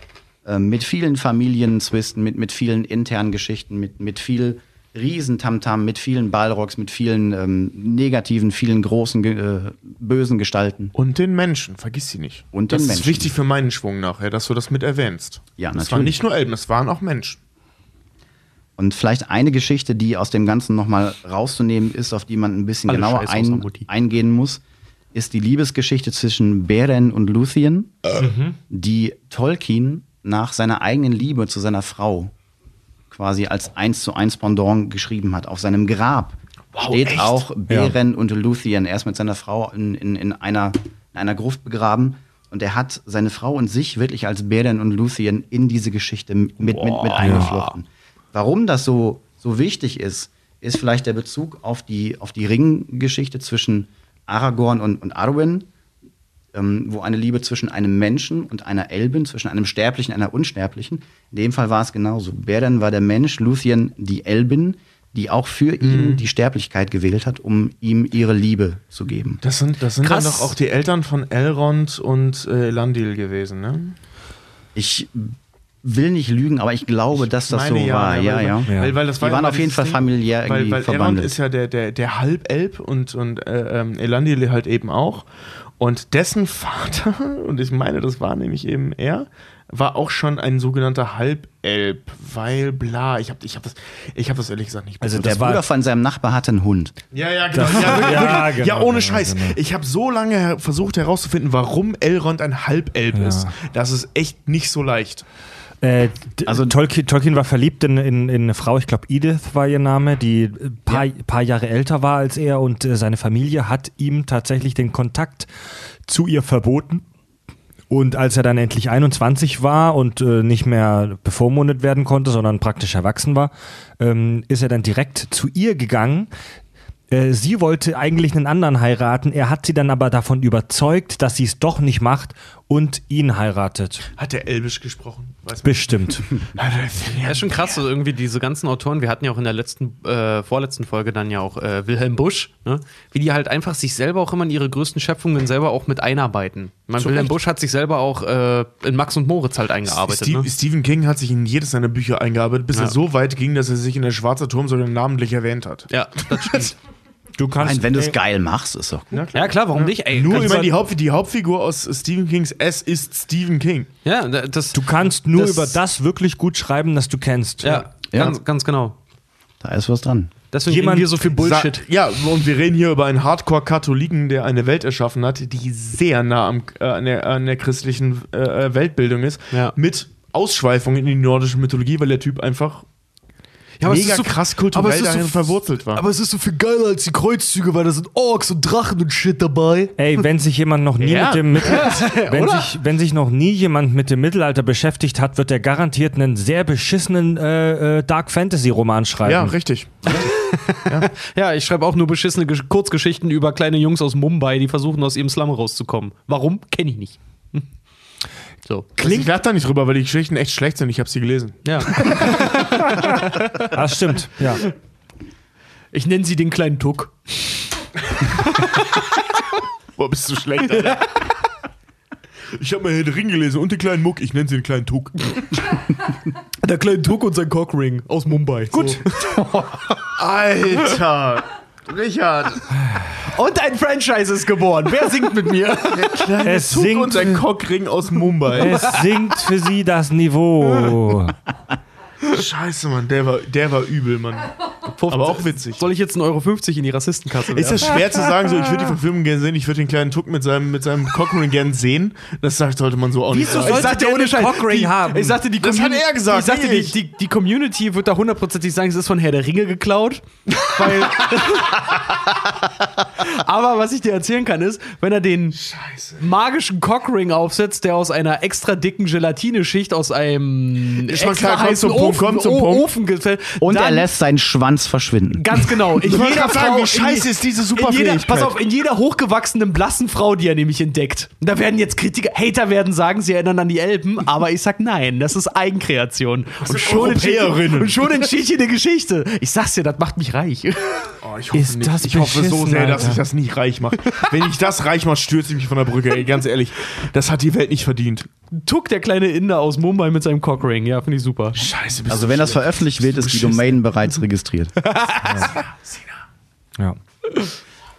Ähm, mit vielen Familienzwisten, mit, mit vielen internen Geschichten, mit, mit viel Riesentamtam, mit vielen Balrogs, mit vielen ähm, negativen, vielen großen, äh, bösen Gestalten. Und den Menschen, vergiss sie nicht. Und das den ist Menschen. wichtig für meinen Schwung nachher, dass du das mit erwähnst. Ja, Es natürlich. waren nicht nur Elben, es waren auch Menschen. Und vielleicht eine Geschichte, die aus dem Ganzen nochmal rauszunehmen ist, auf die man ein bisschen Alle genauer ein, eingehen muss, ist die Liebesgeschichte zwischen Beren und Luthien, die Tolkien nach seiner eigenen Liebe zu seiner Frau quasi als eins zu eins Pendant geschrieben hat. Auf seinem Grab steht echt? auch Beren und Luthien. Er ist mit seiner Frau in, in, in, einer, in einer Gruft begraben. Und er hat seine Frau und sich wirklich als Beren und Luthien in diese Geschichte mit, mit, mit eingeflochten. Warum das so, so wichtig ist, ist vielleicht der Bezug auf die, auf die Ringgeschichte zwischen Aragorn und, und Arwen, ähm, wo eine Liebe zwischen einem Menschen und einer Elbin, zwischen einem Sterblichen und einer Unsterblichen. In dem Fall war es genauso. Beren war der Mensch, Luthien die Elbin, die auch für ihn die Sterblichkeit gewählt hat, um ihm ihre Liebe zu geben. Das sind, das sind dann doch auch die Eltern von Elrond und äh, Landil gewesen, ne? Ich will nicht lügen, aber ich glaube, dass das so Meine war. Ja, weil, ja. Weil, weil das Die war waren immer auf jeden Fall Ding, familiär weil, irgendwie weil Elrond verbandelt. ist ja der, der, der Halbelb und, und äh, ähm, Elendil halt eben auch. Und dessen Vater, und ich meine, das war nämlich eben er, war auch schon ein sogenannter Halbelb, weil bla, ich habe ich hab das, ich hab das ehrlich gesagt nicht Also Der das war Bruder von seinem Nachbar hatte einen Hund. Ja, ja, genau. Ja, wirklich, Ja, genau, ja, ohne Scheiß. genau. Ich habe so lange versucht herauszufinden, warum Elrond ein Halbelb ist. Das ist echt nicht so leicht. Äh, Also- Tolkien, Tolkien war verliebt in, in, in eine Frau, ich glaube Edith war ihr Name, die ein paar, paar Jahre älter war als er und äh, seine Familie hat ihm tatsächlich den Kontakt zu ihr verboten. Und als er dann endlich 21 war und äh, nicht mehr bevormundet werden konnte, sondern praktisch erwachsen war, ähm, ist er dann direkt zu ihr gegangen. Äh, sie wollte eigentlich einen anderen heiraten. Er hat sie dann aber davon überzeugt, dass sie es doch nicht macht und ihn heiratet. Hat der Elbisch gesprochen? Bestimmt. Ja, ist schon krass, so irgendwie diese ganzen Autoren, wir hatten ja auch in der letzten, äh, vorletzten Folge dann ja auch äh, Wilhelm Busch, ne? wie die halt einfach sich selber auch immer in ihre größten Schöpfungen selber auch mit einarbeiten. Ich meine, Wilhelm Recht. Busch hat sich selber auch äh, in Max und Moritz halt eingearbeitet. Steve, ne? Stephen King hat sich in jedes seiner Bücher eingearbeitet, bis Ja. er so weit ging, dass er sich in der Schwarze Turm sogar namentlich erwähnt hat. Ja, das stimmt. Du kannst. Nein, wenn du es geil machst, ist doch gut. ja, klar, warum nicht? Ey, Nur, kannst ich du- meine, die, Haupt, die Hauptfigur aus Stephen Kings Es ist Stephen King. ja, das, Du kannst nur Das- über das wirklich gut schreiben, das du kennst. ja, Ja. Ganz, ganz genau. Da ist was dran. Deswegen Jemand wir so viel Bullshit. Ja, und wir reden hier über einen Hardcore-Katholiken, der eine Welt erschaffen hat, die sehr nah am, äh, an, der, an der christlichen äh, Weltbildung ist. Ja. Mit Ausschweifungen in die nordische Mythologie, weil der Typ einfach Ja, aber es mega ist so- krass aber kulturell es ist so- dahin verwurzelt war. es ist so viel geiler als die Kreuzzüge, weil da sind Orks und Drachen und Shit dabei. Ey, wenn sich jemand noch nie Ja. mit dem Mittel wenn sich, wenn sich noch nie jemand mit dem Mittelalter beschäftigt hat, wird er garantiert einen sehr beschissenen äh, äh, Dark Fantasy Roman schreiben. ja, richtig. Ja, ich schreibe auch nur beschissene Gesch Kurzgeschichten über kleine Jungs aus Mumbai, die versuchen, aus ihrem Slum rauszukommen. Warum? Kenne ich nicht. So. Klingt. Ich lach da nicht drüber, weil die Geschichten echt schlecht sind. Ich habe sie gelesen. Ja. Das stimmt. Ja. Ich nenne sie den kleinen Tuck. Boah, bist du schlecht, Alter. Ich habe mal der Ring gelesen und den kleinen Muck. Ich nenne sie den kleinen Tuck. Der kleine Tuck und sein Cockring aus Mumbai. Gut. Alter. Richard. Und ein Franchise ist geboren. Wer singt mit mir? Es Tuck und sein Cockring aus Mumbai. es sinkt für sie das Niveau. Scheiße, Mann. Der war, der war übel, Mann. Aber auch witzig. Soll ich jetzt 1,50 Euro in die Rassistenkasse Ist das schwer zu sagen, so ich würde die Verfilmung gerne sehen, ich würde den kleinen Tuck mit seinem, mit seinem Cockring gerne sehen? Das sagt, sollte man so auch nicht Wieso sagen. sollte Ich sagte ohne Scheiß. Cockring die, haben? Ich sagte, die Das hat er gesagt, Ich sagte, nicht die, die, die Community wird da hundertprozentig sagen, es ist von Herr der Ringe geklaut. Aber was ich dir erzählen kann, ist, wenn er den magischen Cockring aufsetzt, der aus einer extra dicken Gelatineschicht aus einem extra heißen zum Punkt, Ofen, komm zum Punkt. Ofen Und dann, er lässt seinen Schwanz verschwinden. Ganz genau. In jeder gerade sagen, Frau, wie scheiße ist diese Superfähigkeit. Pass auf, in jeder hochgewachsenen blassen Frau, die er nämlich entdeckt. Und Da werden jetzt Kritiker, Hater werden sagen, sie erinnern an die Elben, aber ich sag nein, das ist Eigenkreation. Und schon, und schon entsteht hier eine Geschichte. Ich sag's dir, das macht mich reich. Oh, ich hoffe Ist nicht. das ich hoffe so sehr, dass Alter. ich das nicht reich mache. Wenn ich das reich mache, stürze ich mich von der Brücke. Ey, ganz ehrlich, das hat die Welt nicht verdient. Tuck, der kleine Inder aus Mumbai mit seinem Cockring. Ja, finde ich super. Scheiße, bist Also du wenn das veröffentlicht wird, ist die. Domain bereits registriert. Ja.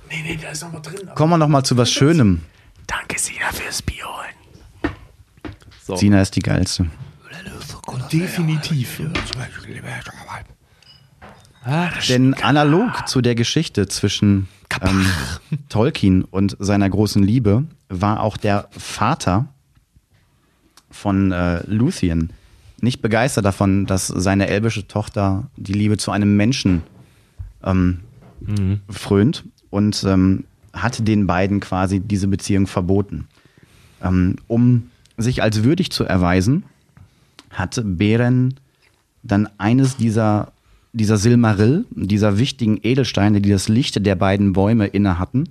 Nee, nee, da ist noch was drin. Kommen wir noch mal zu was Schönem. Danke, Sina, fürs Bier holen. Sina ist die geilste. Definitiv. Denn analog zu der Geschichte zwischen ähm, Tolkien und seiner großen Liebe war auch der Vater von äh, Luthien nicht begeistert davon, dass seine elbische Tochter die Liebe zu einem Menschen ähm, frönt und ähm, hat den beiden quasi diese Beziehung verboten. Ähm, um sich als würdig zu erweisen, hat Beren dann eines dieser, dieser Silmarill, dieser wichtigen Edelsteine, die das Licht der beiden Bäume inne hatten,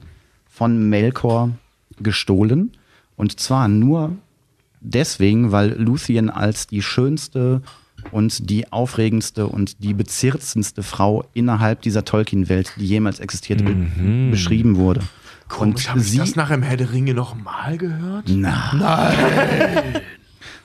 von Melkor gestohlen. Und zwar nur deswegen, weil Luthien als die schönste und die aufregendste und die bezirzenste Frau innerhalb dieser Tolkien-Welt, die jemals existiert, be beschrieben wurde. Und habe ich sie, das nach dem Herr der Ringe noch mal gehört? na.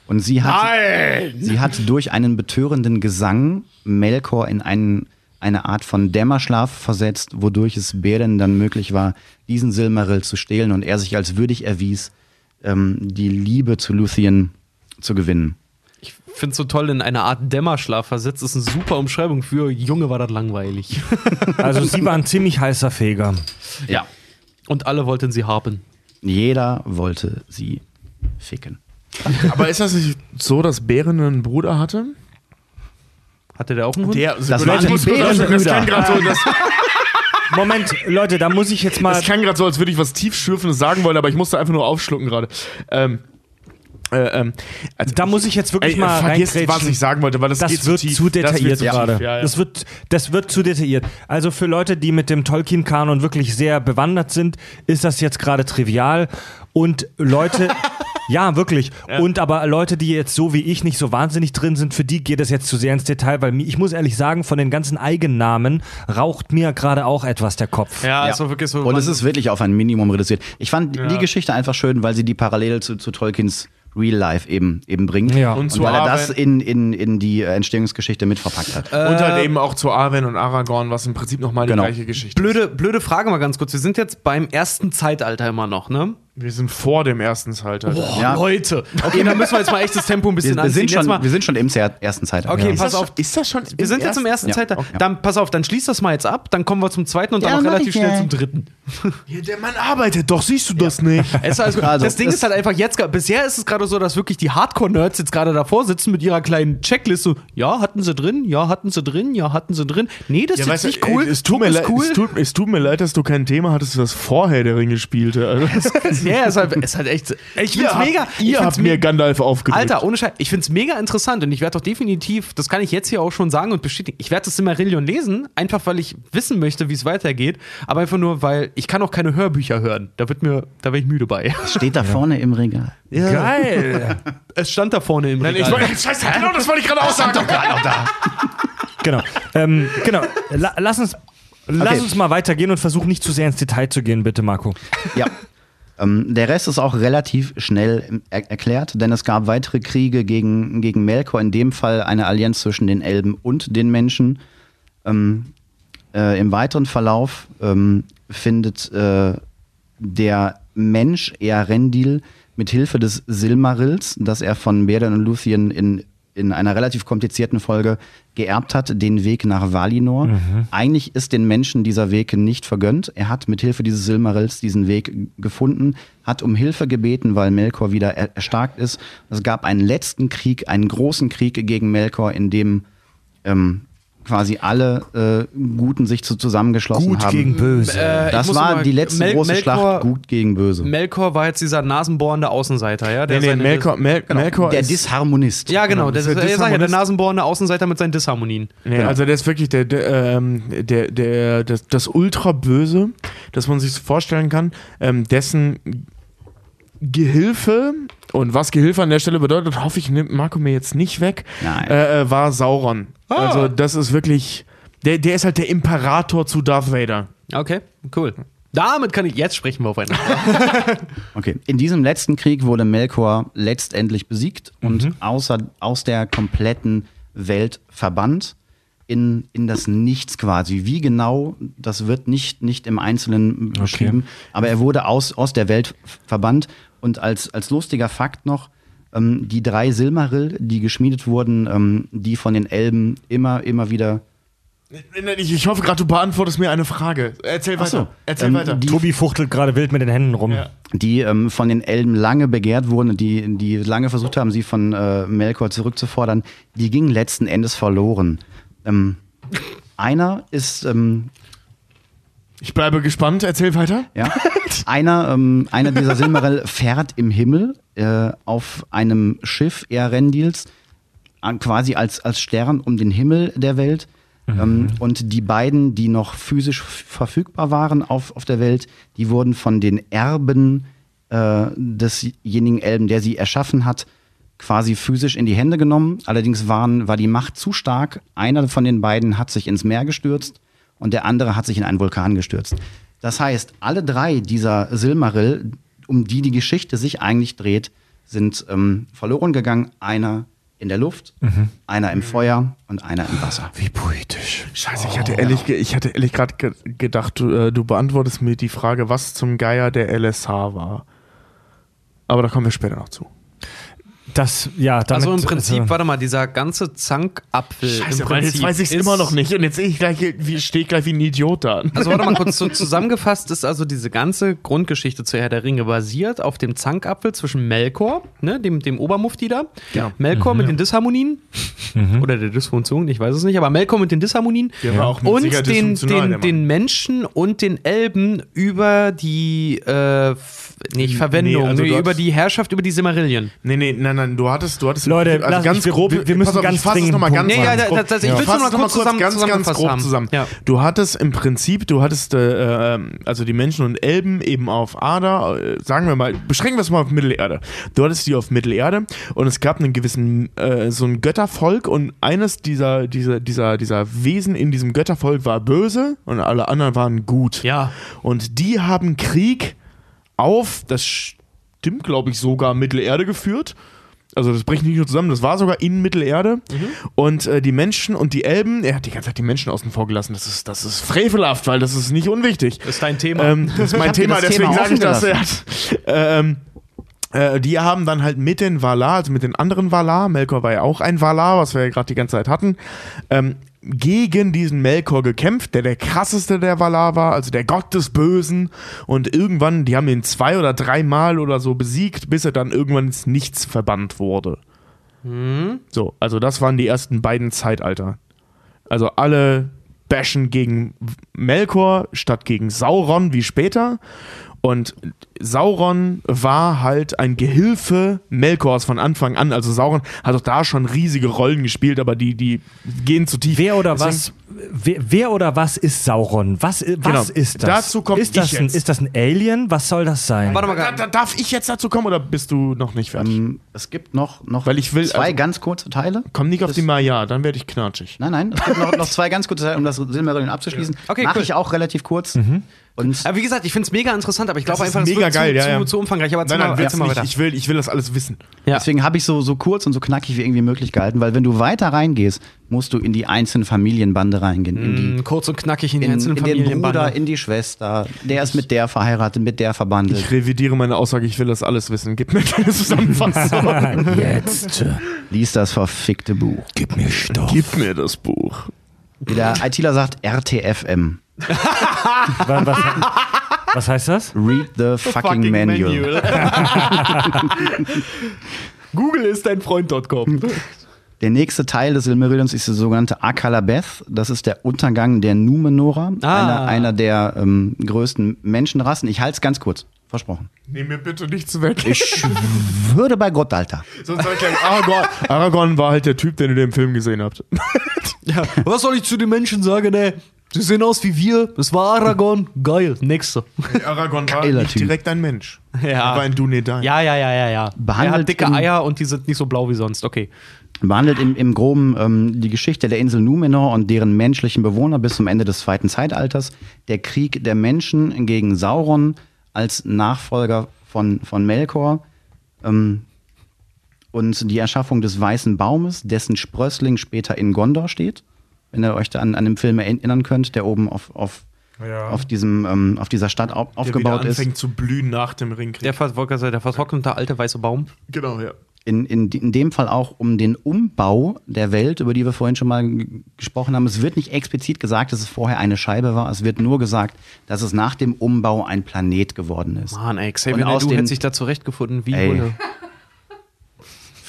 Und sie hat, sie hat durch einen betörenden Gesang Melkor in einen, eine Art von Dämmerschlaf versetzt, wodurch es Beren dann möglich war, diesen Silmarill zu stehlen und er sich als würdig erwies, ähm, die Liebe zu Luthien zu gewinnen. Ich finde es so toll, in eine Art Dämmerschlaf versetzt. ist eine super Umschreibung für Junge war das langweilig. Also sie war ein ziemlich heißer Feger. Ja. Und alle wollten sie haben. Jeder wollte sie ficken. Aber ist das nicht so, dass Bären einen Bruder hatte? Hatte der auch einen Hund? Der, Das waren die das Bärenbrüder. klang gerade so, das, Moment, Leute, da muss ich jetzt mal. das klang gerade so, als würde ich was tiefschürfendes sagen wollen, aber ich musste einfach nur aufschlucken gerade. Ähm, äh, ähm, also Da muss ich jetzt wirklich ey, mal reingrätschen. was ich sagen wollte, weil das, Das geht wird zu, tief. zu Das wird detailliert zu tief, gerade. Ja, ja. Das, wird, das wird zu detailliert. Also für Leute, die mit dem Tolkien-Kanon wirklich sehr bewandert sind, ist das jetzt gerade trivial. Und Leute, ja, wirklich. Und aber Leute, die jetzt so wie ich nicht so wahnsinnig drin sind, für die geht es jetzt zu sehr ins Detail, weil ich muss ehrlich sagen, von den ganzen Eigennamen raucht mir gerade auch etwas der Kopf. Ja, es war wirklich so. Und es ist wirklich auf ein Minimum reduziert. Ich fand die Geschichte einfach schön, weil sie die Parallele zu, zu Tolkiens Real Life eben, eben bringt. Ja. Und Und, weil er das in, in, in die äh, Entstehungsgeschichte mit verpackt hat. Und halt eben auch zu Arwen und Aragorn, was im Prinzip nochmal die Genau. gleiche Geschichte blöde, blöde Frage mal ganz kurz. Wir sind jetzt beim ersten Zeitalter immer noch, ne? Wir sind vor dem ersten Zeitalter. Boah, Ja. Leute. Okay, dann müssen wir jetzt mal echt das Tempo ein bisschen wir, wir, anziehen. sind schon, mal, wir sind schon im ersten Zeitalter. Okay, Ist pass auf. ist das schon wir sind jetzt im ersten Ja, Zeitalter. okay. Dann, pass auf, dann schließ das mal jetzt ab. Dann kommen wir zum zweiten und dann Ja, noch mach relativ schnell ja. zum dritten. Ja, der Mann arbeitet doch, siehst du das nicht? Gut. Also, das Ding das- ist halt einfach jetzt, bisher ist es gerade so, dass wirklich die Hardcore-Nerds jetzt gerade davor sitzen mit ihrer kleinen Checkliste. Ja, hatten sie drin, ja, hatten sie drin, ja, hatten sie drin. Nee, das ist jetzt nicht cool. Ey, es, tut mir cool. es, tut, es tut mir leid, dass du kein Thema hattest, das vorher der Ringe spielte. Also, ja, ist halt, ist halt echt. Ich ihr find's habt, mega. ich ihr find's habt mir Gandalf aufgedrückt. Alter, ohne Scheiß, ich find's mega interessant und ich werde doch definitiv, das kann ich jetzt hier auch schon sagen und bestätigen, ich werde das Silmarillion lesen, einfach weil ich wissen möchte, wie es weitergeht, aber einfach nur, weil ich kann auch keine Hörbücher hören. Da wird mir, da werde ich müde bei. Steht da vorne im Regal. Geil. Es stand da vorne im Nein, ich Regal. wollte, scheiße, genau das wollte ich gerade aussagen. genau. Ähm, genau. La lass uns. Lass Okay. uns mal weitergehen und versuch nicht zu sehr ins Detail zu gehen, bitte, Marco. Ja. Ähm, der Rest ist auch relativ schnell ähm, er erklärt, denn es gab weitere Kriege gegen, gegen Melkor, in dem Fall eine Allianz zwischen den Elben und den Menschen. Ähm, äh, Im weiteren Verlauf ähm, findet äh, der Mensch Earendil mit Hilfe des Silmarills, das er von Beren und Luthien in, in einer relativ komplizierten Folge geerbt hat, den Weg nach Valinor. Eigentlich ist den Menschen dieser Weg nicht vergönnt. Er hat mit Hilfe dieses Silmarills diesen Weg gefunden, hat um Hilfe gebeten, weil Melkor wieder er erstarkt ist. Es gab einen letzten Krieg, einen großen Krieg gegen Melkor, in dem ähm, quasi alle äh, Guten sich zu zusammengeschlossen Gut haben. gegen böse. Äh, das war die letzte Mel- große Melkor- Schlacht Gut gegen Böse. Melkor war jetzt dieser nasenbohrende Außenseiter, ja? Der Nee, nee, Melkor, Mel Melkor der ist, Disharmonist. Ja, genau. das Das ist ist, der ich sag ja, der nasenbohrende Außenseiter mit seinen Disharmonien. Nee, Genau. also der ist wirklich der, der, ähm, der, der das, das Ultra-Böse, das man sich so vorstellen kann, ähm, dessen Gehilfe, und was Gehilfe an der Stelle bedeutet, hoffe ich, nimmt Marco mir jetzt nicht weg, äh, äh, war Sauron. Also das ist wirklich, der, der ist halt der Imperator zu Darth Vader. Okay, cool. Damit kann ich, jetzt sprechen wir aufeinander. Okay. In diesem letzten Krieg wurde Melkor letztendlich besiegt und Mhm. außer, aus der kompletten Welt verbannt in, in das Nichts quasi. Wie genau, das wird nicht, nicht im Einzelnen beschrieben, aber er wurde aus, aus der Welt verbannt und als, als lustiger Fakt noch, ähm, die drei Silmaril, die geschmiedet wurden, ähm, die von den Elben immer, immer wieder Ich, ich hoffe gerade, du beantwortest mir eine Frage. Erzähl Ach so, weiter. Erzähl ähm, weiter. die- Tobi fuchtelt gerade wild mit den Händen rum. Ja. die ähm, von den Elben lange begehrt wurden, die, die lange versucht haben, sie von äh, Melkor zurückzufordern, die gingen letzten Endes verloren. Ähm, einer ist, ähm, Ich bleibe gespannt. Erzähl weiter. ja, einer, ähm, einer dieser Silmaril fährt im Himmel äh, auf einem Schiff Erendils, an- quasi als, als Stern um den Himmel der Welt. Ähm, und die beiden, die noch physisch verfügbar waren auf, auf der Welt, die wurden von den Erben äh, desjenigen Elben, der sie erschaffen hat, quasi physisch in die Hände genommen. Allerdings waren, war die Macht zu stark. Einer von den beiden hat sich ins Meer gestürzt und der andere hat sich in einen Vulkan gestürzt. Das heißt, alle drei dieser Silmaril, um die die Geschichte sich eigentlich dreht, sind ähm, verloren gegangen. Einer in der Luft, einer im Feuer und einer im Wasser. Wie poetisch. Scheiße, ich hatte ehrlich, ich hatte ehrlich gerade ge gedacht, du, äh, du beantwortest mir die Frage, was zum Geier der LSH war. Aber da kommen wir später noch zu. Das, ja, damit, Also im Prinzip, also- warte mal, dieser ganze Zankapfel. Scheiße, im weil jetzt Prinzip weiß ich es immer noch nicht. Und jetzt sehe ich gleich, wie, stehe ich gleich wie ein Idiot da. Also warte mal kurz, so zusammengefasst ist also diese ganze Grundgeschichte zu Herr der Ringe basiert auf dem Zankapfel zwischen Melkor, ne, dem, dem Obermufti da, Ja. Melkor mit den Disharmonien oder der Dysfunktion, ich weiß es nicht, aber Melkor mit den Disharmonien Der war auch mit und den, den, den Menschen und den Elben über die äh, nicht Verwendung, Nee, also nee, du über die Herrschaft über die Silmarillion. Nee, nee, nein, nein, du hattest, du hattest Leute, also lass- ganz wir- grob. wir- wir müssen auf, ganz ich dringend das nochmal ganz, Nee, ja, ganz da- grob. das- das- ich Ja. fass nur mal kurz zusammen- ganz, ganz grob haben. zusammen. Ja. Du hattest im Prinzip, du hattest, äh, ähm, also die Menschen und Elben eben auf Ada, äh, sagen wir mal, beschränken wir es mal auf Mittelerde. Du hattest die auf Mittelerde und es gab einen gewissen, äh, so ein Göttervolk und eines dieser, dieser, dieser, dieser Wesen in diesem Göttervolk war böse und alle anderen waren gut. Ja. Und die haben Krieg auf, das stimmt, glaube ich, sogar Mittelerde geführt. Also das bricht nicht nur zusammen, das war sogar in Mittelerde. Und äh, die Menschen und die Elben, er hat die ganze Zeit die Menschen außen vor gelassen. Das ist, das ist frevelhaft, weil das ist nicht unwichtig. Das ist dein Thema. Ähm, das ist mein Thema, deswegen sage ich das. ähm, äh, die haben dann halt mit den Valar, also mit den anderen Valar, Melkor war ja auch ein Valar, was wir ja gerade die ganze Zeit hatten, ähm, gegen diesen Melkor gekämpft, der der krasseste der Valar war, also der Gott des Bösen. Und irgendwann, die haben ihn zwei oder dreimal oder so besiegt, bis er dann irgendwann ins Nichts verbannt wurde. So, also das waren die ersten beiden Zeitalter. Also alle bashen gegen Melkor statt gegen Sauron wie später. Und Sauron war halt ein Gehilfe Melkors von Anfang an. Also Sauron hat auch da schon riesige Rollen gespielt, aber die, die gehen zu tief. Wer oder Deswegen- was? Wer, wer oder was ist Sauron? Was, was Genau. ist das? Dazu komm ist das ich ein, jetzt. Ist das ein Alien? Was soll das sein? Warte mal, Da, da, darf ich jetzt dazu kommen oder bist du noch nicht fertig? Ähm, es gibt noch, noch Weil ich will- zwei also- ganz kurze Teile. Komm nicht auf die Maya, dann werde ich knatschig. Nein, nein, es gibt noch, noch zwei ganz kurze Teile, um das Silmarillion abzuschließen. Okay, Mache cool. ich auch relativ kurz. Und Aber wie gesagt, ich finde es mega interessant, aber ich glaube einfach, es mega wird geil, zu, ja, zu, ja. zu umfangreich. Aber Nein, nein, willst mal nicht. Ich will, ich will das alles wissen. Ja. Deswegen habe ich so, so kurz und so knackig wie irgendwie möglich gehalten, weil wenn du weiter reingehst, musst du in die einzelnen Familienbande reingehen. In, die, Mm, Kurz und knackig in die in, einzelnen in den Familienbande. Bruder, in die Schwester, der ist mit der verheiratet, mit der verbandelt. Ich revidiere meine Aussage, ich will das alles wissen. Gib mir eine kleine Zusammenfassung. Jetzt. Lies das verfickte Buch. Gib mir Stoff. Gib mir das Buch. Wie der ITler sagt, RTFM. Was, was, was heißt das? Read the fucking, manual. Google ist dein Freund.com. Der nächste Teil des Silmarillions ist der sogenannte Akalabeth. Das ist der Untergang der Numenora, Ah. einer, einer der ähm, größten Menschenrassen. Ich halte es ganz kurz, versprochen. Nimm mir bitte nichts weg. Ich würde bei Gott, Alter. Sonst sag ich gleich, Aragorn, Aragorn war halt der Typ, den ihr im Film gesehen habt. Ja. Was soll ich zu den Menschen sagen, ey? Sie sehen aus wie wir. Das war Aragorn. Geil. Nächster. Aragorn war Geiler nicht Typ. direkt ein Mensch. Ja. Er war ein Dunedain. Ja, ja, ja, ja, ja. Behandelt er hat dicke im- Eier und die sind nicht so blau wie sonst. Okay. behandelt im, im Groben ähm, die Geschichte der Insel Numenor und deren menschlichen Bewohner bis zum Ende des zweiten Zeitalters. Der Krieg der Menschen gegen Sauron als Nachfolger von, von Melkor. Ähm, und die Erschaffung des Weißen Baumes, dessen Sprössling später in Gondor steht. Wenn ihr euch da an, an den Film erinnern könnt, der oben auf, auf, Ja. auf, diesem, ähm, auf dieser Stadt au der aufgebaut ist. anfängt zu blühen nach dem Ringkrieg. Der, Ver- der vertrocknete alte weiße Baum. genau, ja. in, in, in dem Fall auch um den Umbau der Welt, über die wir vorhin schon mal gesprochen haben. Es wird nicht explizit gesagt, dass es vorher eine Scheibe war. Es wird nur gesagt, dass es nach dem Umbau ein Planet geworden ist. Mann, ey, Xavier Und aus Naidoo den- hätte sich da zurechtgefunden. Wie Ey.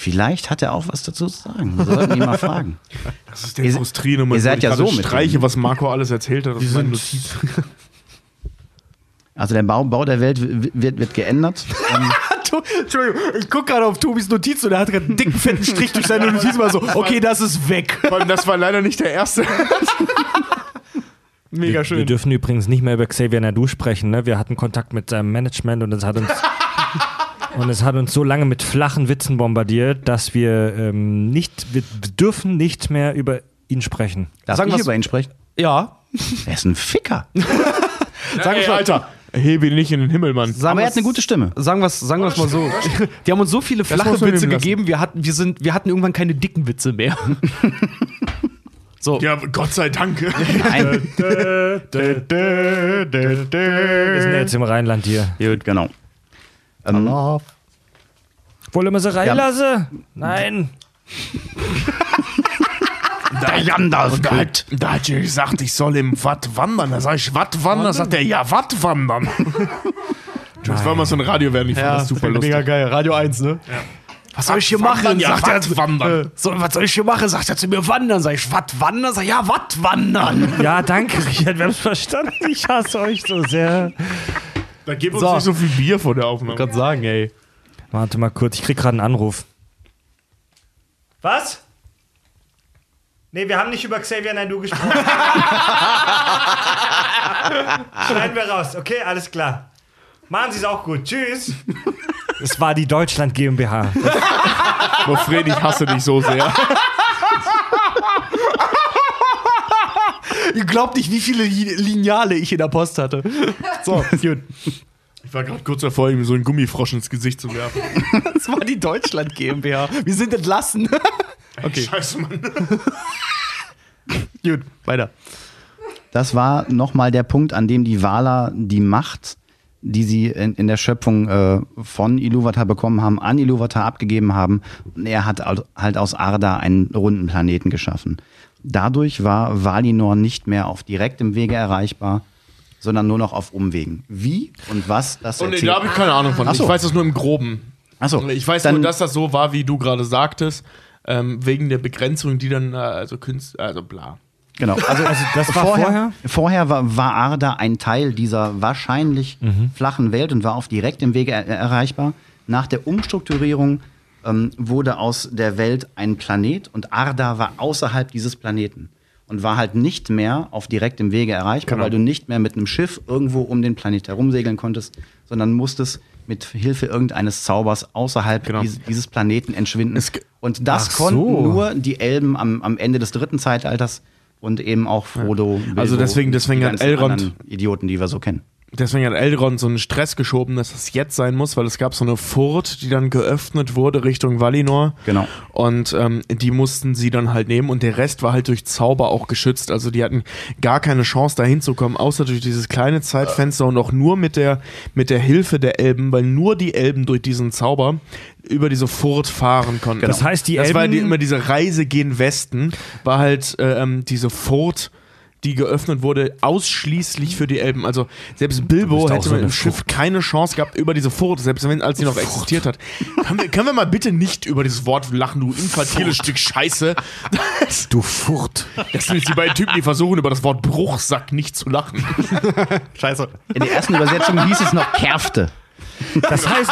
Vielleicht hat er auch was dazu zu sagen. Wir sollten ihn mal fragen. Das ist der Ihr- frustrierende ihr seid ich ja so mit streiche, was Marco alles erzählt hat. Das Notiz. Also der Bau, Bau der Welt wird, wird geändert. Ähm, Entschuldigung, ich gucke gerade auf Tobis Notiz und er hat gerade einen dicken, fetten Strich durch seine Notiz mal so, okay, das ist weg. Vor allem, das war leider nicht der erste. Mega Wir, wir dürfen übrigens nicht mehr über Xavier Nadu sprechen. Ne? Wir hatten Kontakt mit seinem Management und es hat uns und es hat uns so lange mit flachen Witzen bombardiert, dass wir ähm, nicht, wir dürfen nicht mehr über ihn sprechen. darf Sagen ich über ihn sprechen? Ja. Er ist ein Ficker. Sag Ey, Alter, hebe ihn nicht in den Himmel, Mann. Sagen Aber er hat eine gute Stimme. Sagen wir es sagen wir's mal so. Die haben uns so viele flache Witze gegeben, wir hatten, wir, sind, wir hatten irgendwann keine dicken Witze mehr. So. Ja, Gott sei Dank. Nein. Wir sind jetzt im Rheinland hier. Gut, genau. Ähm, Wollen wir sie reinlassen? Nein. der Gandalf Da hat, da hat er gesagt, ich soll im Watt wandern. Da sag ich, Watt wandern? Da sagt er, ja, Watt wandern. Das war mal so ein Radio, ich fand das super lustig. geil. Radio 1, ne? Was soll ich hier Wandern, machen? ja, sagt er, Watt wandern. äh, so, was soll ich hier machen? Sagt er zu mir, wandern. Sag ich, was wandern? Sag ich, ja, was wandern? Ja, danke, Richard. Wir haben es verstanden. Ich hasse euch so sehr. Da gibt uns So. nicht so viel Bier vor der Aufnahme. Gerade sagen, ey. Warte mal kurz, ich krieg gerade einen Anruf. Was? Nee, wir haben nicht über Xavier Naidoo gesprochen. Schneiden wir raus. Okay, alles klar. Machen Sie es auch gut. Tschüss. Es war die Deutschland GmbH. Boah, Fred, ich hasse dich so sehr. Ihr glaubt nicht, wie viele Li- Lineale ich in der Post hatte. So, gut. Ich war gerade kurz davor, ihm so einen Gummifrosch ins Gesicht zu werfen. Das war die Deutschland GmbH. Wir sind entlassen. Okay. Scheiße, Mann. gut, weiter. Das war nochmal der Punkt, an dem die Valar die Macht, die sie in, in der Schöpfung äh, von Iluvatar bekommen haben, an Iluvatar abgegeben haben. Und er hat al- halt aus Arda einen runden Planeten geschaffen. Dadurch war Valinor nicht mehr auf direktem Wege erreichbar, sondern nur noch auf Umwegen. Wie und was das Und erzählt- da habe ich keine Ahnung von. So. Ich weiß das nur im Groben. Achso, Ich weiß dann, nur, dass das so war, wie du gerade sagtest, ähm, wegen der Begrenzung, die dann, äh, also Künstler, also bla. Genau, also, das war vorher, vorher? vorher war, war Arda ein Teil dieser wahrscheinlich flachen Welt und war auf direktem Wege er erreichbar. Nach der Umstrukturierung ähm, wurde aus der Welt ein Planet und Arda war außerhalb dieses Planeten und war halt nicht mehr auf direktem Wege erreichbar, Genau. weil du nicht mehr mit einem Schiff irgendwo um den Planet herumsegeln konntest, sondern musstest mit Hilfe irgendeines Zaubers außerhalb Genau. dies, dieses Planeten entschwinden. Und das Ach konnten so. nur die Elben am, am Ende des dritten Zeitalters und eben auch Frodo. Bilbo, Also deswegen- deswegen die hat Elrond- Idioten, die wir so kennen. Deswegen hat Elrond so einen Stress geschoben, dass es jetzt sein muss, weil es gab so eine Furt, die dann geöffnet wurde Richtung Valinor. Genau. Und ähm, die mussten sie dann halt nehmen und der Rest war halt durch Zauber auch geschützt. Also die hatten gar keine Chance da hinzukommen, außer durch dieses kleine Zeitfenster und auch nur mit der, mit der Hilfe der Elben, weil nur die Elben durch diesen Zauber über diese Furt fahren konnten. Genau. Das heißt, die das war die, Elben- immer diese Reise gen Westen, war halt äh, ähm, diese Furt die geöffnet wurde, ausschließlich für die Elben. Also selbst Bilbo hätte so man eine im Schiff keine Chance gehabt über diese Furt, selbst wenn als sie noch existiert hat. Können wir, können wir mal bitte nicht über dieses Wort lachen, du infantiles Stück Scheiße. Du Furt. Das sind jetzt die beiden Typen, die versuchen über das Wort Bruchsack nicht zu lachen. Scheiße. In der ersten Übersetzung hieß es noch Kerfte. Das heißt,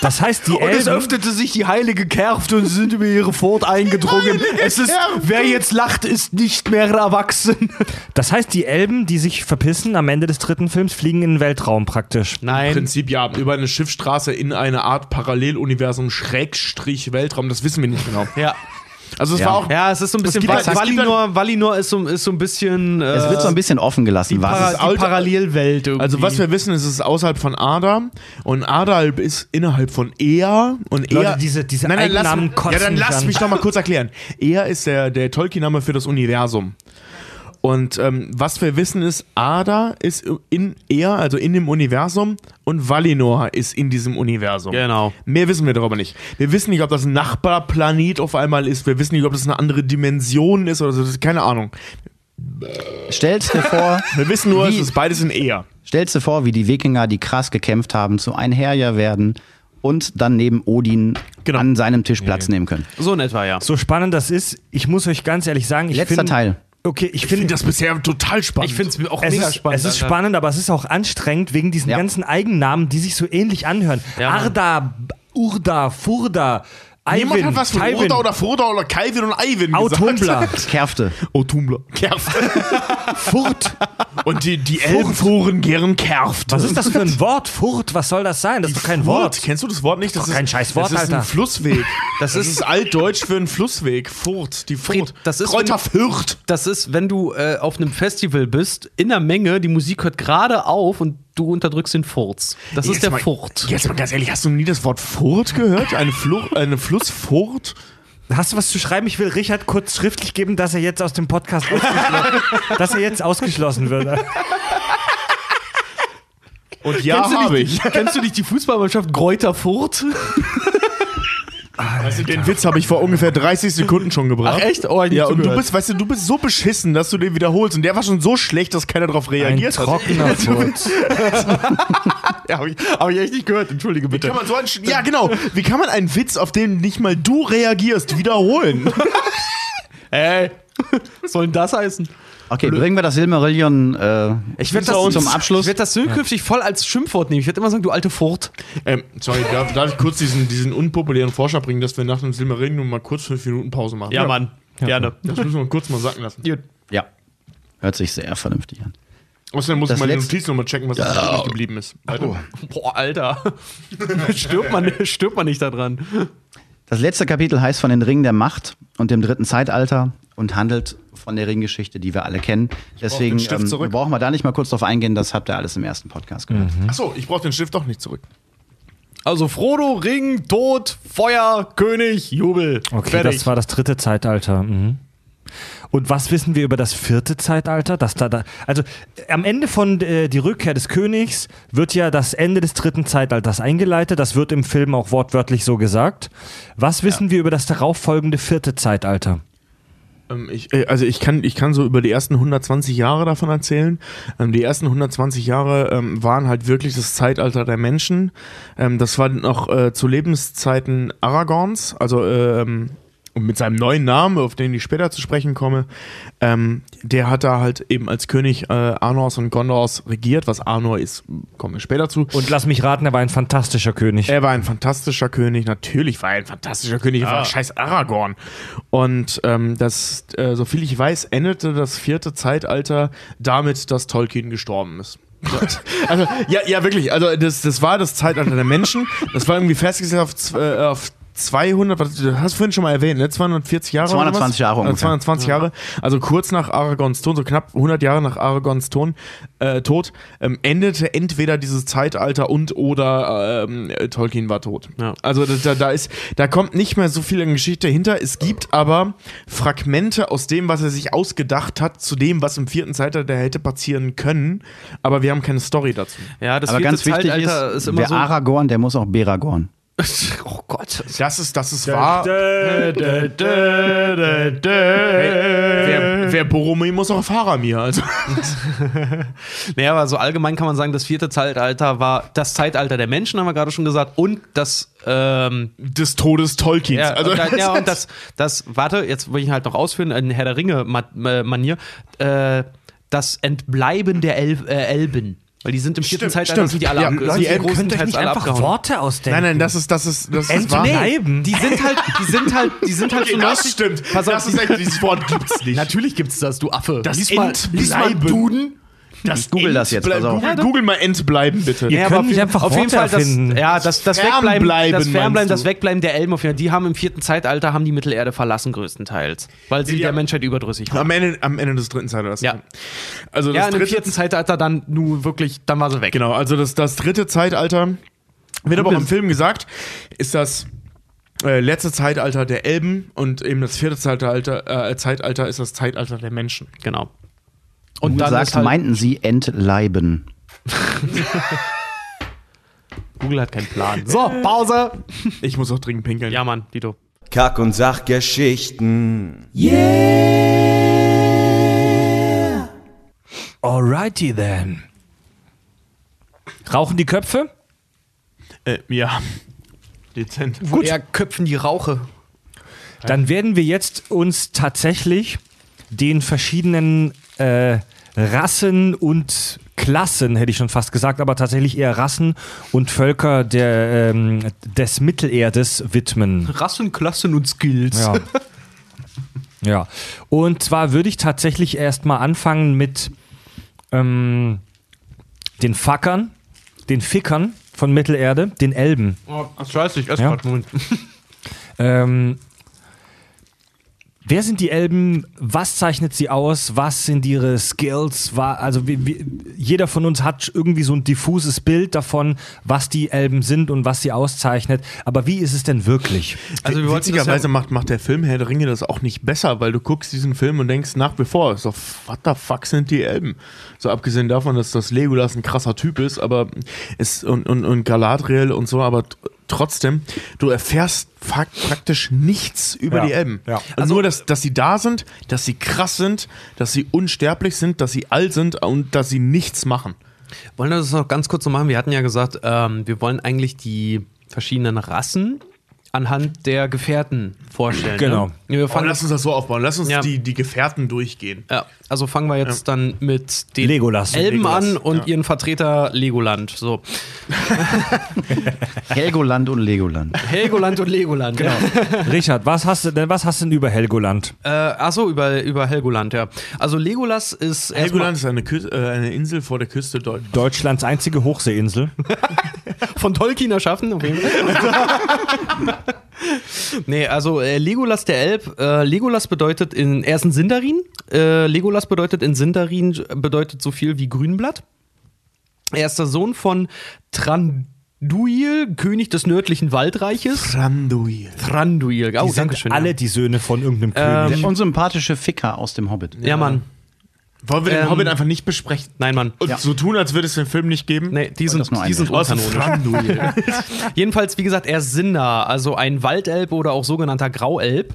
das heißt, die Elben. öffnete sich die heilige Kerft und sie sind über ihre Fort eingedrungen. Es ist, wer jetzt lacht, ist nicht mehr erwachsen. Das heißt, die Elben, die sich verpissen am Ende des dritten Films, fliegen in den Weltraum praktisch. Im Nein. Prinzip ja, über eine Schiffsstraße in eine Art Paralleluniversum, Schrägstrich Weltraum, das wissen wir nicht genau. Ja. Also es Ja. war auch. Ja, es ist so ein bisschen. gibt halt- es gibt Valinor, Valinor ist so, ist so ein bisschen. Äh, Es wird so ein bisschen offen gelassen, die, was Para es die Parallelwelt irgendwie. Also was wir wissen, ist, es ist außerhalb von Ada und Ada ist innerhalb von Ea und Leute, Ea. diese- diese nein, nein, lass, Ja, dann mich lass mich doch mal kurz erklären. Ea ist der, der Tolkien-Name für das Universum. Und ähm, was wir wissen ist, Ada ist in Ea, also in dem Universum, und Valinor ist in diesem Universum. Genau. Mehr wissen wir darüber nicht. Wir wissen nicht, ob das ein Nachbarplanet auf einmal ist. Wir wissen nicht, ob das eine andere Dimension ist oder so. Das ist keine Ahnung. Stellst dir vor, Wir wissen nur, Wie- es ist beides in Ea. stellst dir vor, wie die Wikinger, die krass gekämpft haben, zu Einherjer werden und dann neben Odin Genau. an seinem Tisch Platz nehmen können. so in etwa, ja. So spannend das ist, ich muss euch ganz ehrlich sagen, ich Letzter find, Teil. Okay, ich Ich finde finde das bisher total spannend. Ich finde es auch es mega ist, spannend. es ist Alter. spannend, aber es ist auch anstrengend wegen diesen Ja. ganzen Eigennamen, die sich so ähnlich anhören. Ja. Arda, Urda, Furda, Ivan, hat was von Urda oder Furda oder Calvin und Ivan Autumbla, gesagt. Kerfte. Autumbla. Kerft. Furt. Und die, die Elben fuhren gern Kerft. Was ist das für ein Wort? Furt, was soll das sein? Das ist doch kein Wort. Kennst du das Wort nicht? Das Doch kein scheiß Wort, das ist Alter. ein Flussweg. Das Das ist- ist altdeutsch für einen Flussweg. Furt, die Furt. Fried, das ist, Kräuter wenn- Fürth. Das ist, wenn du äh, auf einem Festival bist, in der Menge, die Musik hört gerade auf und du unterdrückst den Furz. Das ist Jetzt der mal- Furt. Jetzt mal ganz ehrlich, hast du nie das Wort Furt gehört? Eine, Flu eine Flussfurt? Hast du was zu schreiben? Ich will Richard kurz schriftlich geben, dass er jetzt aus dem Podcast ausgeschlossen, dass er jetzt ausgeschlossen wird. Und ja, Kennst du habe nicht- ich. Kennst du nicht die Fußballmannschaft Gräuter Furt? Weißt du, den Witz habe ich vor ungefähr 30 Sekunden schon gebracht. Ach, echt? Oh, ja, und du bist, weißt du, du bist so beschissen, dass du den wiederholst. Und der war schon so schlecht, dass keiner darauf Ein reagiert hat. trockener Furt. Ja, habe ich, hab ich echt nicht gehört. Entschuldige Wie bitte. kann man so einen, ja, genau. Wie kann man einen Witz, auf den nicht mal du reagierst, wiederholen? Ey, was soll denn das heißen? Okay, bringen wir das Silmarillion äh, Ich werde zum das Abschluss. Ich werde das zukünftig voll als Schimpfwort nehmen. Ich werde immer sagen, du alte Furt. ähm, sorry, darf, darf ich kurz diesen, diesen unpopulären Vorschlag bringen, dass wir nach dem Silmarillion mal kurz fünf Minuten Pause machen? Mann. Gerne. Das müssen wir kurz mal sacken lassen. Ja. Hört sich sehr vernünftig an. Außerdem muss Das ich meine Notiz nochmal checken, was da übrig geblieben ist. Weiter. Boah, Alter. stirbt, man, stirbt man nicht daran. Das letzte Kapitel heißt von den Ringen der Macht und dem dritten Zeitalter und handelt von der Ringgeschichte, die wir alle kennen. Deswegen den Stift ähm, brauchen wir da nicht mal kurz drauf eingehen, das habt ihr alles im ersten Podcast gehört. Achso, ich brauche den Stift doch nicht zurück. Also Frodo, Ring, Tod, Feuer, König, Jubel. Okay, Fertig. das war das dritte Zeitalter. Mhm. Und was wissen wir über das vierte Zeitalter? Dass da, da, also äh, am Ende von äh, Die Rückkehr des Königs wird ja das Ende des dritten Zeitalters eingeleitet. Das wird im Film auch wortwörtlich so gesagt. Was wissen wir über das darauffolgende vierte Zeitalter? Ähm, ich, äh, also ich kann, ich kann so über die ersten 120 Jahre davon erzählen. Ähm, die ersten 120 Jahre ähm, waren halt wirklich das Zeitalter der Menschen. Das war noch äh, zu Lebenszeiten Aragorns, also und mit seinem neuen Namen, auf den ich später zu sprechen komme, ähm, der hat da halt eben als König äh, Arnors und Gondors regiert. Was Arnor ist, kommen wir später zu. Und lass mich raten, er war ein fantastischer König. Er war ein fantastischer König, natürlich war er ein fantastischer König, er war scheiß Aragorn. Und ähm, das, äh, soviel ich weiß, endete das vierte Zeitalter damit, dass Tolkien gestorben ist. also, ja, ja, wirklich. Also, das, das war das Zeitalter der Menschen. Das war irgendwie festgesetzt auf, äh, auf 200, was, du hast vorhin schon mal erwähnt, ne? 240 Jahre. oder 220 was? Jahre Äh, ungefähr. 220 Jahre. Also kurz nach Aragons Tod, so knapp 100 Jahre nach Aragons Ton, äh, Tod, ähm, endete entweder dieses Zeitalter und oder ähm, äh, Tolkien war tot. Ja. Also da, da, ist, da kommt nicht mehr so viel in Geschichte hinter. Es gibt aber Fragmente aus dem, was er sich ausgedacht hat, zu dem, was im vierten Zeitalter hätte passieren können. Aber wir haben keine Story dazu. Ja, das Aber ganz wichtig Zeitalter ist, ist immer wer so. Aragorn, der muss auch Beragorn. Oh Gott. Das ist, das ist wahr. Wer Boromir muss auch Faramir. Also. Naja, aber so allgemein kann man sagen, das vierte Zeitalter war das Zeitalter der Menschen, haben wir gerade schon gesagt, und das ähm, Des Todes Tolkiens. Ja, also, und, da- ja, und das, das, warte, jetzt will ich halt noch ausführen, in Herr der Ringe-Manier, äh, das Entbleiben der El äh, Elben. Weil die sind im vierten Stimmt, Zeitalter stimmt. sind die alle Ja, abge- Leute, sind die Ihr könnt euch nicht alle einfach abgehauen. Worte ausdenken. nein, nein, das ist, das ist, das ist wahr. Entbleiben. Die sind halt, die sind halt, die sind halt Okay, so das stimmt. Pass auf, das ist echt, dieses Wort gibt's nicht. Natürlich gibt's das, du Affe. Das Lies mal, lies mal. Duden. Das google das jetzt, auf. Google. Google mal entbleiben, bitte. Ihr Ja, könnt aber auf, nicht jeden- einfach auf jeden Fall das, ja, das, das Wegbleiben, das Fernbleiben, das? Wegbleiben der Elben auf jeden Fall, die haben im vierten Zeitalter haben die Mittelerde verlassen größtenteils, weil sie Ja. der Menschheit überdrüssig waren. Am Ende, am Ende des dritten Zeitalters. Ja. Also das Ja, dritte, vierten Zeitalter dann nur wirklich, dann war sie weg. genau, also das, das dritte Zeitalter, wird aber auch im Film gesagt, ist das äh, letzte Zeitalter der Elben und eben das vierte Zeitalter, äh, Zeitalter ist das Zeitalter der Menschen. Genau. Und Und dann sagt, halt, meinten sie entleiben. Google hat keinen Plan. So, Pause. Ich muss auch dringend pinkeln. Ja, Mann, Dito. Kack- und Sachgeschichten. Alrighty then. Rauchen die Köpfe? Äh, ja. Dezent. Gut. Eher köpfen die Rauche. Dann werden wir jetzt uns tatsächlich den verschiedenen äh, Rassen und Klassen, hätte ich schon fast gesagt, aber tatsächlich eher Rassen und Völker der, ähm, des Mittelerdes widmen. Rassen, Klassen und Skills. Ja. ja. Und zwar würde ich tatsächlich erstmal anfangen mit ähm, den Fackern, den Fickern von Mittelerde, den Elben. Oh, scheiße, ich esse Ja. grad, Moment. Ähm, wer sind die Elben? Was zeichnet sie aus? Was sind ihre Skills? Also wie, wie, jeder von uns hat irgendwie so ein diffuses Bild davon, was die Elben sind und was sie auszeichnet. Aber wie ist es denn wirklich? Also wir Witzigerweise ja, macht, macht der Film Herr der Ringe das auch nicht besser, weil du guckst diesen Film und denkst nach wie vor, so, what the fuck sind die Elben? So abgesehen davon, dass das Legolas ein krasser Typ ist, aber ist und, und, und Galadriel und so, aber trotzdem, du erfährst praktisch nichts über Ja, die Elben. ja. Also nur, dass, dass sie da sind, dass sie krass sind, dass sie unsterblich sind, dass sie alt sind und dass sie nichts machen. wollen wir das noch ganz kurz so machen? Wir hatten ja gesagt, ähm, wir wollen eigentlich die verschiedenen Rassen anhand der Gefährten vorstellen. Genau. Ne? Wir fangen, lass uns das so aufbauen. Lass uns Ja. die, die Gefährten durchgehen. ja, also fangen wir jetzt dann mit den Legolas. Elben Legolas, an und ja. ihren Vertreter Legoland. So. Helgoland und Legoland. Helgoland und Legoland. Genau. Richard, was hast du denn, was hast du denn über Helgoland? Äh, achso, über, über Helgoland, ja. Also Legolas ist Helgoland ist eine, Kü- äh, eine Insel vor der Küste Deutschlands. Deutschlands einzige Hochseeinsel. von Tolkien erschaffen, auf jeden Fall. nee, also äh, Legolas der Elb. Äh, Legolas bedeutet in, er ist ein Sindarin. Äh, Legolas bedeutet in Sindarin bedeutet so viel wie Grünblatt. Er ist der Sohn von Thranduil, König des nördlichen Waldreiches. Randuil. Thranduil, oh, Die sind schön. alle die Söhne von irgendeinem König. Der unsympathische Ficker aus dem Hobbit. ja. ja, Mann. Wollen wir den Ähm, Hobbit einfach nicht besprechen? Nein, Mann. Und so tun, als würde es den Film nicht geben? Nee, die sind, die sind unkanonisch. Jedenfalls, wie gesagt, er ist Sindar, also ein Waldelb oder auch sogenannter Grauelb.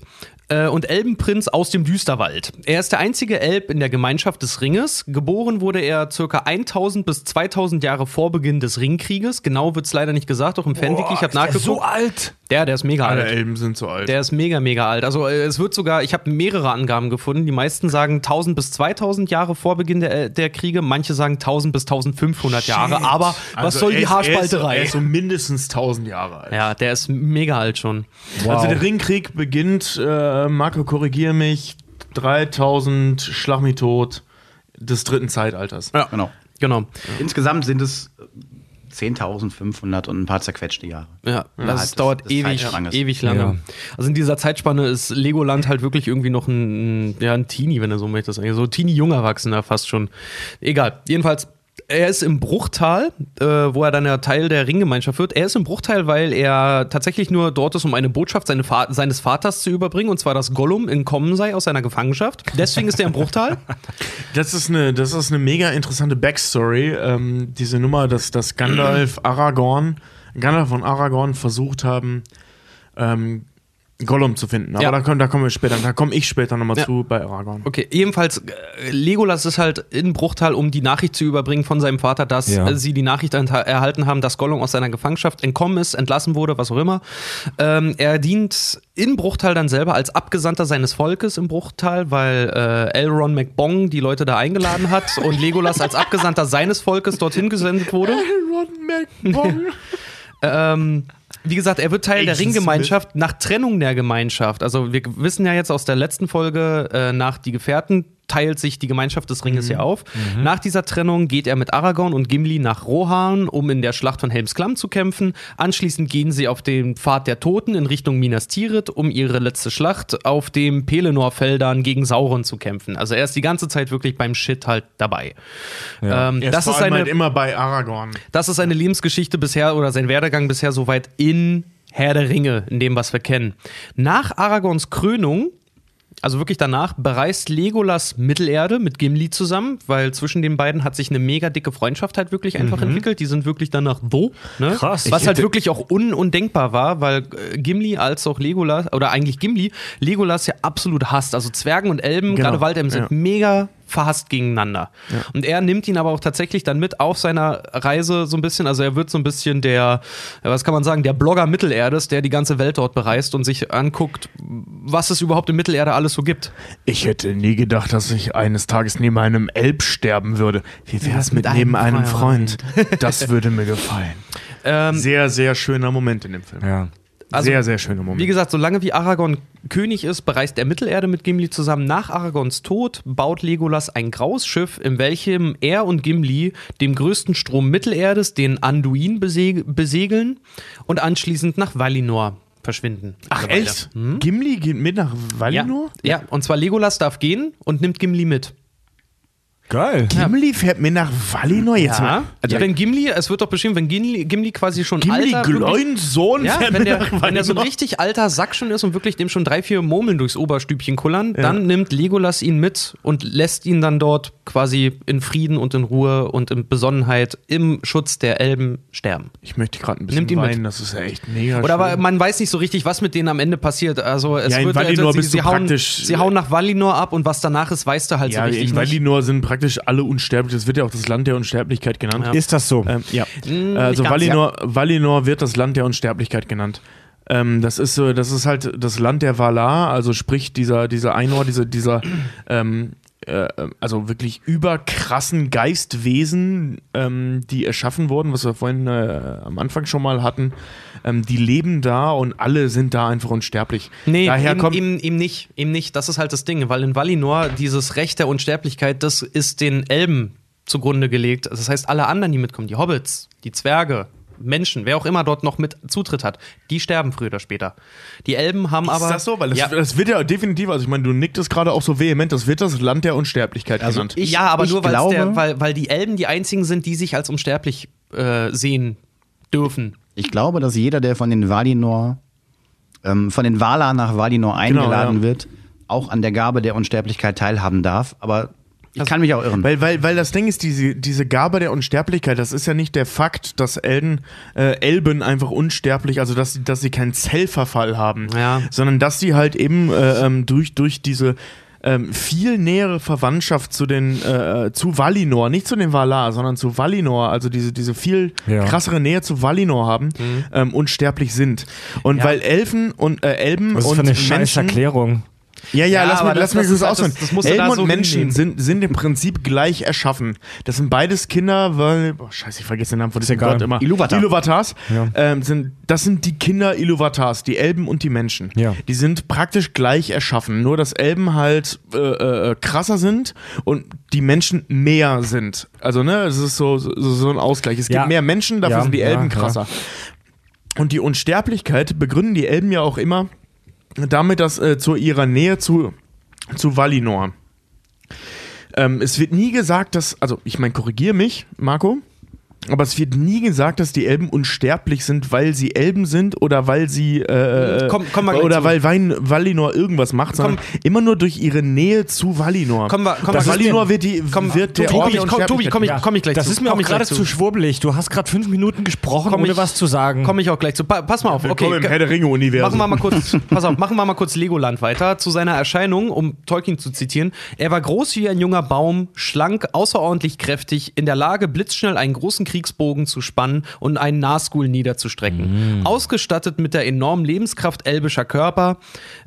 äh, Und Elbenprinz aus dem Düsterwald. Er ist der einzige Elb in der Gemeinschaft des Ringes. Geboren wurde er circa 1000 bis 2000 Jahre vor Beginn des Ringkrieges. Genau wird es leider nicht gesagt, auch im Fanwiki. Ich habe nachgeguckt. so alt. Der, der ist mega Alle alt. Elben sind so alt. Der ist mega, mega alt. Also äh, es wird sogar, ich habe mehrere Angaben gefunden. Die meisten sagen 1000 bis 2000 Jahre vor Beginn der, der Kriege. Manche sagen 1000 bis 1500 Jahre. Aber was Also soll die Er Haarspalterei? ist, er ist so mindestens 1000 Jahre alt. ja, der ist mega alt schon. Also der Ringkrieg beginnt, äh, Marco, korrigiere mich, 3000 Schlag mich tot des dritten Zeitalters. Ja, Genau. Genau. Insgesamt sind es äh, 10.500 und ein paar zerquetschte Jahre. Ja, das Innerhalb des- dauert des ewig, ewig lange. Ja. Also in dieser Zeitspanne ist Legoland halt wirklich irgendwie noch ein, ja, ein Teenie, wenn du so möchtest. So Teenie-Jung Erwachsener fast schon. Egal. Jedenfalls, er ist im Bruchtal, äh, wo er dann ja Teil der Ringgemeinschaft wird. Er ist im Bruchtal, weil er tatsächlich nur dort ist, um eine Botschaft seine Va seines Vaters zu überbringen, und zwar, dass Gollum entkommen sei aus seiner Gefangenschaft. Deswegen ist er im Bruchtal. Das ist eine, das ist eine mega interessante Backstory. Ähm, diese Nummer, dass, dass Gandalf Aragorn Gandalf und Aragorn versucht haben, ähm, Gollum zu finden. Aber Ja. da, kommen, da kommen wir später, da komme ich später nochmal Ja. zu bei Aragorn. Okay, ebenfalls, äh, Legolas ist halt in Bruchtal, um die Nachricht zu überbringen von seinem Vater, dass Ja. sie die Nachricht erhalten haben, dass Gollum aus seiner Gefangenschaft entkommen ist, entlassen wurde, was auch immer. Ähm, er dient in Bruchtal dann selber als Abgesandter seines Volkes im Bruchtal, weil äh, Elrond McBong die Leute da eingeladen hat und Legolas als Abgesandter seines Volkes dorthin gesendet wurde. Ähm, wie gesagt, er wird Teil der Agent Ringgemeinschaft nach Trennung der Gemeinschaft. Also wir wissen ja jetzt aus der letzten Folge, äh, nach Die Gefährten teilt sich die Gemeinschaft des Ringes Mhm. ja auf. Nach dieser Trennung geht er mit Aragorn und Gimli nach Rohan, um in der Schlacht von Helms Klamm zu kämpfen. Anschließend gehen sie auf den Pfad der Toten in Richtung Minas Tirith, um ihre letzte Schlacht auf dem Pelennor-Feldern gegen Sauron zu kämpfen. Also er ist die ganze Zeit wirklich beim Shit halt dabei. Ähm, Er das, ist seine, halt immer bei Aragorn. das ist seine Lebensgeschichte bisher oder sein Werdegang bisher soweit in Herr der Ringe, in dem, was wir kennen. Nach Aragorns Krönung, also wirklich danach, bereist Legolas Mittelerde mit Gimli zusammen, weil zwischen den beiden hat sich eine mega dicke Freundschaft halt wirklich einfach entwickelt. Die sind wirklich danach so. Ne? Krass. Was halt wirklich auch un undenkbar war, weil äh, Gimli als auch Legolas, oder eigentlich Gimli, Legolas ja absolut hasst. Also Zwergen und Elben, Genau. gerade Waldelben, sind Ja. mega verhasst gegeneinander. Und er nimmt ihn aber auch tatsächlich dann mit auf seiner Reise so ein bisschen. Also er wird so ein bisschen der, ja, was kann man sagen, der Blogger Mittelerdes, der die ganze Welt dort bereist und sich anguckt, was es überhaupt in Mittelerde alles so gibt. Ich hätte nie gedacht, dass ich eines Tages neben einem Elb sterben würde. Wie wäre es mit mit neben einem einem Freund? Das würde mir gefallen. Ähm, Sehr, sehr schöner Moment in dem Film. Ja. Also, sehr, sehr schöner Moment. Wie gesagt, solange wie Aragorn König ist, bereist er Mittelerde mit Gimli zusammen. Nach Aragorns Tod baut Legolas ein graues Schiff, in welchem er und Gimli dem größten Strom Mittelerdes, den Anduin, beseg besegeln und anschließend nach Valinor verschwinden. Ach, echt? Gimli geht mit nach Ja, Valinor? ja, und zwar Legolas darf gehen und nimmt Gimli mit. Geil. Gimli fährt mit nach Valinor jetzt mal. Also wenn Gimli, es wird doch beschrieben, wenn Gimli, Gimli quasi schon Gimli alter... Sohn Ja, fährt wenn mit der, nach wenn der so ein Valinor. richtig alter Sack schon ist und wirklich dem schon drei, vier Murmeln durchs Oberstübchen kullern, dann nimmt Legolas ihn mit und lässt ihn dann dort quasi in Frieden und in Ruhe und in Besonnenheit im Schutz der Elben sterben. Ich möchte gerade ein bisschen Nimmt ihn mit. weinen, das ist ja echt mega Oder aber man weiß nicht so richtig, was mit denen am Ende passiert. Also es Ja, in wird Valinor also, sie, bist du sie, hauen, praktisch- sie hauen nach Valinor ab und was danach ist, weißt du halt ja, so richtig in nicht. Valinor sind praktisch alle unsterblich. Das wird ja auch das Land der Unsterblichkeit genannt. Ja. Ist das so? Ähm, ja. Mm, also nicht ganz, Valinor, Valinor wird das Land der Unsterblichkeit genannt. Ähm, das ist so, das ist halt das Land der Valar, also sprich dieser, dieser Einor, dieser, dieser ähm, äh, also wirklich überkrassen Geistwesen, ähm, die erschaffen wurden, was wir vorhin äh, am Anfang schon mal hatten, ähm, die leben da und alle sind da einfach unsterblich. Nee, Daher ihm, ihm, ihm nicht, ihm nicht. Das ist halt das Ding, weil in Valinor dieses Recht der Unsterblichkeit, das ist den Elben zugrunde gelegt. Das heißt, alle anderen, die mitkommen, die Hobbits, die Zwerge, Menschen, wer auch immer dort noch mit Zutritt hat, die sterben früher oder später. Die Elben haben aber. ist das so? Weil das, ja, das wird ja definitiv, also ich meine, du nicktest gerade auch so vehement, das wird das Land der Unsterblichkeit Also genannt. ich- ja, aber nur der, weil, weil die Elben die einzigen sind, die sich als unsterblich äh, sehen dürfen. Ich glaube, dass jeder, der von den Valinor, ähm, von den Valar nach Valinor eingeladen Genau, ja. wird, auch an der Gabe der Unsterblichkeit teilhaben darf. Aber ich kann mich auch irren. Weil, weil, weil das Ding ist, diese, diese Gabe der Unsterblichkeit, das ist ja nicht der Fakt, dass Elben, äh, Elben einfach unsterblich, also dass, sie- dass sie keinen Zellverfall haben, Ja. sondern dass sie halt eben äh, ähm, durch, durch diese ähm, viel nähere Verwandtschaft zu den äh, zu Valinor, nicht zu den Valar, sondern zu Valinor, also diese, diese viel Ja. krassere Nähe zu Valinor haben, ähm, unsterblich sind. Und Ja. weil Elfen und äh, Elben Was ist und für eine Menschen Erklärung? Ja, ja, Ja, lass, mich, das- lass mich das das, ist halt- ausführen. das- das Elben da und so Menschen hinnehmen. sind, sind im Prinzip gleich erschaffen. Das sind beides Kinder, weil, boah, scheiße, ich vergesse den Namen von diesem egal. Gott immer. Iluvatar. Iluvatars. Ja. Ähm, sind, das sind die Kinder Iluvatars, die Elben und die Menschen. Ja. Die sind praktisch gleich erschaffen. Nur, dass Elben halt äh, äh, krasser sind und die Menschen mehr sind. Also, ne, es ist so, so, so ein Ausgleich. Es gibt Ja. mehr Menschen, dafür sind die Elben krasser. Und die Unsterblichkeit begründen die Elben ja auch immer damit, dass äh, zu ihrer Nähe zu, zu Valinor. Ähm, es wird nie gesagt, dass, also ich meine, korrigier mich, Marco. Aber es wird nie gesagt, dass die Elben unsterblich sind, weil sie Elben sind oder weil sie äh, Komm- komm mal gleich oder zu. weil Wein, Valinor irgendwas macht, sondern immer nur durch ihre Nähe zu Valinor. Kommen wir- kommen das Valinor wird die Komm, wird der Tobi, Ort komm- Tobi, komm ich, komm ich gleich das zu. ist mir komm auch gerade zu schwurbelig. Du hast gerade fünf Minuten gesprochen, Komm ohne ich- was zu sagen. Komme ich auch gleich zu. Pa pass mal auf. Willkommen Okay, im Herr der Ringe-Universum. Machen wir mal kurz, pass auf, machen wir mal kurz Legoland weiter. Zu seiner Erscheinung, um Tolkien zu zitieren. Er war groß wie ein junger Baum, schlank, außerordentlich kräftig, in der Lage, blitzschnell einen großen Kriegsbogen zu spannen und einen Nahschool niederzustrecken. Ausgestattet mit der enormen Lebenskraft elbischer Körper.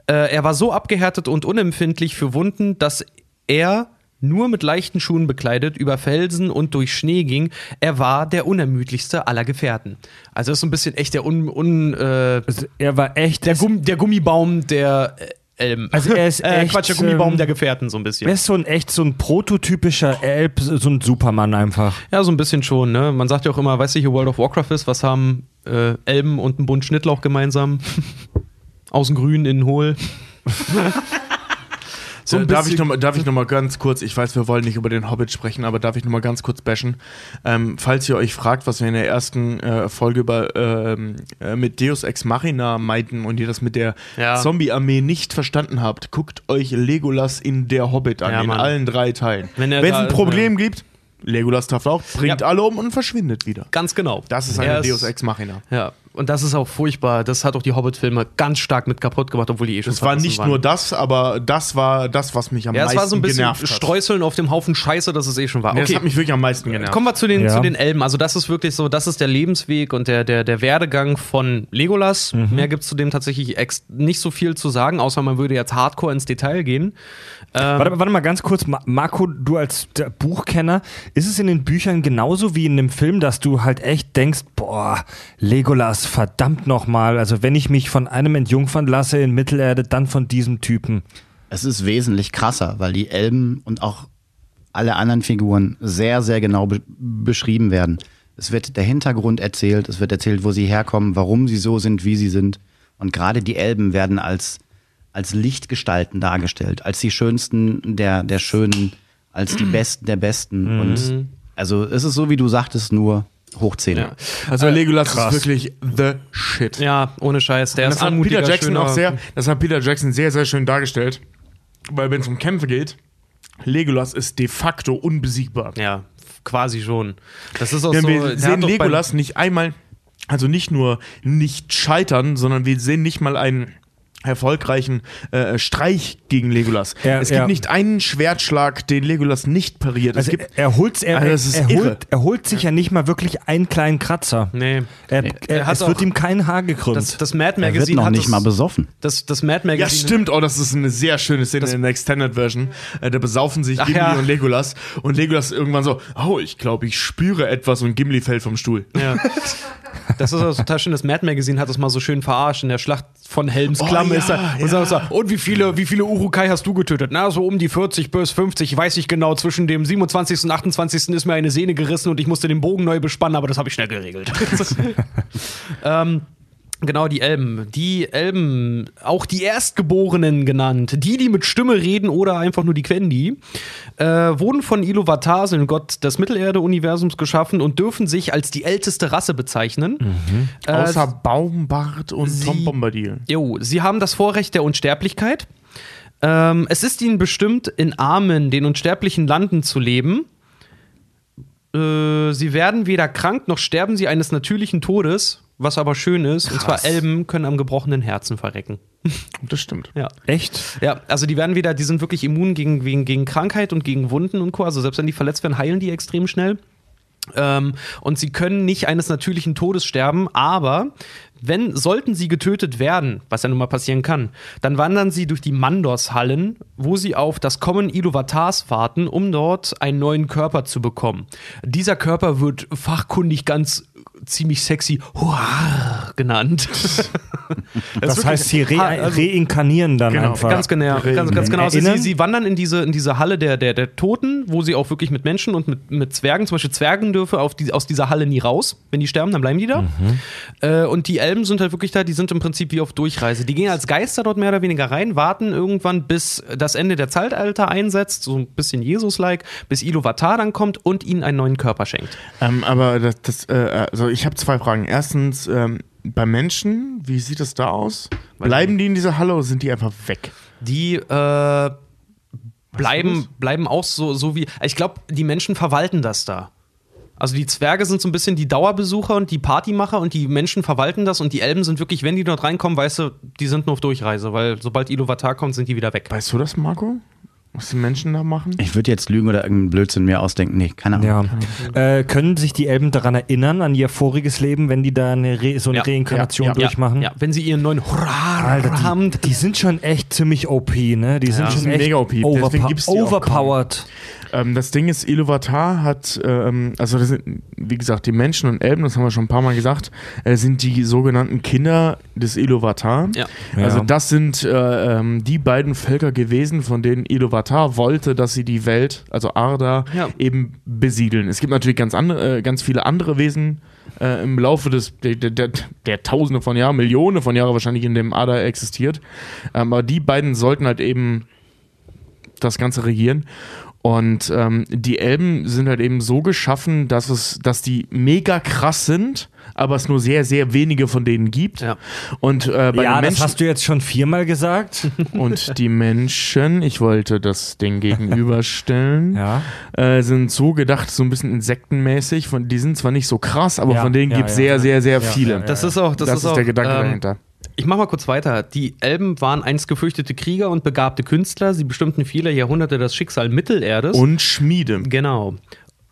Äh, er war so abgehärtet und unempfindlich für Wunden, dass er nur mit leichten Schuhen bekleidet über Felsen und durch Schnee ging. Er war der unermüdlichste aller Gefährten. Also das ist so ein bisschen echt der un, un äh, er war echt. der, Gumm, der Gummibaum der äh, Elben. Also er ist äh, echt, Quatsch, der Gummibaum ähm, der Gefährten so ein bisschen. er ist so ein echt so ein prototypischer Elb, so ein Superman einfach. Ja, so ein bisschen schon, ne? Man sagt ja auch immer, weißt du, hier World of Warcraft ist, was haben äh, Elben und ein Bund Schnittlauch gemeinsam? Außen grün, innen hohl. so Äh, darf ich, bisschen- noch mal, ganz kurz, ich weiß, wir wollen nicht über den Hobbit sprechen, aber darf ich noch mal ganz kurz bashen? Ähm, falls ihr euch fragt, was wir in der ersten äh, Folge über, ähm, äh, mit Deus Ex Machina meinten und ihr das mit der Ja. Zombie-Armee nicht verstanden habt, guckt euch Legolas in der Hobbit an, Ja, in allen drei Teilen. Wenn er es ein ist, Problem gibt, Legolas taucht auf, bringt Ja. alle um und verschwindet wieder. Ganz genau. Das ist Er eine Deus Ex Machina. Ja, und das ist auch furchtbar. Das hat auch die Hobbit-Filme ganz stark mit kaputt gemacht, obwohl die eh schon Es war nicht waren. nur das, aber das war das, was mich am Ja, es meisten war so ein bisschen genervt hat. Streuseln auf dem Haufen Scheiße, dass es eh schon war. Nee, Okay. Das hat mich wirklich am meisten genervt. Kommen wir zu den, Ja. zu den Elben. Also, das ist wirklich so, das ist der Lebensweg und der, der, der Werdegang von Legolas. Mhm. Mehr gibt es zu dem tatsächlich ex nicht so viel zu sagen, außer man würde jetzt hardcore ins Detail gehen. Ähm, Warte, warte mal ganz kurz, Ma- Marco, du als der Buchkenner, ist es in den Büchern genauso wie in dem Film, dass du halt echt denkst, boah, Legolas, verdammt nochmal, also wenn ich mich von einem entjungfern lasse in Mittelerde, dann von diesem Typen. Es ist wesentlich krasser, weil die Elben und auch alle anderen Figuren sehr, sehr genau be beschrieben werden. Es wird der Hintergrund erzählt, es wird erzählt, wo sie herkommen, warum sie so sind, wie sie sind. Und gerade die Elben werden als, als Lichtgestalten dargestellt, als die Schönsten der, der Schönen, als die Besten der Besten. Und also es ist so, wie du sagtest, nur hochzählen. ja. Also Legolas ist wirklich the shit. ja, ohne Scheiß. Der das ist hat Peter Jackson schöner- auch sehr, das hat Peter Jackson sehr, sehr schön dargestellt. Weil wenn es um Kämpfe geht, Legolas ist de facto unbesiegbar. Ja, quasi schon. Das ist auch Denn so. wir sehen Legolas nicht einmal, also nicht nur nicht scheitern, sondern wir sehen nicht mal einen erfolgreichen äh, Streich gegen Legolas. Ja, es gibt ja. nicht einen Schwertschlag, den Legolas nicht pariert. Also es gibt, er, holt, er, Also er, holt, er holt sich ja nicht mal wirklich einen kleinen Kratzer. Nee. Er, Er er, hat es wird ihm kein Haar gekrümmt. Das, das Mad Er wird Magazine noch hat nicht das, mal besoffen. das, das Mad Magazine. ja, stimmt. Oh, das ist eine sehr schöne Szene in der Extended Version. Äh, da besaufen sich Ach Gimli ja. und Legolas. Und Legolas irgendwann so, oh, ich glaube, ich spüre etwas und Gimli fällt vom Stuhl. Ja. Das ist auch total schön. Das Mad Magazine hat das mal so schön verarscht. In der Schlacht von Helms Oh, Klamm ja, ist er. Und, sagt so, und wie viele, wie viele Urukai hast du getötet? Na, so um die 40 bis 50. Ich weiß nicht genau. Zwischen dem 27. und 28. ist mir eine Sehne gerissen und ich musste den Bogen neu bespannen, aber das habe ich schnell geregelt. ähm, Genau, die Elben. Die Elben, auch die Erstgeborenen genannt, die, die mit Stimme reden oder einfach nur die Quendi, äh, wurden von Iluvatar, dem Gott des Mittelerde-Universums, geschaffen und dürfen sich als die älteste Rasse bezeichnen. Äh, Außer Baumbart und sie- Tom Bombadil. Jo, sie haben das Vorrecht der Unsterblichkeit. Ähm, es ist ihnen bestimmt, in armen, den unsterblichen Landen zu leben. Äh, sie werden weder krank noch sterben sie eines natürlichen Todes, was aber schön ist. Und zwar Elben können am gebrochenen Herzen verrecken. Das stimmt. Ja. Echt? Ja, also die werden wieder, die sind wirklich immun gegen, gegen, gegen Krankheit und gegen Wunden und Co. Also selbst wenn die verletzt werden, heilen die extrem schnell. Ähm, und sie können nicht eines natürlichen Todes sterben, aber wenn, sollten sie getötet werden, was ja nun mal passieren kann, dann wandern sie durch die Mandos-Hallen, wo sie auf das Kommen Iluvatars warten, um dort einen neuen Körper zu bekommen. Dieser Körper wird fachkundig ganz ziemlich sexy Huar genannt. Das heißt, sie re also- reinkarnieren dann Genau, einfach. Ganz genau, ganz, ganz genau. Also sie, sie wandern in diese, in diese Halle der, der, der Toten, wo sie auch wirklich mit Menschen und mit, mit Zwergen, zum Beispiel Zwergen dürfen auf die, aus dieser Halle nie raus. Wenn die sterben, dann bleiben die da. Mhm. Äh, und die Elben sind halt wirklich da, die sind im Prinzip wie auf Durchreise. Die gehen als Geister dort mehr oder weniger rein, warten irgendwann, bis das Ende der Zeitalter einsetzt, so ein bisschen Jesus-like, bis Iluvatar dann kommt und ihnen einen neuen Körper schenkt. Ähm, aber das, das äh, also ich habe zwei Fragen. Erstens, ähm, bei Menschen, wie sieht es da aus? Bleiben die in dieser Halle oder sind die einfach weg? Die äh, bleiben, bleiben auch so, so wie. Ich glaube, die Menschen verwalten das da. Also die Zwerge sind so ein bisschen die Dauerbesucher und die Partymacher und die Menschen verwalten das und die Elben sind wirklich, wenn die dort reinkommen, weißt du, die sind nur auf Durchreise, weil sobald Iluvatar kommt, sind die wieder weg. Weißt du das, Marco? Was die Menschen da machen? Ich würde jetzt lügen oder irgendeinen Blödsinn mir ausdenken. Nee, keine Ahnung. Ja. Äh, können sich die Elben daran erinnern, an ihr voriges Leben, wenn die da eine Re so eine Ja. Reinkarnation Ja, ja, durchmachen? Ja, wenn sie ihren neuen Hurra Alter, haben. die, die sind schon echt ziemlich OP, ne? Die sind Ja, schon sind echt mega OP, overpo gibt's die auch overpowered. Ähm, das Ding ist, Iluvatar hat, ähm, also das sind, wie gesagt, die Menschen und Elben, das haben wir schon ein paar Mal gesagt, äh, sind die sogenannten Kinder des Iluvatar. Ja. Also Ja. das sind äh, ähm, die beiden Völker gewesen, von denen Iluvatar wollte, dass sie die Welt, also Arda, Ja. eben besiedeln. Es gibt natürlich ganz, andere, äh, ganz viele andere Wesen äh, im Laufe des, der, der, der, der Tausende von Jahren, Millionen von Jahren wahrscheinlich in dem Arda existiert. Ähm, aber die beiden sollten halt eben das Ganze regieren. Und ähm, die Elben sind halt eben so geschaffen, dass es, dass die mega krass sind, aber es nur sehr, sehr wenige von denen gibt. Ja. Und äh, bei Ja, den das Menschen hast du jetzt schon viermal gesagt. und die Menschen, ich wollte das Ding gegenüberstellen, ja. äh, sind so gedacht, so ein bisschen insektenmäßig. Von, die sind zwar nicht so krass, aber Ja, von denen ja, gibt es ja, sehr, ja. sehr, sehr Ja, viele. ja, ja. Das ist auch, das, Das, ist, ist auch, der Gedanke ähm, dahinter. Ich mach mal kurz weiter. Die Elben waren einst gefürchtete Krieger und begabte Künstler. Sie bestimmten viele Jahrhunderte das Schicksal Mittelerdes. Und Schmiede. Genau.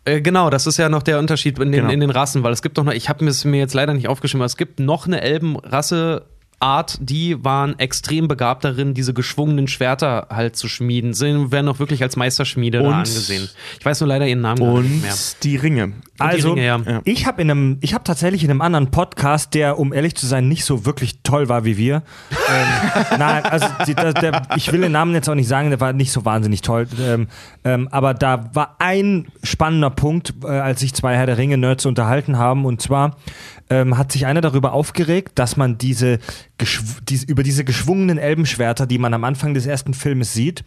Äh, Genau, das ist ja noch der Unterschied in den, Genau. in den Rassen, weil es gibt doch noch, ich habe es mir jetzt leider nicht aufgeschrieben, aber es gibt noch eine Elbenrasse. Art, die waren extrem begabt darin, diese geschwungenen Schwerter halt zu schmieden. Sie werden auch wirklich als Meisterschmiede Und- angesehen. Ich weiß nur leider ihren Namen Und nicht mehr. die Ringe. Also, Ringe, ja. Ja. ich habe in einem, ich habe tatsächlich in einem anderen Podcast, der, um ehrlich zu sein, nicht so wirklich toll war wie wir. ähm, nein, also die, der, der, ich will den Namen jetzt auch nicht sagen, der war nicht so wahnsinnig toll. Ähm, ähm, aber da war ein spannender Punkt, äh, als sich zwei Herr der Ringe Nerds unterhalten haben, und zwar ähm, hat sich einer darüber aufgeregt, dass man diese, diese über diese geschwungenen Elbenschwerter, die man am Anfang des ersten Filmes sieht,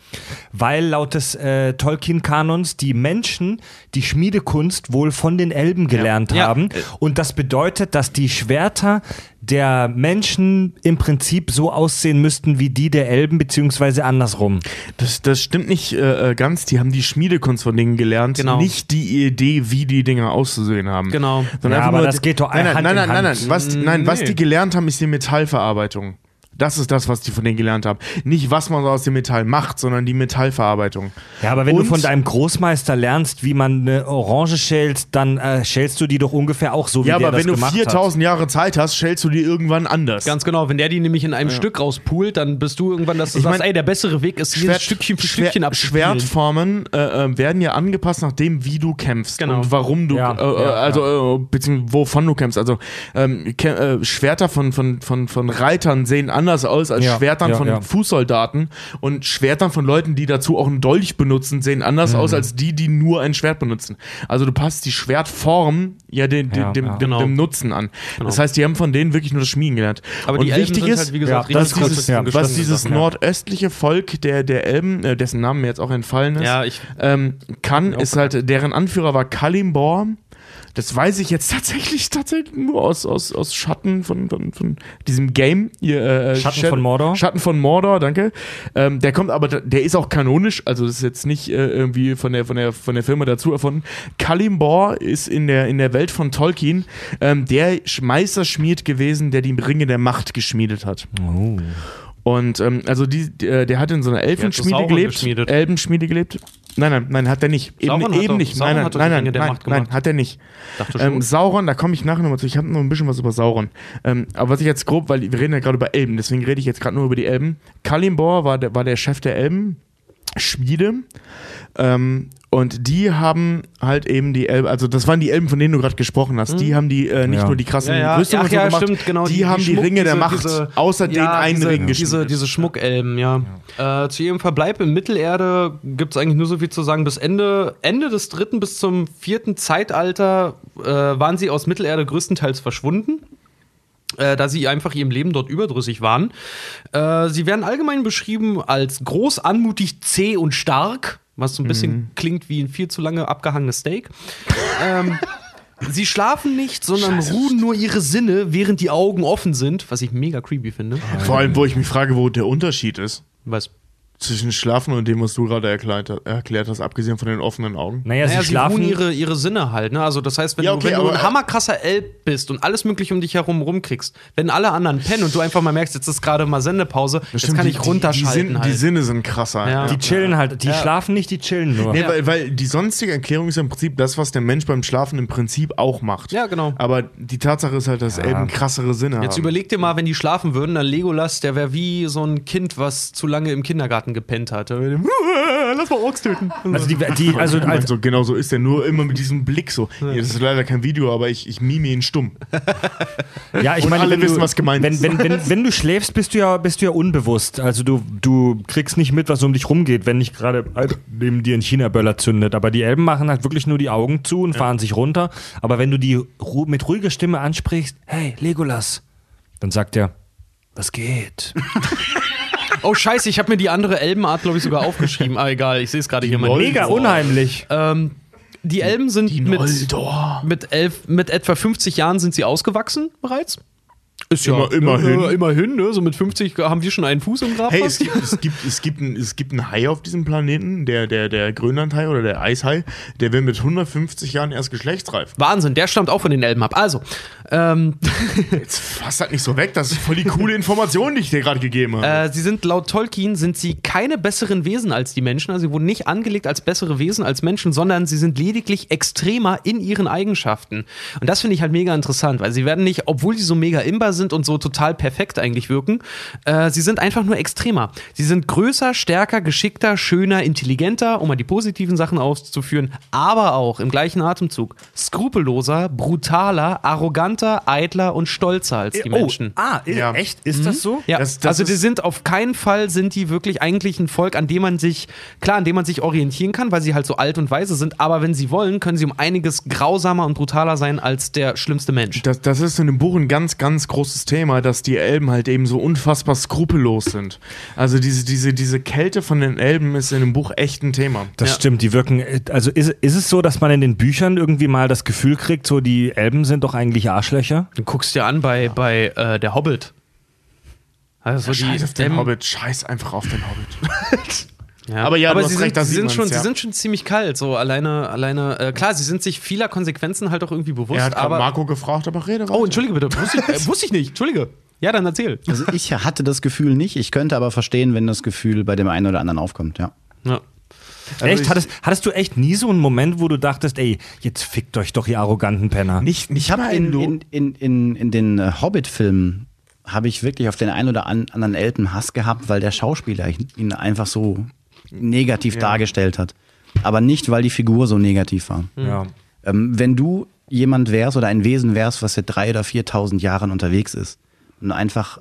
weil laut des äh, Tolkien-Kanons die Menschen die Schmiedekunst wohl von den Elben gelernt Ja. haben. Und das bedeutet, dass die Schwerter der Menschen im Prinzip so aussehen müssten wie die der Elben, beziehungsweise andersrum. Das, das stimmt nicht äh, äh, ganz. Die haben die Schmiedekunst von denen gelernt, Genau. nicht die Idee, wie die Dinger auszusehen haben. Genau. Sondern Ja, aber nur- das geht doch nein, nein, Hand nein, in nein, nein, nein. Hand. Was, nein, was Nee. die gelernt haben, ist die Metallverarbeitung. Das ist das, was die von denen gelernt haben. Nicht, was man aus dem Metall macht, sondern die Metallverarbeitung. Ja, aber wenn du Und- von deinem Großmeister lernst, wie man eine Orange schälst, dann äh, schälst du die doch ungefähr auch so, wie Ja, der aber das wenn du gemacht 4000 Jahre Zeit hast, stellst du die irgendwann anders. Ganz genau, wenn der die nämlich in einem Stück rauspult, dann bist du irgendwann, dass du Ich sagst, mein, ey, der bessere Weg ist, jedes Stückchen für Stückchen abzuspielen. Schwertformen äh, äh, werden ja angepasst nach dem, wie du kämpfst Genau. und warum du, Ja, äh, äh, ja, also äh, beziehungsweise wovon du kämpfst. Also ähm, kä- äh, Schwerter von, von, von, von Reitern sehen anders aus als Ja, Schwertern ja, von ja. Fußsoldaten und Schwertern von Leuten, die dazu auch einen Dolch benutzen, sehen anders Mhm. aus als die, die nur ein Schwert benutzen. Also du passt die Schwertform ja, den, den, Ja, dem, Genau. dem Nutzen an. Das heißt, die haben von denen wirklich nur das Schmieden gelernt. Aber und die Elben wichtig sind ist, halt, wie gesagt, ja, richtig das was gut dieses, was dieses Sachen. nordöstliche Volk der, der Elben, äh, dessen Name mir jetzt auch entfallen ist, Ja, ich- ähm, kann, ist halt, deren Anführer war Kalimbor. Das weiß ich jetzt tatsächlich, tatsächlich nur aus, aus, aus Schatten von, von, von diesem Game. Hier, äh, Schatten Shadow- von Mordor? Schatten von Mordor, danke. Ähm, der kommt aber, der ist auch kanonisch, also das ist jetzt nicht äh, irgendwie von der, von, der, von der Firma dazu erfunden. Kalimbor ist in der, in der Welt von Tolkien ähm, der Meisterschmied gewesen, der die Ringe der Macht geschmiedet hat. Oh. Und ähm, also die, der, der hat in so einer Elfenschmiede gelebt. Elbenschmiede gelebt. Nein, nein, nein, hat er nicht. Eben, Sauron eben doch- nicht. Sauron Nein, nein, nein, der nein, nein, hat er nicht. Ähm, Sauron, da komme ich nachher nochmal zu. Ich habe noch ein bisschen was über Sauron. Ähm, aber was ich jetzt grob, weil wir reden ja gerade über Elben, deswegen rede ich jetzt gerade nur über die Elben. Kalimbor war der, war der Chef der Elben, Schmiede. Ähm, Und die haben halt eben die Elben, also das waren die Elben, von denen du gerade gesprochen hast. Die haben die äh, nicht Ja. nur die krassen Mhm. Ja, ja. Rüstungen Ach ja, gemacht, stimmt, genau. die, haben die Schmuck- Ringe der diese- Macht diese- außer den einen diese, Ring diese, geschmiedet. diese Schmuckelben, ja. Äh, zu ihrem Verbleib in Mittelerde gibt es eigentlich nur so viel zu sagen. Bis Ende, Ende des dritten bis zum vierten Zeitalter äh, waren sie aus Mittelerde größtenteils verschwunden. Äh, da sie einfach ihrem Leben dort überdrüssig waren. Äh, sie werden allgemein beschrieben als groß, anmutig, zäh und stark, was so ein bisschen Mhm. klingt wie ein viel zu lange abgehangenes Steak. ähm, Sie schlafen nicht, sondern ruhen nur ihre Sinne, während die Augen offen sind, was ich mega creepy finde. Vor allem, wo ich mich frage, wo der Unterschied ist Was? Zwischen Schlafen und dem, was du gerade erklärt, erklärt hast, abgesehen von den offenen Augen. Naja, Naja, sie sie schlafen. ihre, ihre Sinne halt. Ne? Also das heißt, wenn Ja, du, okay, wenn du ein hammerkrasser Elb bist und alles mögliche um dich herum rumkriegst, wenn alle anderen pennen und du einfach mal merkst, jetzt ist gerade mal Sendepause, jetzt Stimmt, kann die- ich runterschalten die, die, halt. die Sinne sind krasser. Ja. die chillen halt. Die schlafen nicht, die chillen nur. Nee, Ja. weil, weil die sonstige Erklärung ist ja im Prinzip das, was der Mensch beim Schlafen im Prinzip auch macht. Ja, genau. Aber die Tatsache ist halt, dass Elben krassere Sinne Jetzt haben. überleg dir mal, wenn die schlafen würden, dann Legolas, der wäre wie so ein Kind, was zu lange im Kindergarten gepennt hat. Lass mal Orks töten. Also, die, die, also Ich mein, als, so, genau so ist er, nur immer mit diesem Blick so. Ja, das ist leider kein Video, aber ich, ich mime ihn stumm. ja, ich Und meine, alle wenn wissen, du, was gemeint wenn, ist. Wenn, wenn, wenn du schläfst, bist du ja, bist du ja unbewusst. Also du, du kriegst nicht mit, was um dich rumgeht, wenn nicht gerade halt neben dir ein China-Böller zündet. Aber die Elben machen halt wirklich nur die Augen zu und fahren sich runter. Aber wenn du die mit ruhiger Stimme ansprichst, hey, Legolas, dann sagt er, was geht? Oh scheiße, ich habe mir die andere Elbenart, glaube ich, sogar aufgeschrieben. Ah, egal, ich sehe es gerade hier. Mega unheimlich. Ähm, die Elben sind mit, Noldor. mit, elf, mit etwa 50 Jahren sind sie ausgewachsen bereits. Ist Immer- immerhin. Äh, immerhin, ne? So mit 50 haben wir schon einen Fuß im Grab. Hey, es gibt, es, gibt, es, gibt ein, es gibt einen Hai auf diesem Planeten, der, der, der Grönlandhai oder der Eishai, der wird mit 150 Jahren erst geschlechtsreif. Wahnsinn, der stammt auch von den Elben ab. Also, ähm, Jetzt fass halt nicht so weg, das ist voll die coole Information, die ich dir gerade gegeben habe. äh, sie sind laut Tolkien sind sie keine besseren Wesen als die Menschen. Also sie wurden nicht angelegt als bessere Wesen als Menschen, sondern sie sind lediglich extremer in ihren Eigenschaften. Und das finde ich halt mega interessant, weil sie werden nicht, obwohl sie so mega imbar sind und so total perfekt eigentlich wirken, äh, sie sind einfach nur extremer. Sie sind größer, stärker, geschickter, schöner, intelligenter, um mal die positiven Sachen auszuführen, aber auch im gleichen Atemzug skrupelloser, brutaler, arroganter, eitler und stolzer als die Menschen. ah, Ja. echt? Ist das so? Ja, Das- das also die ist- sind auf keinen Fall sind die wirklich eigentlich ein Volk, an dem man sich, klar, an dem man sich orientieren kann, weil sie halt so alt und weise sind, aber wenn sie wollen, können sie um einiges grausamer und brutaler sein als der schlimmste Mensch. Das, das ist in dem Buch ein ganz, ganz großes Thema, dass die Elben halt eben so unfassbar skrupellos sind. Also diese, diese, diese Kälte von den Elben ist in dem Buch echt ein Thema. Das Ja. stimmt, die wirken. Also ist, ist es so, dass man in den Büchern irgendwie mal das Gefühl kriegt, so die Elben sind doch eigentlich Arschlöcher? Du guckst dir an bei, bei äh, der Hobbit. Also die Scheiß auf den Hobbit, scheiß einfach auf den Hobbit. Ja. Aber ja, du hast sie, recht, sind, sie, sind schon, ja. sie sind schon ziemlich kalt. So alleine, alleine, äh, klar, sie sind sich vieler Konsequenzen halt auch irgendwie bewusst. Er hat gerade aber Marco gefragt, aber rede oh, weiter. entschuldige bitte, wusste ich, äh, wusste ich nicht. Entschuldige. Ja, dann erzähl. Also ich hatte das Gefühl nicht. Ich könnte aber verstehen, wenn das Gefühl bei dem einen oder anderen aufkommt, ja. Ja. Echt? ich- hattest, hattest du echt nie so einen Moment, wo du dachtest, ey, jetzt fickt euch doch, ihr arroganten Penner? Nicht, nicht Ich habe mal in, in, in, in, in den äh, Hobbit-Filmen habe ich wirklich auf den einen oder an, anderen Elten Hass gehabt, weil der Schauspieler ihn einfach so negativ dargestellt hat. Aber nicht, weil die Figur so negativ war. Ja. Ähm, wenn du jemand wärst oder ein Wesen wärst, was seit drei oder 4.000 Jahren unterwegs ist und einfach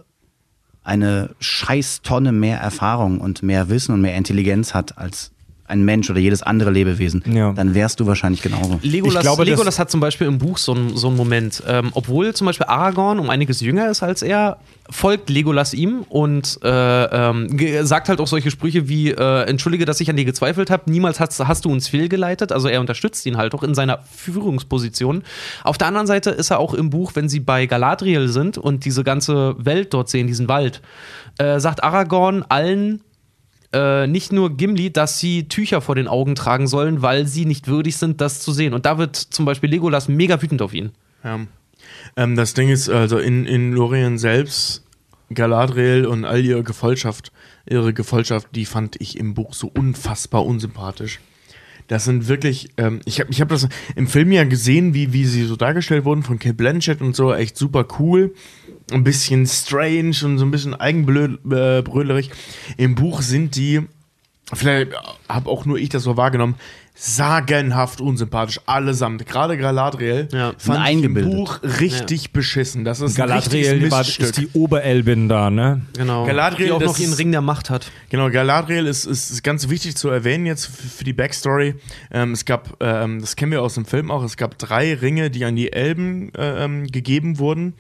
eine scheiß Tonne mehr Erfahrung und mehr Wissen und mehr Intelligenz hat als ein Mensch oder jedes andere Lebewesen, Ja. dann wärst du wahrscheinlich genauso. Legolas, Ich glaube, Legolas hat zum Beispiel im Buch so einen so einen Moment. Ähm, obwohl zum Beispiel Aragorn um einiges jünger ist als er, folgt Legolas ihm und äh, ähm, sagt halt auch solche Sprüche wie: äh, Entschuldige, dass ich an dir gezweifelt habe, niemals hast, hast du uns fehlgeleitet. Also er unterstützt ihn halt auch in seiner Führungsposition. Auf der anderen Seite ist er auch im Buch, wenn sie bei Galadriel sind und diese ganze Welt dort sehen, diesen Wald, äh, sagt Aragorn allen äh, nicht nur Gimli, dass sie Tücher vor den Augen tragen sollen, weil sie nicht würdig sind, das zu sehen. Und da wird zum Beispiel Legolas mega wütend auf ihn. Ja. Ähm, das Ding ist, also in, in Lorien selbst, Galadriel und all ihre Gefolgschaft, ihre Gefolgschaft, die fand ich im Buch so unfassbar unsympathisch. Das sind wirklich, ähm, ich habe ich hab das im Film ja gesehen, wie, wie sie so dargestellt wurden von Kate Blanchett und so, echt super cool. Ein bisschen strange und so ein bisschen eigenbrölerig. Im Buch sind die, vielleicht habe auch nur ich das so wahrgenommen, sagenhaft unsympathisch, allesamt. Gerade Galadriel Ja. fand ich im Eingebildet. Buch richtig beschissen. Das ist Galadriel ist die Oberelbin da, ne? Genau. Galadriel, die auch noch ihren Ring der Macht hat. Genau, Galadriel ist, ist, ist ganz wichtig zu erwähnen jetzt für die Backstory. Ähm, es gab, ähm, das kennen wir aus dem Film auch, es gab drei Ringe, die an die Elben äh, ähm, gegeben wurden.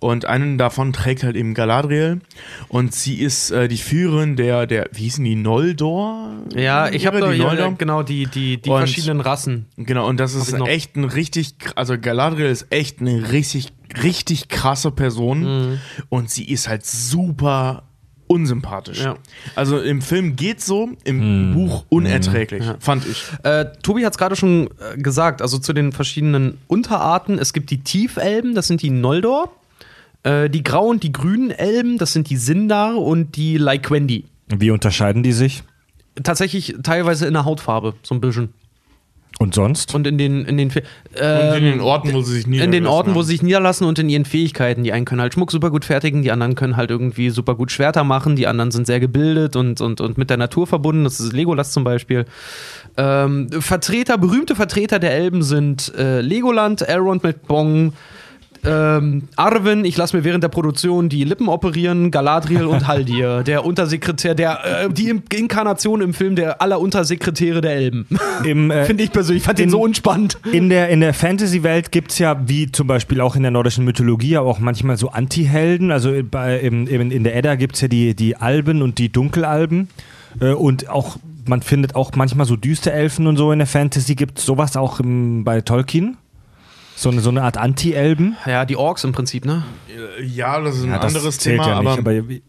Und einen davon trägt halt eben Galadriel. Und sie ist äh, die Führerin der, der, wie hießen die, Noldor? Ja, ich habe Ihre, die ja, Noldor? genau die, die, die Und- verschiedenen Rassen. Genau, und das ist echt ein richtig, also Galadriel ist echt eine richtig, richtig krasse Person Mhm. und sie ist halt super unsympathisch. Ja. Also im Film geht's so, im Buch unerträglich, fand ich. Äh, Tobi hat es gerade schon äh, gesagt, also zu den verschiedenen Unterarten. Es gibt die Tiefelben, das sind die Noldor. Äh, die grauen und die grünen Elben, das sind die Sindar und die Lyquendi. Wie unterscheiden die sich? Tatsächlich teilweise in der Hautfarbe, so ein bisschen. Und sonst? Und in den, in den, Fe- Und in ähm, den Orten, wo sie sich niederlassen. in den Orten, wo haben. sie sich niederlassen und in ihren Fähigkeiten. Die einen können halt Schmuck super gut fertigen, die anderen können halt irgendwie super gut Schwerter machen, die anderen sind sehr gebildet und, und, und mit der Natur verbunden. Das ist Legolas zum Beispiel. Ähm, Vertreter, berühmte Vertreter der Elben sind äh, Legoland, Elrond mit Bong, ähm, Arwen, ich lasse mir während der Produktion die Lippen operieren, Galadriel und Haldir, der Untersekretär, der, äh, die Inkarnation im Film der aller Untersekretäre der Elben. Äh, Finde ich persönlich, fand den in- so unspannend. In der, in der Fantasy-Welt gibt es ja, wie zum Beispiel auch in der nordischen Mythologie, aber auch manchmal so Anti-Helden. Also bei, im, im, in der Edda gibt es ja die, die Alben und die Dunkelalben. Äh, und auch, man findet auch manchmal so düste Elfen und so in der Fantasy. Gibt es sowas auch im, bei Tolkien? So eine, so eine Art Anti-Elben? Ja, die Orks im Prinzip, ne? Äh, Ja, das ist ein Ja, das anderes zählt Thema, ja nicht, aber, ich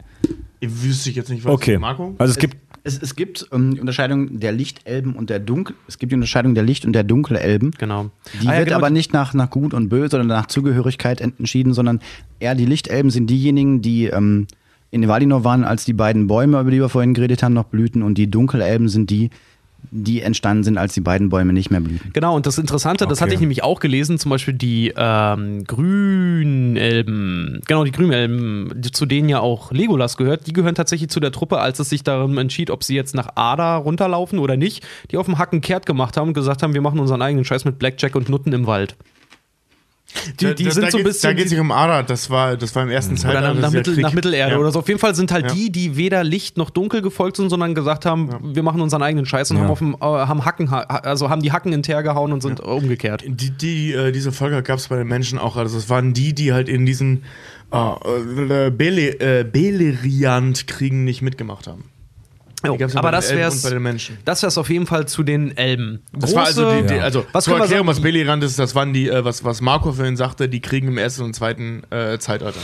wüsste ich jetzt nicht, was okay. Marco? Also es gibt Es, es gibt ähm, die Unterscheidung der Lichtelben und der Dunkel. Es gibt die Unterscheidung der Licht- und der Dunkelelben. Genau. Die Ah ja, wird genau, aber nicht nach, nach Gut und Böse oder nach Zugehörigkeit entschieden, sondern eher die Lichtelben sind diejenigen, die ähm, in Valinor waren, als die beiden Bäume, über die wir vorhin geredet haben, noch blühten. Und die Dunkelelben sind die, die entstanden sind, als die beiden Bäume nicht mehr blühten. Genau, und das Interessante, das Okay. hatte ich nämlich auch gelesen, zum Beispiel die ähm, Grünelben, genau, die Grünelben, zu denen ja auch Legolas gehört, die gehören tatsächlich zu der Truppe, als es sich darum entschied, ob sie jetzt nach Ada runterlaufen oder nicht, die auf dem Hacken kehrt gemacht haben und gesagt haben, wir machen unseren eigenen Scheiß mit Blackjack und Nutten im Wald. Die, die da, sind da so ein geht's- Da bisschen. geht es nicht um Ara, das war, das war im ersten oder Zeitalter. nach, nach, ja Mittel, nach Mittelerde Ja. oder so. Auf jeden Fall sind halt Ja. die, die weder Licht noch Dunkel gefolgt sind, sondern gesagt haben, wir machen unseren eigenen Scheiß und Ja. haben, auf dem, äh, haben Hacken, also haben die Hacken in Teer gehauen und sind umgekehrt. Die, die, äh, diese Völker gab es bei den Menschen auch. Also es waren die, die halt in diesen äh, Bele, äh, Beleriand-Kriegen nicht mitgemacht haben. Jo, ja aber das Menschen. das wär's auf jeden Fall zu den Elben. Das war also die, die Ja. also Was zur können wir Erklärung, sagen? was Beleriand ist, das waren die, äh, was, was Marco vorhin sagte, die Kriegen im ersten und zweiten äh, Zeitalter.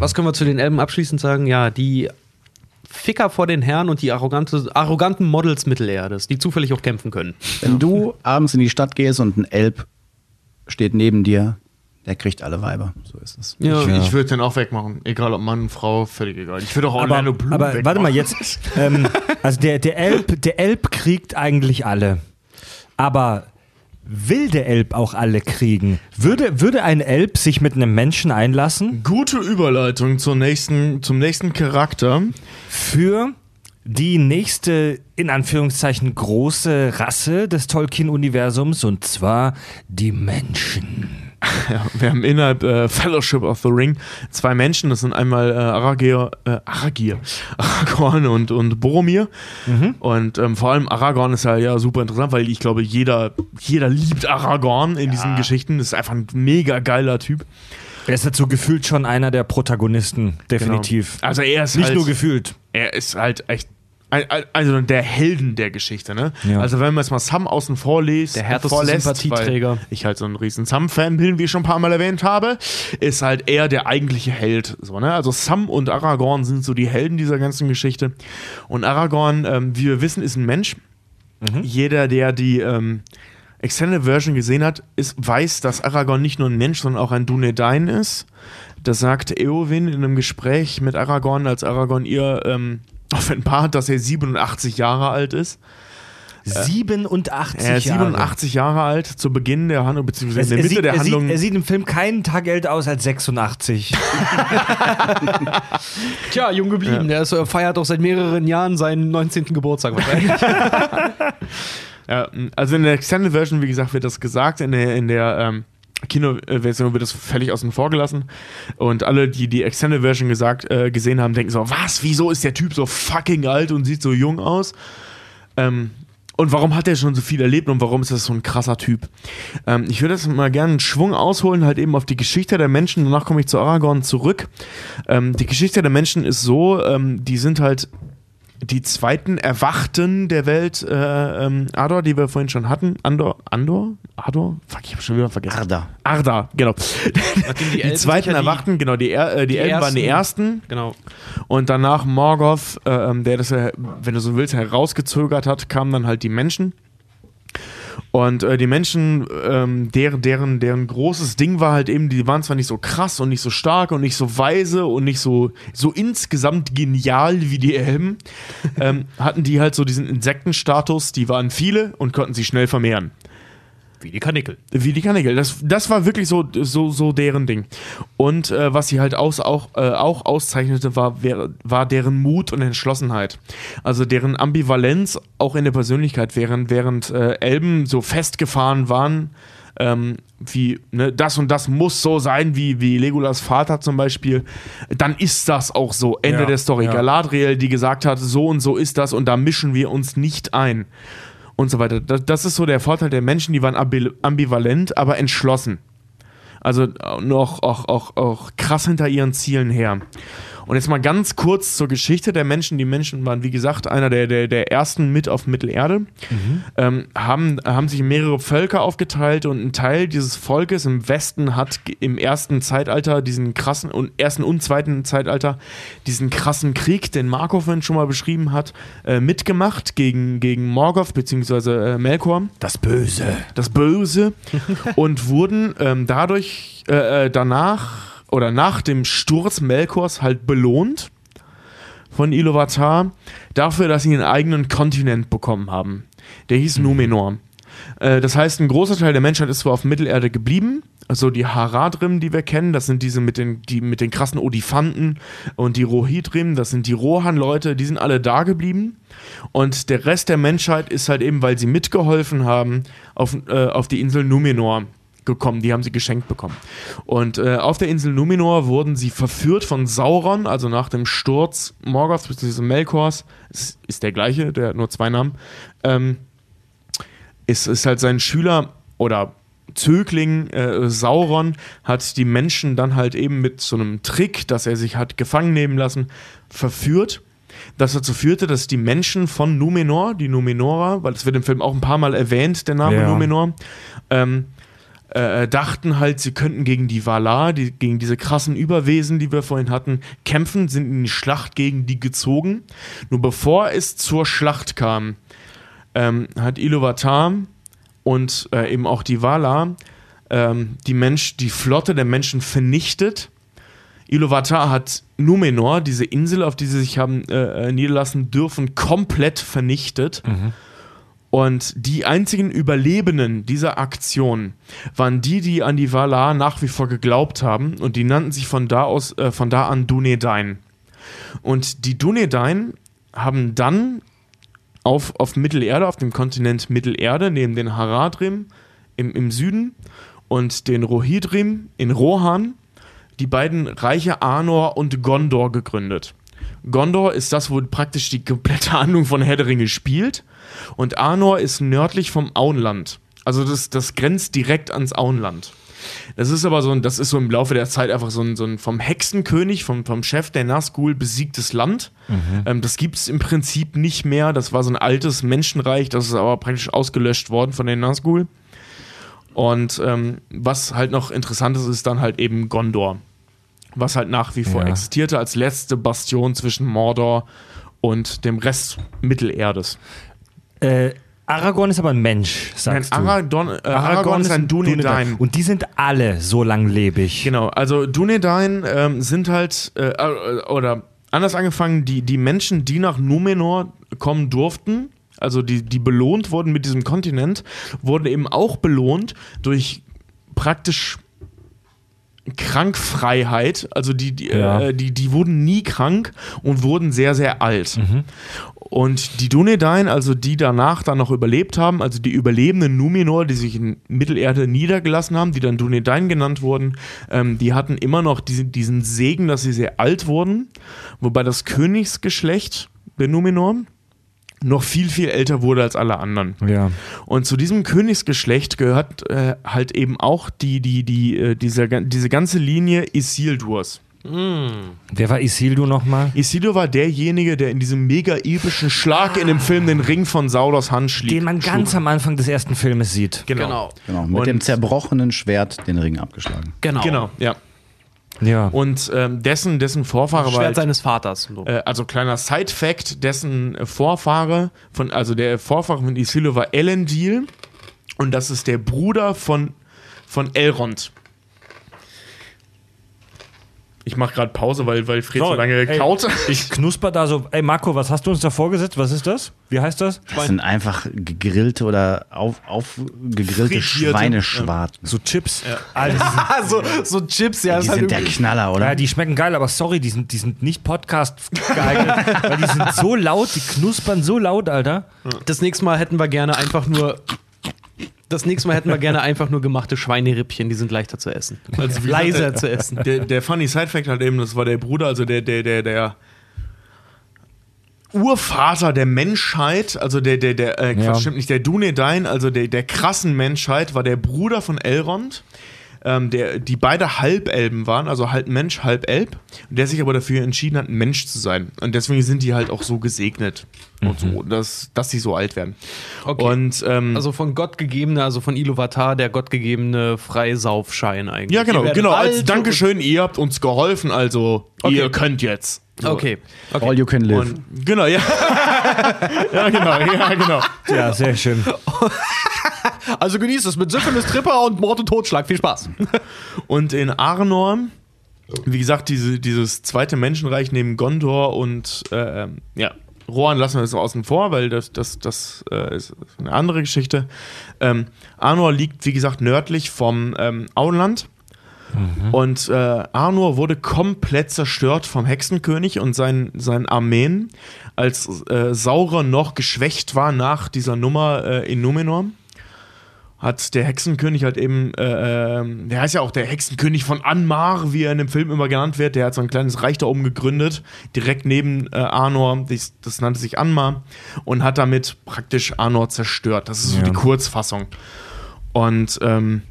Was können wir zu den Elben abschließend sagen? Ja, die Ficker vor den Herren und die arrogante, arroganten Models Mittelerdes, die zufällig auch kämpfen können. Wenn du abends in die Stadt gehst und ein Elb steht neben dir, der kriegt alle Weiber. So ist es. Ja. Ich, ich würde den auch wegmachen. Egal ob Mann, Frau, völlig egal. Ich würde auch aber, Orlando Bloom aber wegmachen. warte mal jetzt. ähm, also der, der, Elb, der Elb kriegt eigentlich alle. Aber will der Elb auch alle kriegen? Würde, würde ein Elb sich mit einem Menschen einlassen Gute Überleitung zur nächsten, zum nächsten Charakter. für die nächste, in Anführungszeichen, große Rasse des Tolkien-Universums und zwar die Menschen? Ja, wir haben innerhalb äh, Fellowship of the Ring zwei Menschen, das sind einmal äh, Aragir, äh, Aragir, Aragorn und, und Boromir. Und ähm, vor allem Aragorn ist ja, ja super interessant, weil ich glaube, jeder, jeder liebt Aragorn in diesen Geschichten. Das ist einfach ein mega geiler Typ. Er ist dazu gefühlt schon einer der Protagonisten, definitiv. Genau. Also er ist Nicht halt, nur gefühlt. er ist halt echt ein- also der Helden der Geschichte, ne? Ja. Also wenn man jetzt mal Sam außen vor liest, Der härteste vorlässt, Sympathieträger. weil Ich halt so ein riesen Sam-Fan bin, wie ich schon ein paar Mal erwähnt habe, ist halt er der eigentliche Held. So, ne? Also Sam und Aragorn sind so die Helden dieser ganzen Geschichte. Und Aragorn, ähm, wie wir wissen, ist ein Mensch. Jeder, der die ähm, Extended Version gesehen hat, ist, weiß, dass Aragorn nicht nur ein Mensch, sondern auch ein Dunedain ist. Das sagt Eowyn in einem Gespräch mit Aragorn, als Aragorn ihr ähm, offenbart, dass er 87 Jahre alt ist. 87 Er ist Jahre. 87 Jahre alt zu Beginn der Handlung, beziehungsweise Es, in er, der Mitte sieht, der er, Handlung. sieht, er sieht im Film keinen Tag älter aus als 86. Tja, jung geblieben. Der ist, äh, feiert auch seit mehreren Jahren seinen 19. Geburtstag wahrscheinlich. Ja, also in der Extended Version, wie gesagt, wird das gesagt, in der, in der ähm, Kinoversion wird das völlig außen vor gelassen. Und alle, die die Extended Version gesagt, äh, gesehen haben, denken so, was, wieso ist der Typ so fucking alt und sieht so jung aus? Ähm, und warum hat er schon so viel erlebt und warum ist das so ein krasser Typ? Ähm, ich würde jetzt mal gerne einen Schwung ausholen, halt eben auf die Geschichte der Menschen. Danach komme ich zu Aragorn zurück. Ähm, die Geschichte der Menschen ist so, ähm, die sind halt die zweiten Erwachten der Welt, äh, ähm, Ador, die wir vorhin schon hatten. Andor? Andor? Ador? Fuck, ich hab schon wieder vergessen. Arda. Arda, genau. Nachdem Die, Elben zweiten sicher die- Erwachten, genau, die, er, äh, die, die Elben waren die ersten. Genau. Und danach Morgoth, äh, ähm, der das, äh, wenn du so willst, herausgezögert hat, kamen dann halt die Menschen. Und äh, die Menschen, ähm, deren, deren, deren großes Ding war halt eben, die waren zwar nicht so krass und nicht so stark und nicht so weise und nicht so, so insgesamt genial wie die Elben, ähm, hatten die halt so diesen Insektenstatus, die waren viele und konnten sich schnell vermehren. Wie die Kanickel. Wie die Kanickel. Das, das war wirklich so, so, so deren Ding. Und äh, was sie halt aus, auch, äh, auch auszeichnete, war, war deren Mut und Entschlossenheit. Also deren Ambivalenz auch in der Persönlichkeit, während, während äh, Elben so festgefahren waren, ähm, wie ne, das und das muss so sein, wie, wie Legolas Vater zum Beispiel, dann ist das auch so. Ende Ja, der Story. ja. Galadriel, die gesagt hat, so und so ist das und da mischen wir uns nicht ein und so weiter. Das, ist so der Vorteil der Menschen, die waren ambi- ambivalent, aber entschlossen. Also äh, noch auch, auch, auch krass hinter ihren Zielen her. Und jetzt mal ganz kurz zur Geschichte der Menschen. Die Menschen waren, wie gesagt, einer der, der, der ersten mit auf Mittelerde, ähm, haben, haben sich mehrere Völker aufgeteilt und ein Teil dieses Volkes im Westen hat im ersten Zeitalter diesen krassen und ersten und zweiten Zeitalter diesen krassen Krieg, den Markov schon mal beschrieben hat, äh, mitgemacht gegen, gegen Morgoth bzw. Äh, Melkor Das Böse. das Böse und wurden ähm, dadurch äh, äh, danach oder nach dem Sturz Melkors halt belohnt von Iluvatar dafür, dass sie einen eigenen Kontinent bekommen haben. Der hieß Numenor. Äh, das heißt, ein großer Teil der Menschheit ist zwar auf Mittelerde geblieben, also die Haradrim, die wir kennen, das sind diese mit den, die mit den krassen Odifanten und die Rohidrim, das sind die Rohan-Leute, die sind alle da geblieben. Und der Rest der Menschheit ist halt eben, weil sie mitgeholfen haben, auf, äh, auf die Insel Numenor gekommen. Die haben sie geschenkt bekommen. Und äh, auf der Insel Numenor wurden sie verführt von Sauron, also nach dem Sturz Morgoths bzw. Melkors. Es ist der gleiche, der hat nur zwei Namen. Ähm, ist, ist halt sein Schüler oder Zögling äh, Sauron hat die Menschen dann halt eben mit so einem Trick, dass er sich hat gefangen nehmen lassen, verführt. Das dazu führte, dass die Menschen von Numenor, die Numenorer, weil es wird im Film auch ein paar Mal erwähnt, der Name Ja. Numenor, ähm, äh, dachten halt, sie könnten gegen die Valar, die, gegen diese krassen Überwesen, die wir vorhin hatten, kämpfen, sind in die Schlacht gegen die gezogen. Nur bevor es zur Schlacht kam, ähm, hat Iluvatar und äh, eben auch die Valar ähm, die, Mensch, die Flotte der Menschen vernichtet. Iluvatar hat Numenor, diese Insel, auf die sie sich haben äh, äh, niederlassen dürfen, komplett vernichtet. Und die einzigen Überlebenden dieser Aktion waren die, die an die Valar nach wie vor geglaubt haben und die nannten sich von da aus, äh, von da an Dunedain. Und die Dunedain haben dann auf, auf Mittelerde, auf dem Kontinent Mittelerde, neben den Haradrim im, im Süden und den Rohidrim in Rohan, die beiden Reiche Arnor und Gondor gegründet. Gondor ist das, wo praktisch die komplette Handlung von Herr spielt. Und Arnor ist nördlich vom Auenland. Also das, das grenzt direkt ans Auenland. Das ist aber so ein, das ist so im Laufe der Zeit einfach so ein, so ein vom Hexenkönig, vom, vom Chef der Nazgul besiegtes Land. Ähm, das gibt es im Prinzip nicht mehr. Das war so ein altes Menschenreich, das ist aber praktisch ausgelöscht worden von den Nazgul. Und ähm, was halt noch interessant ist, ist dann halt eben Gondor. Was halt nach wie vor Ja. existierte als letzte Bastion zwischen Mordor und dem Rest Mittelerdes. Äh, Aragorn ist aber ein Mensch, sagst Nein, du. Aragorn, äh, Aragorn ist ein Dunedain. Und die sind alle so langlebig. Genau, also Dunedain ähm, sind halt, äh, äh, oder anders angefangen, die, die Menschen, die nach Numenor kommen durften, also die, die belohnt wurden mit diesem Kontinent, wurden eben auch belohnt durch praktisch Krankfreiheit. Also die, die, Ja. äh, die, die wurden nie krank und wurden sehr, sehr alt. Und die Dunedain, also die danach dann noch überlebt haben, also die überlebenden Numenor, die sich in Mittelerde niedergelassen haben, die dann Dunedain genannt wurden, ähm, die hatten immer noch diesen, diesen Segen, dass sie sehr alt wurden. Wobei das Königsgeschlecht der Numenor noch viel, viel älter wurde als alle anderen. Ja. Und zu diesem Königsgeschlecht gehört äh, halt eben auch die, die, die, äh, diese, diese ganze Linie Isildurs. Wer war Isildur nochmal? Isildur war derjenige, der in diesem mega epischen Schlag in dem Film den Ring von Saurons Hand schlägt. Den man ganz am Anfang des ersten Filmes sieht. Genau. Genau, mit Und- dem zerbrochenen Schwert den Ring abgeschlagen. Genau. Genau, ja. Ja. Und ähm, dessen, dessen Vorfahre war. Schwert Halt, seines Vaters. So. äh, also kleiner Side-Fact: dessen Vorfahre, von, also der Vorfahre von Isildur war Elendil. Und das ist der Bruder von, von Elrond. Ich mache gerade Pause, weil, weil Fred so, lange ey, kaut. Ich knusper da so. Ey, Marco, was hast du uns da vorgesetzt? Was ist das? Wie heißt das? Das sind einfach gegrillte oder auf, aufgegrillte Schweineschwarten. So Chips. Alter, die sind, Ah, so, so Chips, ja. Die sind der Knaller, oder? ja, die schmecken geil, aber sorry, die sind, die sind nicht Podcast geeignet, weil die sind so laut, die knuspern so laut, Alter. Das nächste Mal hätten wir gerne einfach nur. Das nächste Mal hätten wir gerne einfach nur gemachte Schweinerippchen, die sind leichter zu essen. Also, Leiser der- zu essen. Der, der funny Side-Fact halt eben, das war der Bruder, also der, der, der, der Urvater der Menschheit, also der, der, der, äh, Quatsch, Ja. stimmt nicht, der Dunedain, also der, der krassen Menschheit, war der Bruder von Elrond, ähm, der, die beide Halbelben waren, also halb Mensch, halb Elb, und der sich aber dafür entschieden hat, ein Mensch zu sein. Und deswegen sind die halt auch so gesegnet und so, dass, dass sie so alt werden. Okay. Und, ähm, Also von Gott gegebene, also von Iluvatar, der gottgegebene Freisaufschein eigentlich. ja, genau, genau, als Dankeschön, ihr habt uns geholfen, also Okay. ihr könnt jetzt. Und- Okay. okay. All you can live. Und, genau, ja. ja, genau, ja, genau. Ja, sehr schön. Also genießt es mit Syphilis, Tripper und Mord und Totschlag. Viel Spaß. Und in Arnor, wie gesagt, diese, dieses zweite Menschenreich neben Gondor und äh, ja, Rohan lassen wir das außen vor, weil das, das, das äh, ist eine andere Geschichte. Ähm, Arnor liegt, wie gesagt, nördlich vom ähm, Auenland. Und äh, Arnor wurde komplett zerstört vom Hexenkönig und seinen, seinen Armeen, als äh, Sauron noch geschwächt war nach dieser Nummer äh, in Numenor hat der Hexenkönig halt eben, äh, ähm, der heißt ja auch der Hexenkönig von Anmar, wie er in dem Film immer genannt wird. Der hat so ein kleines Reich da oben gegründet, direkt neben äh, Arnor. Das, das nannte sich Anmar und hat damit praktisch Arnor zerstört. Das ist so Ja. die Kurzfassung. Und ähm,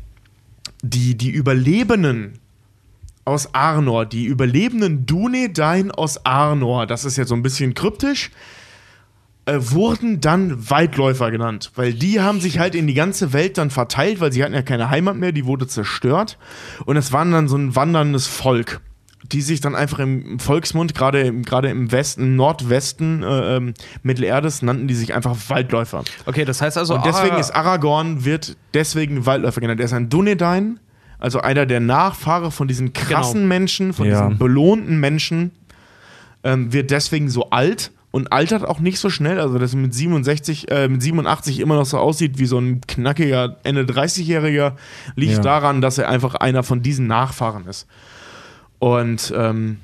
die, die Überlebenden aus Arnor, die überlebenden Dunedain aus Arnor, das ist jetzt so ein bisschen kryptisch, äh, wurden dann Waldläufer genannt, weil die haben sich halt in die ganze Welt dann verteilt, weil sie hatten ja keine Heimat mehr, die wurde zerstört. Und es waren dann so ein wanderndes Volk, die sich dann einfach im Volksmund, gerade im, gerade im Westen, im Nordwesten äh, ähm, Mittelerdes, nannten die sich einfach Waldläufer. Okay, das heißt also. Und deswegen Ara- ist Aragorn, wird deswegen Waldläufer genannt. Er ist ein Dunedain, also einer der Nachfahre von diesen krassen Menschen, von Ja. diesen belohnten Menschen, ähm, wird deswegen so alt und altert auch nicht so schnell. Also, dass er mit 67, äh, mit 87 immer noch so aussieht wie so ein knackiger Ende 30-Jähriger, liegt Ja. daran, dass er einfach einer von diesen Nachfahren ist. Und ähm,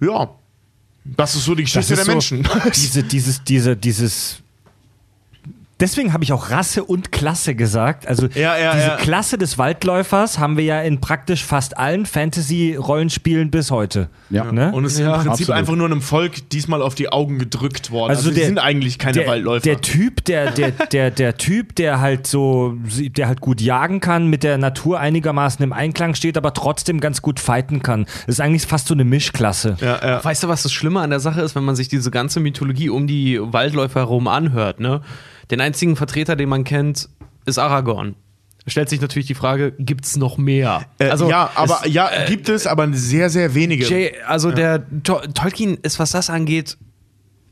ja, das ist so die Geschichte der so, Menschen. Diese, dieses, diese, dieses. Deswegen habe ich auch Rasse und Klasse gesagt. Also Ja, ja, diese ja. Klasse des Waldläufers haben wir ja in praktisch fast allen Fantasy-Rollenspielen bis heute. Ja. Ne? Und es ist im Prinzip absolut. einfach nur einem Volk diesmal auf die Augen gedrückt worden. Also, die der- sind eigentlich keine der, Waldläufer. Der Typ, der, der, der, der Typ, der halt so, der halt gut jagen kann, mit der Natur einigermaßen im Einklang steht, aber trotzdem ganz gut fighten kann. Das ist eigentlich fast so eine Mischklasse. ja, ja. Weißt du, was das Schlimme an der Sache ist, wenn man sich diese ganze Mythologie um die Waldläufer herum anhört, ne? Den einzigen Vertreter, den man kennt, ist Aragorn. Stellt sich natürlich die Frage, gibt's noch mehr? Äh, ja, aber es- ja, gibt es, aber sehr, sehr wenige. Jay, also der To Tolkien ist, was das angeht,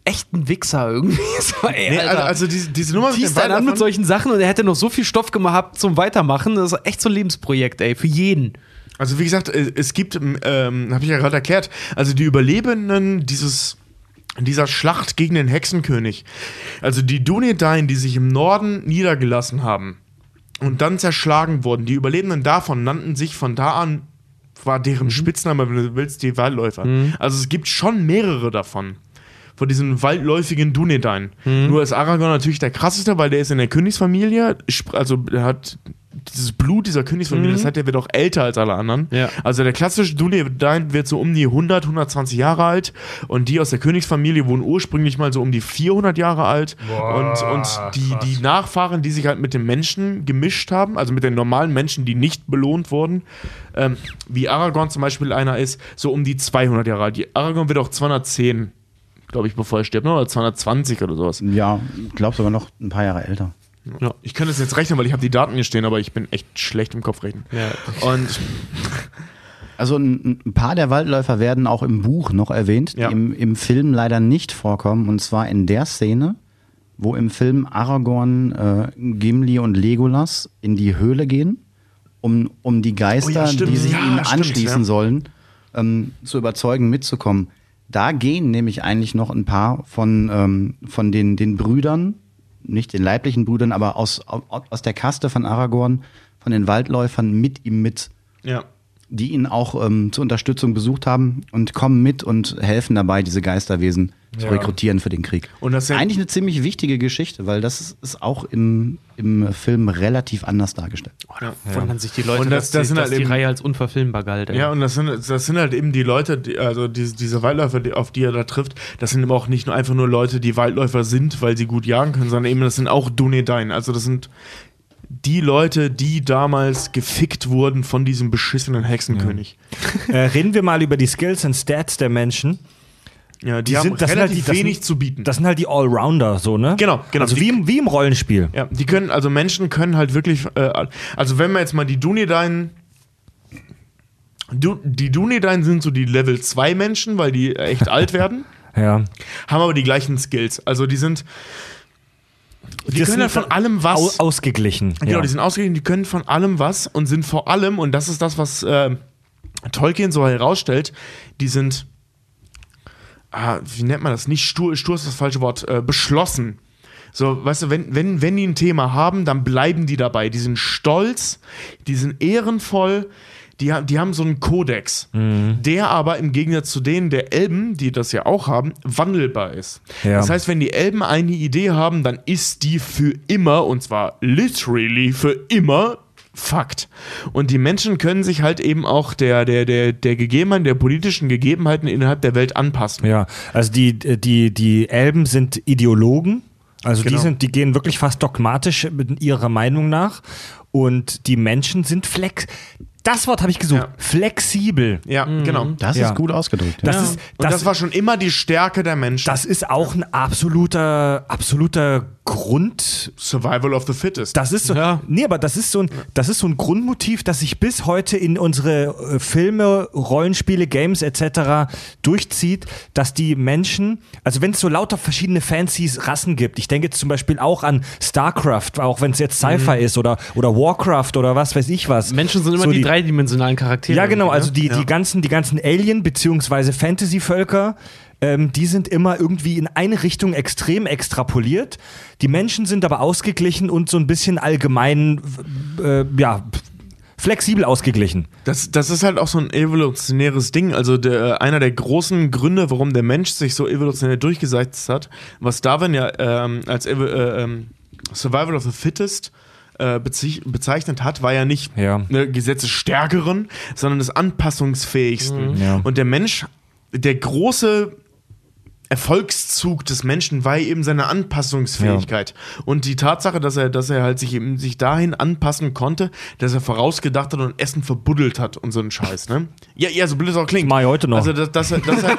echt ein Wichser irgendwie. So, ey, nee, Alter. also, also diese, diese Nummer den einen an mit solchen Sachen und er hätte noch so viel Stoff gehabt zum Weitermachen. Das ist echt so ein Lebensprojekt, ey, für jeden. Also wie gesagt, äh, es gibt, ähm, habe ich ja gerade erklärt, also die Überlebenden dieses dieser Schlacht gegen den Hexenkönig, also die Dunedain, die sich im Norden niedergelassen haben und dann zerschlagen wurden, die Überlebenden davon nannten sich von da an, war deren Spitzname, wenn du willst, die Waldläufer. Also es gibt schon mehrere davon. von diesen waldläufigen Dunedain. Nur ist Aragorn natürlich der krasseste, weil der ist in der Königsfamilie, also der hat dieses Blut dieser Königsfamilie, das hat der wird auch älter als alle anderen. Ja. Also der klassische Dunedain wird so um die 100, 120 Jahre alt und die aus der Königsfamilie wurden ursprünglich mal so um die 400 Jahre alt und, und die, die Nachfahren, die sich halt mit den Menschen gemischt haben, also mit den normalen Menschen, die nicht belohnt wurden, ähm, wie Aragorn zum Beispiel einer ist, so um die 200 Jahre alt. Die Aragorn wird auch 210, glaube ich, bevor er stirbt, ne? oder 220 oder sowas. Ja, ich glaube sogar noch ein paar Jahre älter. Ja. Ich kann das jetzt rechnen, weil ich habe die Daten hier stehen, aber ich bin echt schlecht im Kopf rechnen. Und Also ein, ein paar der Waldläufer werden auch im Buch noch erwähnt, Ja. die im, im Film leider nicht vorkommen. Und zwar in der Szene, wo im Film Aragorn, äh, Gimli und Legolas in die Höhle gehen, um, um die Geister, Oh ja, die sich Ja, ihnen stimmt, anschließen ja. sollen, ähm, zu überzeugen, mitzukommen. Da gehen nämlich eigentlich noch ein paar von, ähm, von den, den Brüdern, nicht den leiblichen Brüdern, aber aus, aus der Kaste von Aragorn, von den Waldläufern mit ihm mit ja. Die ihn auch ähm, zur Unterstützung besucht haben und kommen mit und helfen dabei, diese Geisterwesen zu rekrutieren für den Krieg. Und das sind- Eigentlich eine ziemlich wichtige Geschichte, weil das ist, ist auch im, im Film relativ anders dargestellt. ja. Wundern sich die Leute, Und das- dass, das die, sind dass halt die eben- Reihe als unverfilmbar galt. ey. Ja, und das sind, das sind halt eben die Leute, die, also diese, diese Waldläufer, die, auf die er da trifft, das sind eben auch nicht nur einfach nur Leute, die Waldläufer sind, weil sie gut jagen können, sondern eben das sind auch Dunedain. Also das sind die Leute, die damals gefickt wurden von diesem beschissenen Hexenkönig. Äh, reden wir mal über die Skills und Stats der Menschen. Ja, die, Die haben sind- das sind halt relativ die- wenig sind- zu bieten. Das sind halt die Allrounder, so, ne? Genau, genau. Also Die- wie im, wie im Rollenspiel. Ja, die können, also Menschen können halt wirklich, äh, also wenn wir jetzt mal die Dunedain, du, die Dunedain sind so die Level 2 Menschen, weil die echt alt werden, Ja. haben aber die gleichen Skills. Also die sind, die Das können halt von allem was. Au ausgeglichen. Genau, ja. die sind ausgeglichen, die können von allem was und sind vor allem, und das ist das, was äh, Tolkien so herausstellt, die sind, ah, wie nennt man das? Nicht stur, stur ist das falsche Wort, äh, beschlossen. So, weißt du, wenn, wenn, wenn die ein Thema haben, dann bleiben die dabei. Die sind stolz, die sind ehrenvoll, die, die haben so einen Kodex, Mhm. der aber im Gegensatz zu denen der Elben, die das ja auch haben, wandelbar ist. Ja. Das heißt, wenn die Elben eine Idee haben, dann ist die für immer, und zwar literally für immer, Fakt. Und die Menschen können sich halt eben auch der, der, der, der Gegebenheiten, der politischen Gegebenheiten innerhalb der Welt anpassen. Ja, also die, die, die Elben sind Ideologen. Also Genau. die sind, die gehen wirklich fast dogmatisch mit ihrer Meinung nach. Und die Menschen sind flex. Das Wort habe ich gesucht. Ja. Flexibel. Ja, genau. Das Ja. ist gut ausgedrückt. Das ja. ist, Und das, das, war schon immer die Stärke der Menschen. das ist auch ein absoluter, absoluter Grund. Survival of the Fittest. Das ist so, Ja. nee, aber das ist so ein, das ist so ein Grundmotiv, das sich bis heute in unsere äh, Filme, Rollenspiele, Games etc. durchzieht, dass die Menschen, also wenn es so lauter verschiedene fancy Rassen gibt, ich denke jetzt zum Beispiel auch an StarCraft, auch wenn es jetzt Sci-Fi ist oder, oder Warcraft oder was weiß ich was. Menschen sind immer So die, dreidimensionalen Charaktere. Ja, genau, irgendwie, also ne? die, die ganzen, die ganzen Alien- bzw. Fantasy-Völker, ähm, die sind immer irgendwie in eine Richtung extrem extrapoliert. Die Menschen sind aber ausgeglichen und so ein bisschen allgemein, äh, ja, flexibel ausgeglichen. Das, das ist halt auch so ein evolutionäres Ding. Also der, einer der großen Gründe, warum der Mensch sich so evolutionär durchgesetzt hat, was Darwin ja ähm, als Evo- äh, ähm, Survival of the Fittest äh, bezei- bezeichnet hat, war ja nicht Ja. ne, Gesetze stärkeren, sondern des anpassungsfähigsten. Ja. Und der Mensch, der große Erfolgszug des Menschen war eben seine Anpassungsfähigkeit. Und die Tatsache, dass er, dass er halt sich eben sich dahin anpassen konnte, dass er vorausgedacht hat und Essen verbuddelt hat und so einen Scheiß, ne? Ja, ja, so blöd es auch klingt. Mach ich heute noch. Also, dass, dass, er, dass, er,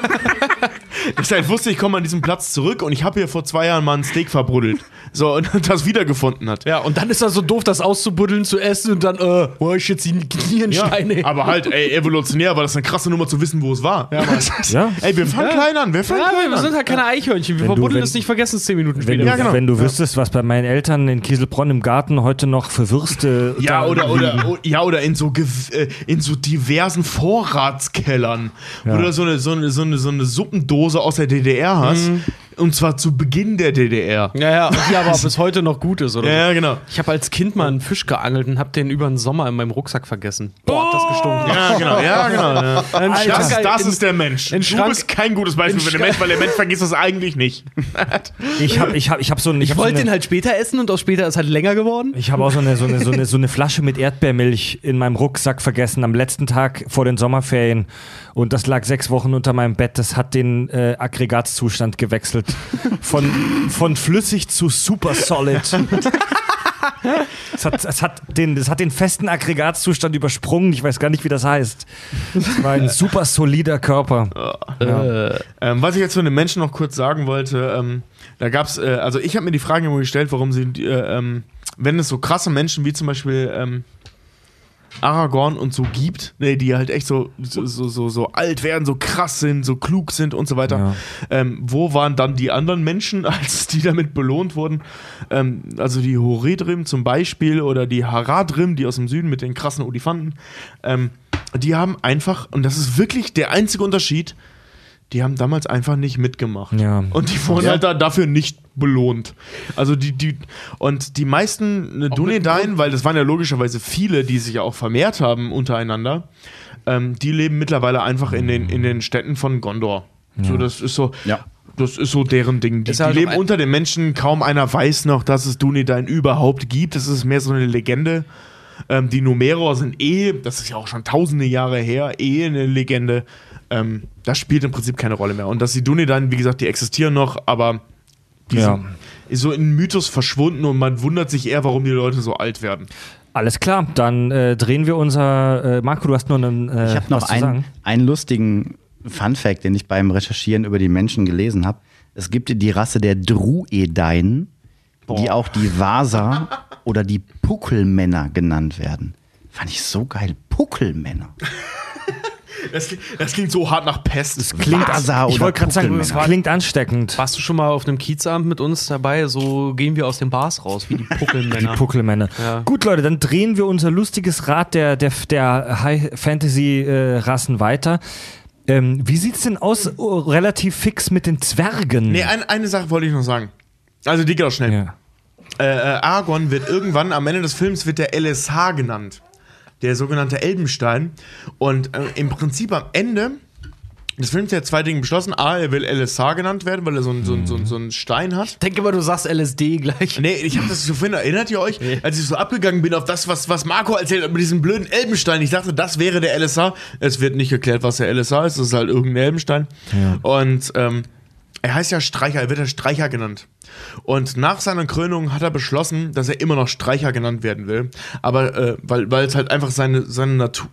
dass halt wusste, ich komme an diesen Platz zurück und ich habe hier vor zwei Jahren mal ein Steak verbuddelt. So, und das wiedergefunden hat. Ja, und dann ist er so doof, das auszubuddeln, zu essen und dann, äh, wo ich jetzt die Nierensteine. aber halt, ey, evolutionär war das eine krasse Nummer zu wissen, wo es war. Ja, Ja. Ey, wir fangen klein an, wir fangen Ja, klein wir an. sind halt keine Eichhörnchen. Wir Wenn du- verbuddeln wenn- es nicht vergessen, zehn Minuten Wenn später. du, Ja, genau. wenn du wüsstest, was bei meinen Eltern in Kieselbronn im Garten heute noch für Würste. Ja, da oder, liegen. oder, o- ja, oder in so, äh, in so diversen Vorratskellern, Ja. du so eine, so, eine, so, eine, so eine Suppendose aus der DDR hast. Und Und zwar zu Beginn der DDR. Ja, ja, und die aber bis heute noch gut ist, oder? Ja, so. ja, genau. Ich habe als Kind mal einen Fisch geangelt und habe den über den Sommer in meinem Rucksack vergessen. Boah, hat das gestunken. Ja, genau, ja, genau. Ja. Ein Das, Schrank- das in- ist der Mensch. in du Schrank- bist kein gutes Beispiel für den Mensch, weil der Mensch vergisst das eigentlich nicht. Ich habe ich hab, ich hab so ein, Ich hab wollte so den halt später essen und aus später ist halt länger geworden. Ich habe auch so eine, so, eine, so, eine, so eine Flasche mit Erdbeermilch in meinem Rucksack vergessen am letzten Tag vor den Sommerferien. Und das lag sechs Wochen unter meinem Bett. Das hat den äh, Aggregatzustand gewechselt. Von, von flüssig zu super solid. Es hat, es, hat den, es hat den festen Aggregatzustand übersprungen. Ich weiß gar nicht, wie das heißt. Es war ein super solider Körper. Ähm, was ich jetzt zu den Menschen noch kurz sagen wollte, ähm, da gab's, äh, also ich habe mir die Frage immer gestellt, warum sie, äh, ähm, wenn es so krasse Menschen wie zum Beispiel ähm, Aragorn und so gibt, ne, die halt echt so, so, so, so, alt werden, so krass sind, so klug sind und so weiter. Ja. Ähm, wo waren dann die anderen Menschen, als die damit belohnt wurden? Ähm, also die Horedrim zum Beispiel oder die Haradrim, die aus dem Süden mit den krassen Olifanten. Ähm, die haben einfach, und das ist wirklich der einzige Unterschied, die haben damals einfach nicht mitgemacht. Ja. Und die wurden halt da dafür nicht belohnt. Also die, die, und die meisten äh, Dunedain, weil das waren ja logischerweise viele, die sich ja auch vermehrt haben untereinander, ähm, die leben mittlerweile einfach in den, in den Städten von Gondor. So, das ist so. Ja. Das ist so deren Ding. Die, halt die leben unter den Menschen. Kaum einer weiß noch, dass es Dunedain überhaupt gibt. Das ist mehr so eine Legende. Ähm, die Numeror sind eh, das ist ja auch schon tausende Jahre her, eh eine Legende. Ähm, das spielt im Prinzip keine Rolle mehr. Und dass die Dunedain, wie gesagt, die existieren noch, aber die Ja. sind ist so in Mythos verschwunden und man wundert sich eher, warum die Leute so alt werden. Alles klar, dann äh, drehen wir unser. Äh, Marco, du hast nur einen. Äh, Ich habe noch einen, einen lustigen Fun-Fact, den ich beim Recherchieren über die Menschen gelesen habe. Es gibt die Rasse der Druedain, die auch die Vasa oder die Puckelmänner genannt werden. Fand ich so geil. Puckelmänner. Das, klingt- das klingt so hart nach Pest. Das Klingt, Vasa ich wollte gerade sagen, es klingt ansteckend. Warst du schon mal auf einem Kiezabend mit uns dabei? So gehen wir aus den Bars raus, wie die Puckelmänner. Puckelmänner. Ja. Gut, Leute, dann drehen wir unser lustiges Rad der, der, der High-Fantasy-Rassen weiter. Ähm, wie sieht's denn aus, oh, relativ fix mit den Zwergen? nee, ein, eine Sache wollte ich noch sagen. Also die geht auch schnell. ja. Äh, äh, Aragorn wird irgendwann am Ende des Films wird der LSH genannt. Der sogenannte Elbenstein. Und äh, im Prinzip am Ende des Films hat zwei Dinge beschlossen. A, er will LSH genannt werden, weil er so, einen- so, einen- so, so einen Stein hat. Denke mal, du sagst LSD gleich. Nee, ich habe das so vorhin, erinnert ihr euch, als ich so abgegangen bin auf das, was, was Marco erzählt hat mit diesem blöden Elbenstein. Ich dachte, das wäre der LSH. Es wird nicht erklärt, was der LSH ist. Das ist halt irgendein Elbenstein. Und ähm, er heißt ja Streicher, er wird ja Streicher genannt. Und nach seiner Krönung hat er beschlossen, dass er immer noch Streicher genannt werden will. Aber äh, weil, weil es halt einfach seine, seine Natur.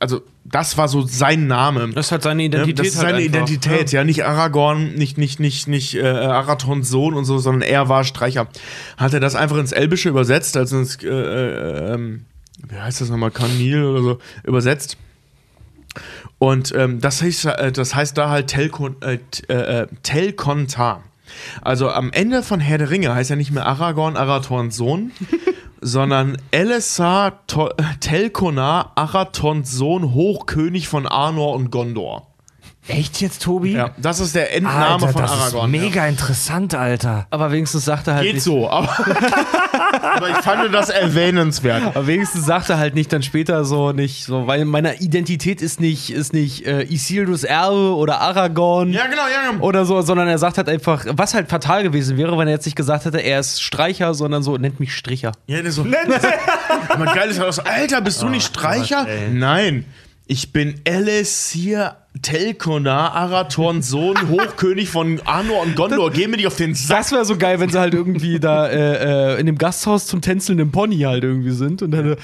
Also, das war so sein Name. Das halt seine Ja, Identität. das ist halt seine einfach. Identität, ja. nicht Aragorn, nicht, nicht, nicht, nicht äh, Arathons Sohn und so, sondern er war Streicher. Hat er das einfach ins Elbische übersetzt, also ins, äh, äh, ähm, wie heißt das nochmal, Kanil oder so, übersetzt. Und ähm, das, heißt, äh, das heißt da halt Telkon, äh, äh, äh, Telkontar. Also am Ende von Herr der Ringe heißt er nicht mehr Aragorn, Arathorns Sohn, sondern Elessar Telkonar, Arathons Sohn, Hochkönig von Arnor und Gondor. Echt jetzt, Tobi? Ja, das ist der Endname Alter, von das Aragorn. ist mega interessant, Alter. Aber wenigstens sagt er ja. halt Geht nicht. so, aber, aber ich fand das erwähnenswert. Aber wenigstens sagt er halt nicht dann später so nicht so, weil meine Identität ist nicht ist nicht äh, Isildurs Erbe oder Aragorn Ja, genau, ja, genau. oder so, sondern er sagt halt einfach, was halt fatal gewesen wäre, wenn er jetzt nicht gesagt hätte, er ist Streicher, sondern so nennt mich Stricher. Ja, der so. aber geil ist halt auch so, Alter, bist du nicht Streicher? Nein. Ich bin Elessir Telkonar, Arathorns Sohn, Hochkönig von Arnor und Gondor. Geh mir nicht auf den Sack. Das wäre so geil, wenn sie halt irgendwie da äh, äh, in dem Gasthaus zum tänzelnden Pony halt irgendwie sind und dann äh,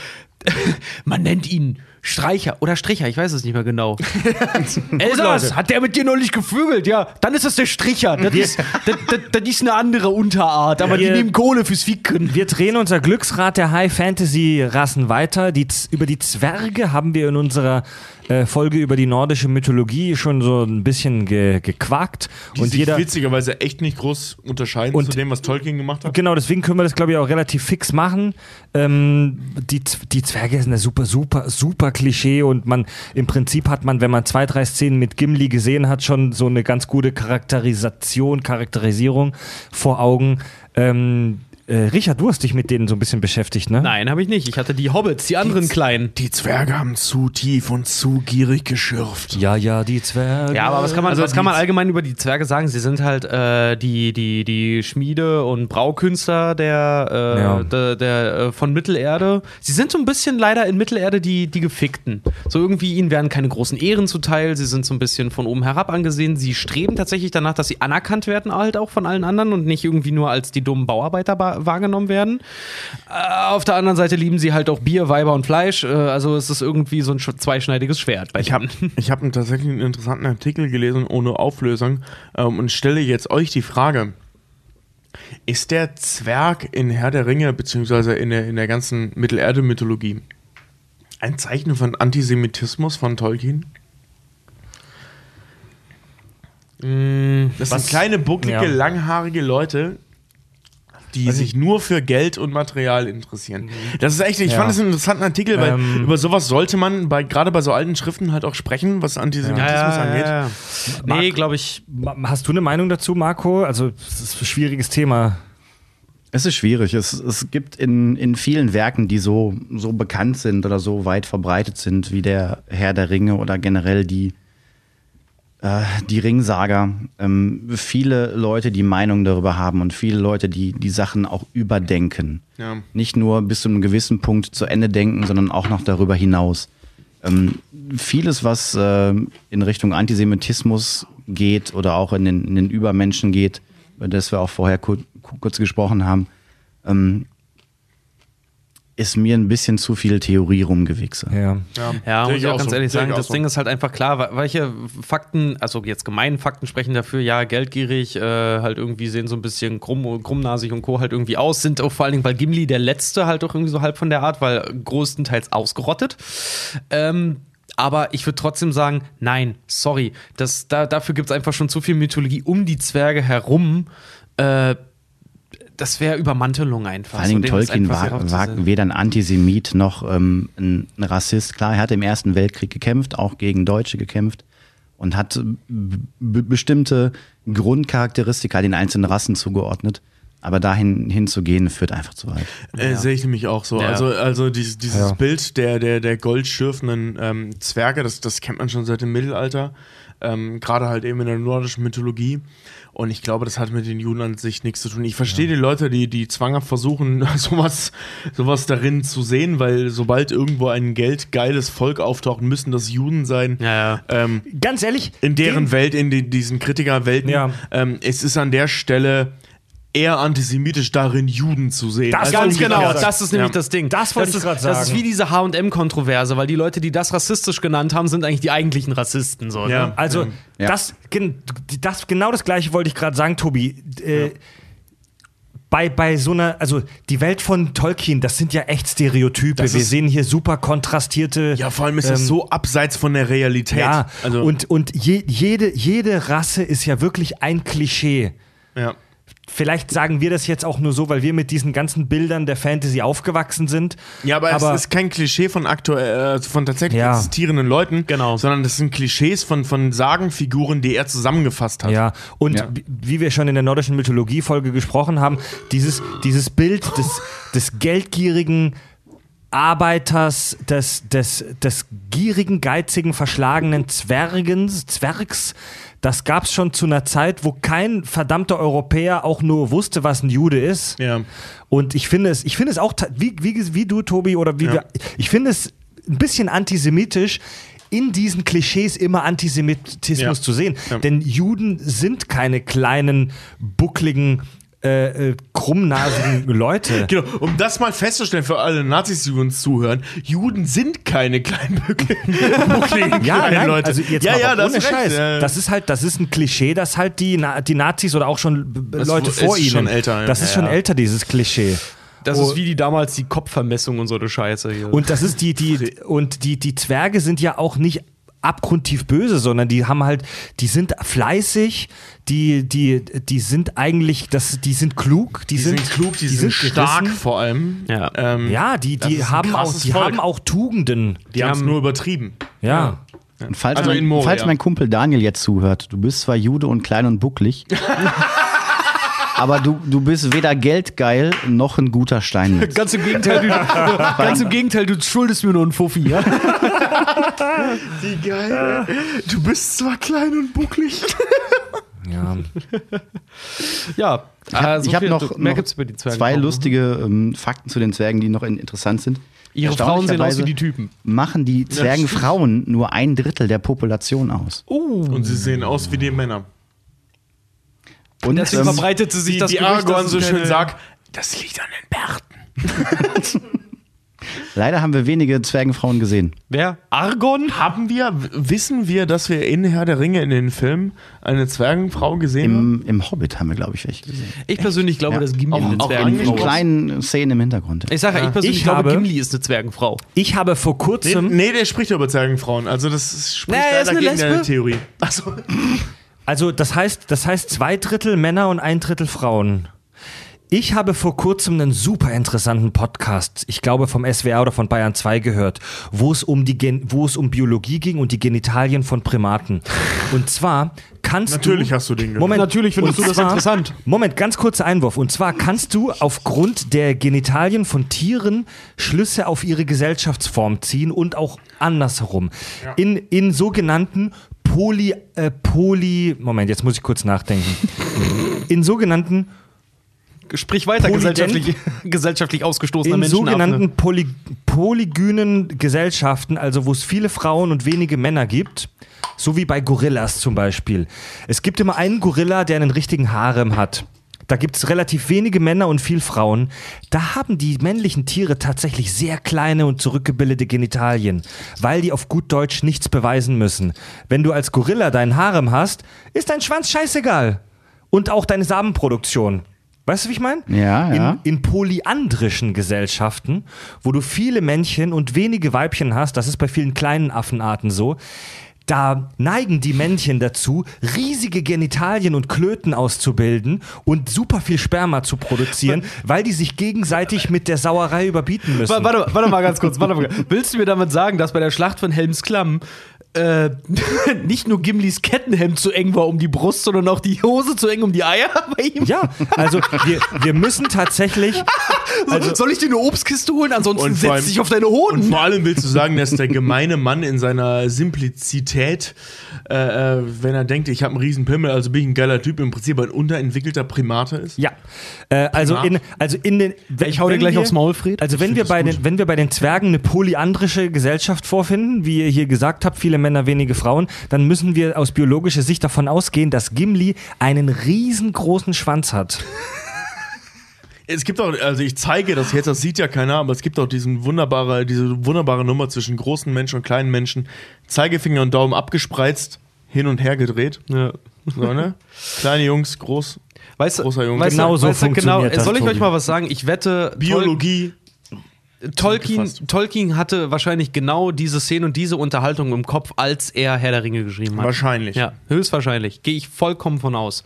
man nennt ihn Streicher oder Stricher, ich weiß es nicht mehr genau. Elsass, hat der mit dir neulich gevögelt? Ja, dann ist das der Stricher. Das, ist, das, das, das ist eine andere Unterart, aber die Wir- nehmen Kohle fürs Ficken. Wir drehen unser Glücksrad der High-Fantasy-Rassen weiter. Die, über die Zwerge haben wir in unserer äh, Folge über die nordische Mythologie schon so ein bisschen ge gequakt. Die und sich jeder. witzigerweise echt nicht groß unterscheiden Und- zu dem, was Tolkien gemacht hat. Genau, deswegen können wir das, glaube ich, auch relativ fix machen. Ähm, die, die Zwerge sind eine super, super, super Klischee und man, im Prinzip hat man, wenn man zwei, drei Szenen mit Gimli gesehen hat, schon so eine ganz gute Charakterisation, Charakterisierung vor Augen. Ähm, äh, Richard, du hast dich mit denen so ein bisschen beschäftigt, ne? Nein, habe ich nicht. Ich hatte die Hobbits, die anderen kleinen. Die Zwerge haben zu tief und zu gierig geschürft. Ja, ja, die Zwerge. Ja, aber was kann man, Also was kann man allgemein über die Zwerge sagen? Sie sind halt äh, die, die, die Schmiede- und Braukünstler der, äh, Ja. der, der, äh, von Mittelerde. Sie sind so ein bisschen leider in Mittelerde die, die Gefickten. So irgendwie, ihnen werden keine großen Ehren zuteil. Sie sind so ein bisschen von oben herab angesehen. Sie streben tatsächlich danach, dass sie anerkannt werden, halt auch von allen anderen und nicht irgendwie nur als die dummen Bauarbeiter ba- wahrgenommen werden. Äh, auf der anderen Seite lieben sie halt auch Bier, Weiber und Fleisch. Äh, also es ist irgendwie so ein sch- zweischneidiges Schwert Ich habe ich hab tatsächlich einen interessanten Artikel gelesen, ohne Auflösung, ähm, und stelle jetzt euch die Frage: Ist der Zwerg in Herr der Ringe, beziehungsweise in der, in der ganzen Mittelerde-Mythologie, ein Zeichen von Antisemitismus von Tolkien? Das sind kleine, bucklige, Ja. langhaarige Leute, die sich nur für Geld und Material interessieren. Das ist echt, ich Ja. fand das einen interessanten Artikel, weil Ähm. über sowas sollte man bei, gerade bei so alten Schriften halt auch sprechen, was Antisemitismus angeht. Nee, glaube ich. Hast du eine Meinung dazu, Marco? Also, es ist ein schwieriges Thema. Es ist schwierig. Es, es gibt in, in vielen Werken, die so, so bekannt sind oder so weit verbreitet sind, wie der Herr der Ringe oder generell die, die Ringsaga, ähm, viele Leute, die Meinung darüber haben und viele Leute, die die Sachen auch überdenken. Ja. Nicht nur bis zu einem gewissen Punkt zu Ende denken, sondern auch noch darüber hinaus. Ähm, vieles, was äh, in Richtung Antisemitismus geht oder auch in den, in den Übermenschen geht, über das wir auch vorher kur kurz gesprochen haben, ähm, ist mir ein bisschen zu viel Theorie rumgewichse. Ja. Ja, sehe muss ich auch ganz so. ehrlich sagen, das so. Ding ist halt einfach klar, welche Fakten, also jetzt gemeine Fakten sprechen dafür, ja, geldgierig, äh, halt irgendwie sehen so ein bisschen krumm, krummnasig und Co. halt irgendwie aus, sind auch vor allen Dingen, weil Gimli der Letzte halt auch irgendwie so halb von der Art, weil größtenteils ausgerottet. Ähm, aber ich würde trotzdem sagen, nein, sorry, das, da, dafür gibt es einfach schon zu viel Mythologie um die Zwerge herum. Äh, das wäre Übermantelung einfach. Vor allen Dingen So, Tolkien war, war weder ein Antisemit noch ähm, ein, Rassist. Klar, er hat im Ersten Weltkrieg gekämpft, auch gegen Deutsche gekämpft und hat bestimmte Grundcharakteristika den einzelnen Rassen zugeordnet. Aber dahin hinzugehen, führt einfach zu weit. Äh, Sehe ich nämlich auch so. Ja. Also, also dieses, dieses Ja. Bild der, der, der goldschürfenden ähm, Zwerge, das, das kennt man schon seit dem Mittelalter. Ähm, Gerade halt eben in der nordischen Mythologie. Und ich glaube, das hat mit den Juden an sich nichts zu tun. Ich verstehe die Leute, die, die zwanghaft versuchen, sowas, sowas darin zu sehen, weil sobald irgendwo ein geldgeiles Volk auftaucht, müssen das Juden sein. Ja, ja. Ähm, Ganz ehrlich, in deren Welt, in die, diesen Kritikerwelten, Ja. ähm, es ist an der Stelle eher antisemitisch darin, Juden zu sehen. Das Ganz genau, das ist nämlich Ja. das Ding. Das wollte ich ist- grad Das ist sagen. wie diese H&M-Kontroverse, weil die Leute, die das rassistisch genannt haben, sind eigentlich die eigentlichen Rassisten. So, Ja. ne? Also, Ja. das, das, genau das Gleiche wollte ich gerade sagen, Tobi. Äh, bei, bei so einer, also die Welt von Tolkien, das sind ja echt Stereotype. Das Wir ist- sehen hier super kontrastierte. Ja, vor allem ist das ähm, so abseits von der Realität. Ja, also, und, und je, jede, jede Rasse ist ja wirklich ein Klischee. ja. Vielleicht sagen wir das jetzt auch nur so, weil wir mit diesen ganzen Bildern der Fantasy aufgewachsen sind. ja, aber, es ist kein Klischee von aktuell, äh, von tatsächlich Ja. existierenden Leuten, Genau. sondern das sind Klischees von, von Sagenfiguren, die er zusammengefasst hat. Ja, und Ja. wie- wie wir schon in der nordischen Mythologie-Folge gesprochen haben, dieses, dieses Bild des, des geldgierigen Arbeiters, des, des, des gierigen, geizigen, verschlagenen Zwergens, Zwergs, das gab es schon zu einer Zeit, wo kein verdammter Europäer auch nur wusste, was ein Jude ist. Ja. Und ich finde es, ich finde es auch, wie, wie, wie du, Tobi, oder wie Ja. wir, ich finde es ein bisschen antisemitisch, in diesen Klischees immer Antisemitismus Ja. zu sehen. Ja. Denn Juden sind keine kleinen, buckligen, äh, äh, krummnasigen Leute. Genau, um das mal festzustellen für alle Nazis, die uns zuhören, Juden sind keine buckligen Ja, kleinen nein, Leute. also jetzt ja, mal ja, das ohne ist recht. Scheiß. Ja. Das ist halt, das ist ein Klischee, dass halt die, Na die Nazis oder auch schon Das Leute ist vor ihnen. schon älter, ja. Das ist Ja, schon älter, dieses Klischee. Das Oh. ist wie die damals die Kopfvermessung und so eine Scheiße hier. Und das ist die, die, und die, die Zwerge sind ja auch nicht abgrundtief böse, sondern die haben halt, die sind fleißig, die, die, die sind eigentlich, das, die sind klug, die, Die sind, klug, die, sind, stark gerissen. vor allem. Ja. Ähm, Ja, die, die haben auch, die Volk. haben auch Tugenden. Die haben es nur übertrieben. Ja. Und falls, Also in mein, Moria. falls mein Kumpel Daniel jetzt zuhört, du bist zwar Jude und klein und bucklig, aber du, du bist weder geldgeil noch ein guter Steinmetz. Ganz im Gegenteil, du, ganz im Gegenteil, du schuldest mir nur einen Fuffi, ja? Wie geil. Du bist zwar klein und bucklig. ja. Ja. Ah, so ich habe noch, mehr noch gibt's über die Zwerge. zwei lustige ähm, Fakten zu den Zwergen, die noch in, interessant sind. Ihre Frauen sehen aus wie die Typen. Machen die Zwergenfrauen nur ein Drittel der Population aus. Und sie sehen aus wie die Männer. Und Deswegen ähm, verbreitete sich Die, das die dass so schön sagt, das liegt an den Bärten. Leider haben wir wenige Zwergenfrauen gesehen. Wer? Argon? Haben wir, wissen wir, dass wir in Herr der Ringe in den Filmen eine Zwergenfrau gesehen haben? Im, Hobbit haben wir, glaube ich, welche gesehen. Ich persönlich glaube, Ja. dass Gimli Auch- eine auch In, Zwergenfrau in ist. kleinen Szenen im Hintergrund. Ich sage, ich persönlich Ich glaube, habe- Gimli ist eine Zwergenfrau. Ich habe vor Nee, kurzem, nee, der spricht ja über Zwergenfrauen. Also das ist- spricht Nee, ist leider eine gegen deine. Theorie. Achso. also das heißt, das heißt zwei Drittel Männer und ein Drittel Frauen. Ich habe vor kurzem einen super interessanten Podcast, ich glaube vom SWR oder von Bayern 2 gehört, wo es um die Gen wo es um Biologie ging und die Genitalien von Primaten. Und zwar kannst Natürlich du hast du den gehört. Moment, Natürlich findest du das zwar- interessant. Moment, ganz kurzer Einwurf. Und zwar kannst du aufgrund der Genitalien von Tieren Schlüsse auf ihre Gesellschaftsform ziehen und auch andersherum. In, in sogenannten Poly, äh, Poly, Moment, jetzt muss ich kurz nachdenken. In sogenannten, Sprich weiter, Polydent- gesellschaftlich, gesellschaftlich ausgestoßener in Menschen. sogenannten Poly, polygynen Gesellschaften, also wo es viele Frauen und wenige Männer gibt, so wie bei Gorillas zum Beispiel. Es gibt immer einen Gorilla, der einen richtigen Harem hat. Da gibt es relativ wenige Männer und viel Frauen. Da haben die männlichen Tiere tatsächlich sehr kleine und zurückgebildete Genitalien, weil die auf gut Deutsch nichts beweisen müssen. Wenn du als Gorilla deinen Harem hast, ist dein Schwanz scheißegal. Und auch deine Samenproduktion. Weißt du, wie ich meine? Ja, ja. In, in polyandrischen Gesellschaften, wo du viele Männchen und wenige Weibchen hast, das ist bei vielen kleinen Affenarten so, da neigen die Männchen dazu, riesige Genitalien und Klöten auszubilden und super viel Sperma zu produzieren, weil die sich gegenseitig mit der Sauerei überbieten müssen. Warte, warte, warte mal ganz kurz. Warte mal. Willst du mir damit sagen, dass bei der Schlacht von Helmsklamm äh, nicht nur Gimlis Kettenhemd zu eng war um die Brust, sondern auch die Hose zu eng um die Eier bei ihm? Ja, also wir, wir müssen tatsächlich. Also, Soll ich dir eine Obstkiste holen? Ansonsten Und setz dich auf deine Und Hoden. vor allem willst du sagen, dass der gemeine Mann in seiner Simplizität, äh, äh, wenn er denkt, ich habe einen riesen Pimmel, also bin ich ein geiler Typ, im Prinzip ein unterentwickelter Primate ist? Ja, äh, also Primat. in, also in den. Ich hau dir wenn gleich wir- aufs Maul, Fred. Also wenn wir bei den, wenn wir bei den Zwergen eine polyandrische Gesellschaft vorfinden, wie ihr hier gesagt habt, viele Männer, wenige Frauen, dann müssen wir aus biologischer Sicht davon ausgehen, dass Gimli einen riesengroßen Schwanz hat. Es gibt auch, also ich zeige das jetzt, das sieht ja keiner, aber es gibt auch diesen wunderbare, diese wunderbare Nummer zwischen großen Menschen und kleinen Menschen. Zeigefinger und Daumen abgespreizt, hin und her gedreht. Ja. So, ne? Kleine Jungs, groß. Weißt Großer Junge. weißt Genau so weißt genau, funktioniert das, Soll ich euch Tobi. mal was sagen? Ich wette, Biologie. Tolkien. Tolkien hatte wahrscheinlich genau diese Szene und diese Unterhaltung im Kopf, als er Herr der Ringe geschrieben hat. Wahrscheinlich. Ja, höchstwahrscheinlich. Gehe ich vollkommen von aus.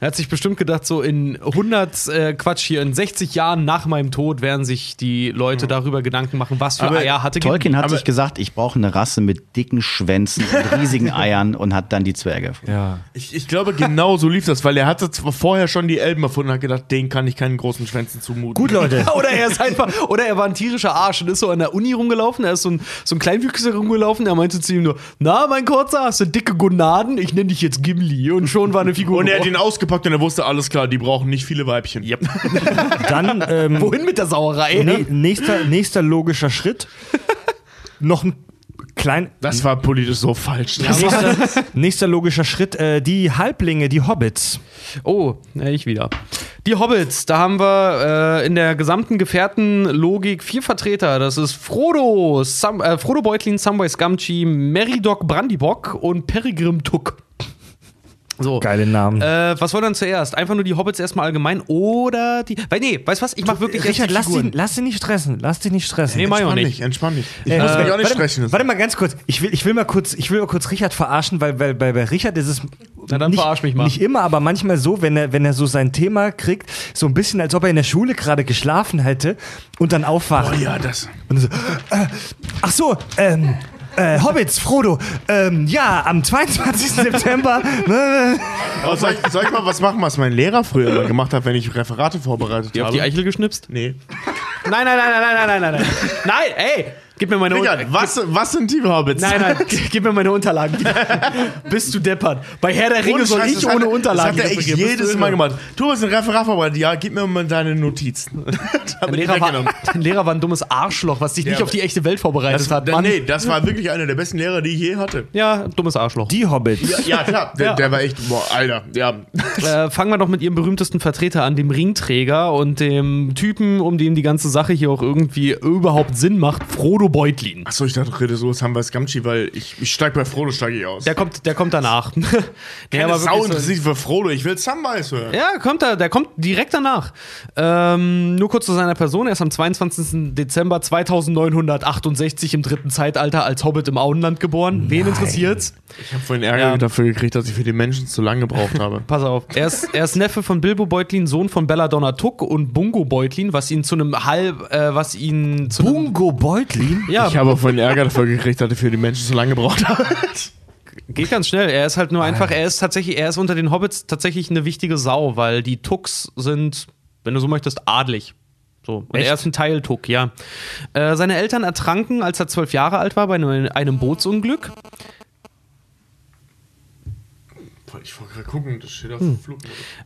Er hat sich bestimmt gedacht, so in 100, äh, Quatsch hier, in 60 Jahren nach meinem Tod werden sich die Leute darüber Gedanken machen, was für Aber Eier hatte Tolkien hat Aber- sich gesagt, ich brauche eine Rasse mit dicken Schwänzen und riesigen Eiern und hat dann die Zwerge. Ja. Ich, ich glaube, genau so lief das, weil er hatte vorher schon die Elben erfunden und hat gedacht, den kann ich keinen großen Schwänzen zumuten. Gut, Leute. Oder er ist einfach, oder er war ein tierischer Arsch und ist so an der Uni rumgelaufen. Er ist so ein, so ein Kleinwüchsiger rumgelaufen. Er meinte zu ihm nur: Na, mein Kurzer, hast du dicke Gonaden? Ich nenne dich jetzt Gimli. Und schon war eine Figur. Und er hat ihn ausgepackt und er wusste, alles klar, die brauchen nicht viele Weibchen. Yep. Dann ähm, Wohin mit der Sauerei? ne, nächster, nächster logischer Schritt. Noch ein klein. Das war politisch so falsch. Das Nächster, nächster logischer Schritt, äh, die Halblinge, die Hobbits. Oh, ja, ich wieder. Die Hobbits, da haben wir äh, in der gesamten Gefährtenlogik vier Vertreter. Das ist Frodo, Sam, äh, Frodo Beutlin, Samwise Gamgee, Meridoc Brandybock und Peregrim Tuck. So. Geile Namen. Äh, was wollen wir dann zuerst? Einfach nur die Hobbits erstmal allgemein oder die. Weil, nee, weißt du was? Ich mach wirklich Richard, lass dich, lass dich nicht stressen. Lass dich nicht stressen. Nee, mach ich auch Entspann nicht. dich, entspann dich. Ich Äh, muss mich auch nicht warte, stressen. Warte mal ganz kurz. Ich will, ich will mal kurz, ich will mal kurz Richard verarschen, weil, weil, weil bei Richard ist es Na, dann nicht, verarsch mich mal. nicht immer, aber manchmal so, wenn er, wenn er so sein Thema kriegt, so ein bisschen, als ob er in der Schule gerade geschlafen hätte und dann aufwacht. Oh ja, das. Und so, äh, ach so, ähm, äh, Hobbits, Frodo, ähm, ja, am 22. September. äh, Aber soll, ich, soll ich mal was machen, was mein Lehrer früher immer gemacht hat, wenn ich Referate vorbereitet Die auf habe? die Eichel geschnipst? nee. Nein, nein, nein, nein, nein, nein, nein, nein. Nein, ey! Gib mir meine Richard, was, was sind die Hobbits? Nein, nein, gib mir meine Unterlagen. Bist du deppert? Bei Herr der Ringe Ohne soll Scheiß, ich ohne hat er- Unterlagen Das hat er echt jedes du Mal gemacht. Du hast ein Referat vorbereitet, ja, gib mir mal deine Notizen. Dein Lehrer, war, dein Lehrer war ein dummes Arschloch, was dich nicht Ja, auf die echte Welt vorbereitet Das, hat. Mann. nee, das war wirklich einer der besten Lehrer, die ich je hatte. Ja, dummes Arschloch. Die Hobbits. Ja, klar, der, Ja. der war echt, boah, Alter, ja. Äh, fangen wir doch mit ihrem berühmtesten Vertreter an, dem Ringträger und dem Typen, um den die ganze Sache hier auch irgendwie überhaupt Sinn macht, Frodo Beutlin. Achso, ich dachte, rede so, haben wir Gamschi, weil ich, ich steig bei Frodo, steige ich aus. Der kommt, der kommt danach. nee, Keine aber Sau interessiert für Frodo, ich will Samwise hören. Ja, kommt er, der kommt direkt danach. Ähm, nur kurz zu seiner Person. Er ist am 22. Dezember 2968 im dritten Zeitalter als Hobbit im Auenland geboren. Wen interessiert's? Ich habe vorhin Ärger Ja. dafür gekriegt, dass ich für die Menschen zu lange gebraucht habe. Pass auf. Er ist, er ist Neffe von Bilbo Beutlin, Sohn von Belladonna Tuck und Bungo Beutlin, was ihn zu einem halb, äh, was ihn zu Bungo Beutlin? Ja, Ich habe vorhin Ärger dafür gekriegt, dass ich für die Menschen zu lange gebraucht habe. geht ganz schnell. Er ist halt nur einfach, er ist tatsächlich, er ist unter den Hobbits tatsächlich eine wichtige Sau, weil die Tucks sind, wenn du so möchtest, adlig. So. Und er ist ein Teil Tuck, ja. Äh, seine Eltern ertranken, als er zwölf Jahre alt war, bei einem Bootsunglück. Ich wollte gerade gucken, das steht auf dem Flug.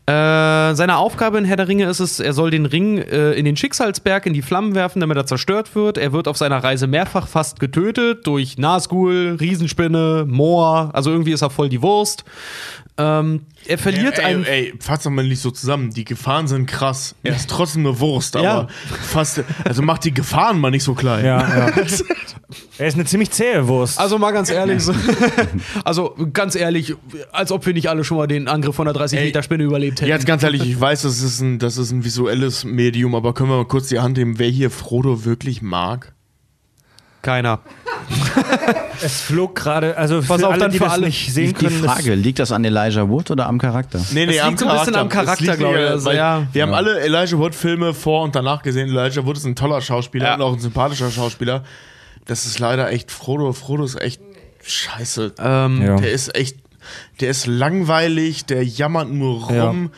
Äh, seine Aufgabe in Herr der Ringe ist es, er soll den Ring äh, in den Schicksalsberg in die Flammen werfen, damit er zerstört wird. Er wird auf seiner Reise mehrfach fast getötet durch Nazgul, Riesenspinne, Moor. Also irgendwie ist er voll die Wurst. Ähm, er verliert ey, ein. ey, fass doch mal nicht so zusammen. Die Gefahren sind krass. Er ist trotzdem eine Wurst, aber Ja. fast. Also macht die Gefahren mal nicht so klein. Ja, ja. er ist eine ziemlich zähe Wurst. Also mal ganz ehrlich, so, also ganz ehrlich, als ob wir nicht alle schon mal den Angriff von der 30 Ey, Meter Spinne überlebt hätten. Jetzt ganz ehrlich, ich weiß, das ist, ein, das ist ein visuelles Medium, aber können wir mal kurz die Hand nehmen, wer hier Frodo wirklich mag? Keiner. es flog gerade, also Pass für auf, alle, dann die für das alle. nicht Die, sehen die können, Frage, liegt das an Elijah Wood oder am Charakter? Nee, Das liegt so ein bisschen am Charakter, Es liegt glaub ich, also, ja. Wir haben alle Elijah Wood-Filme vor und danach gesehen. Elijah Wood ist ein toller Schauspieler Ja. und auch ein sympathischer Schauspieler. Das ist leider echt Frodo. Frodo ist echt scheiße. Ähm, Ja. Der ist echt, der ist langweilig, der jammert nur rum.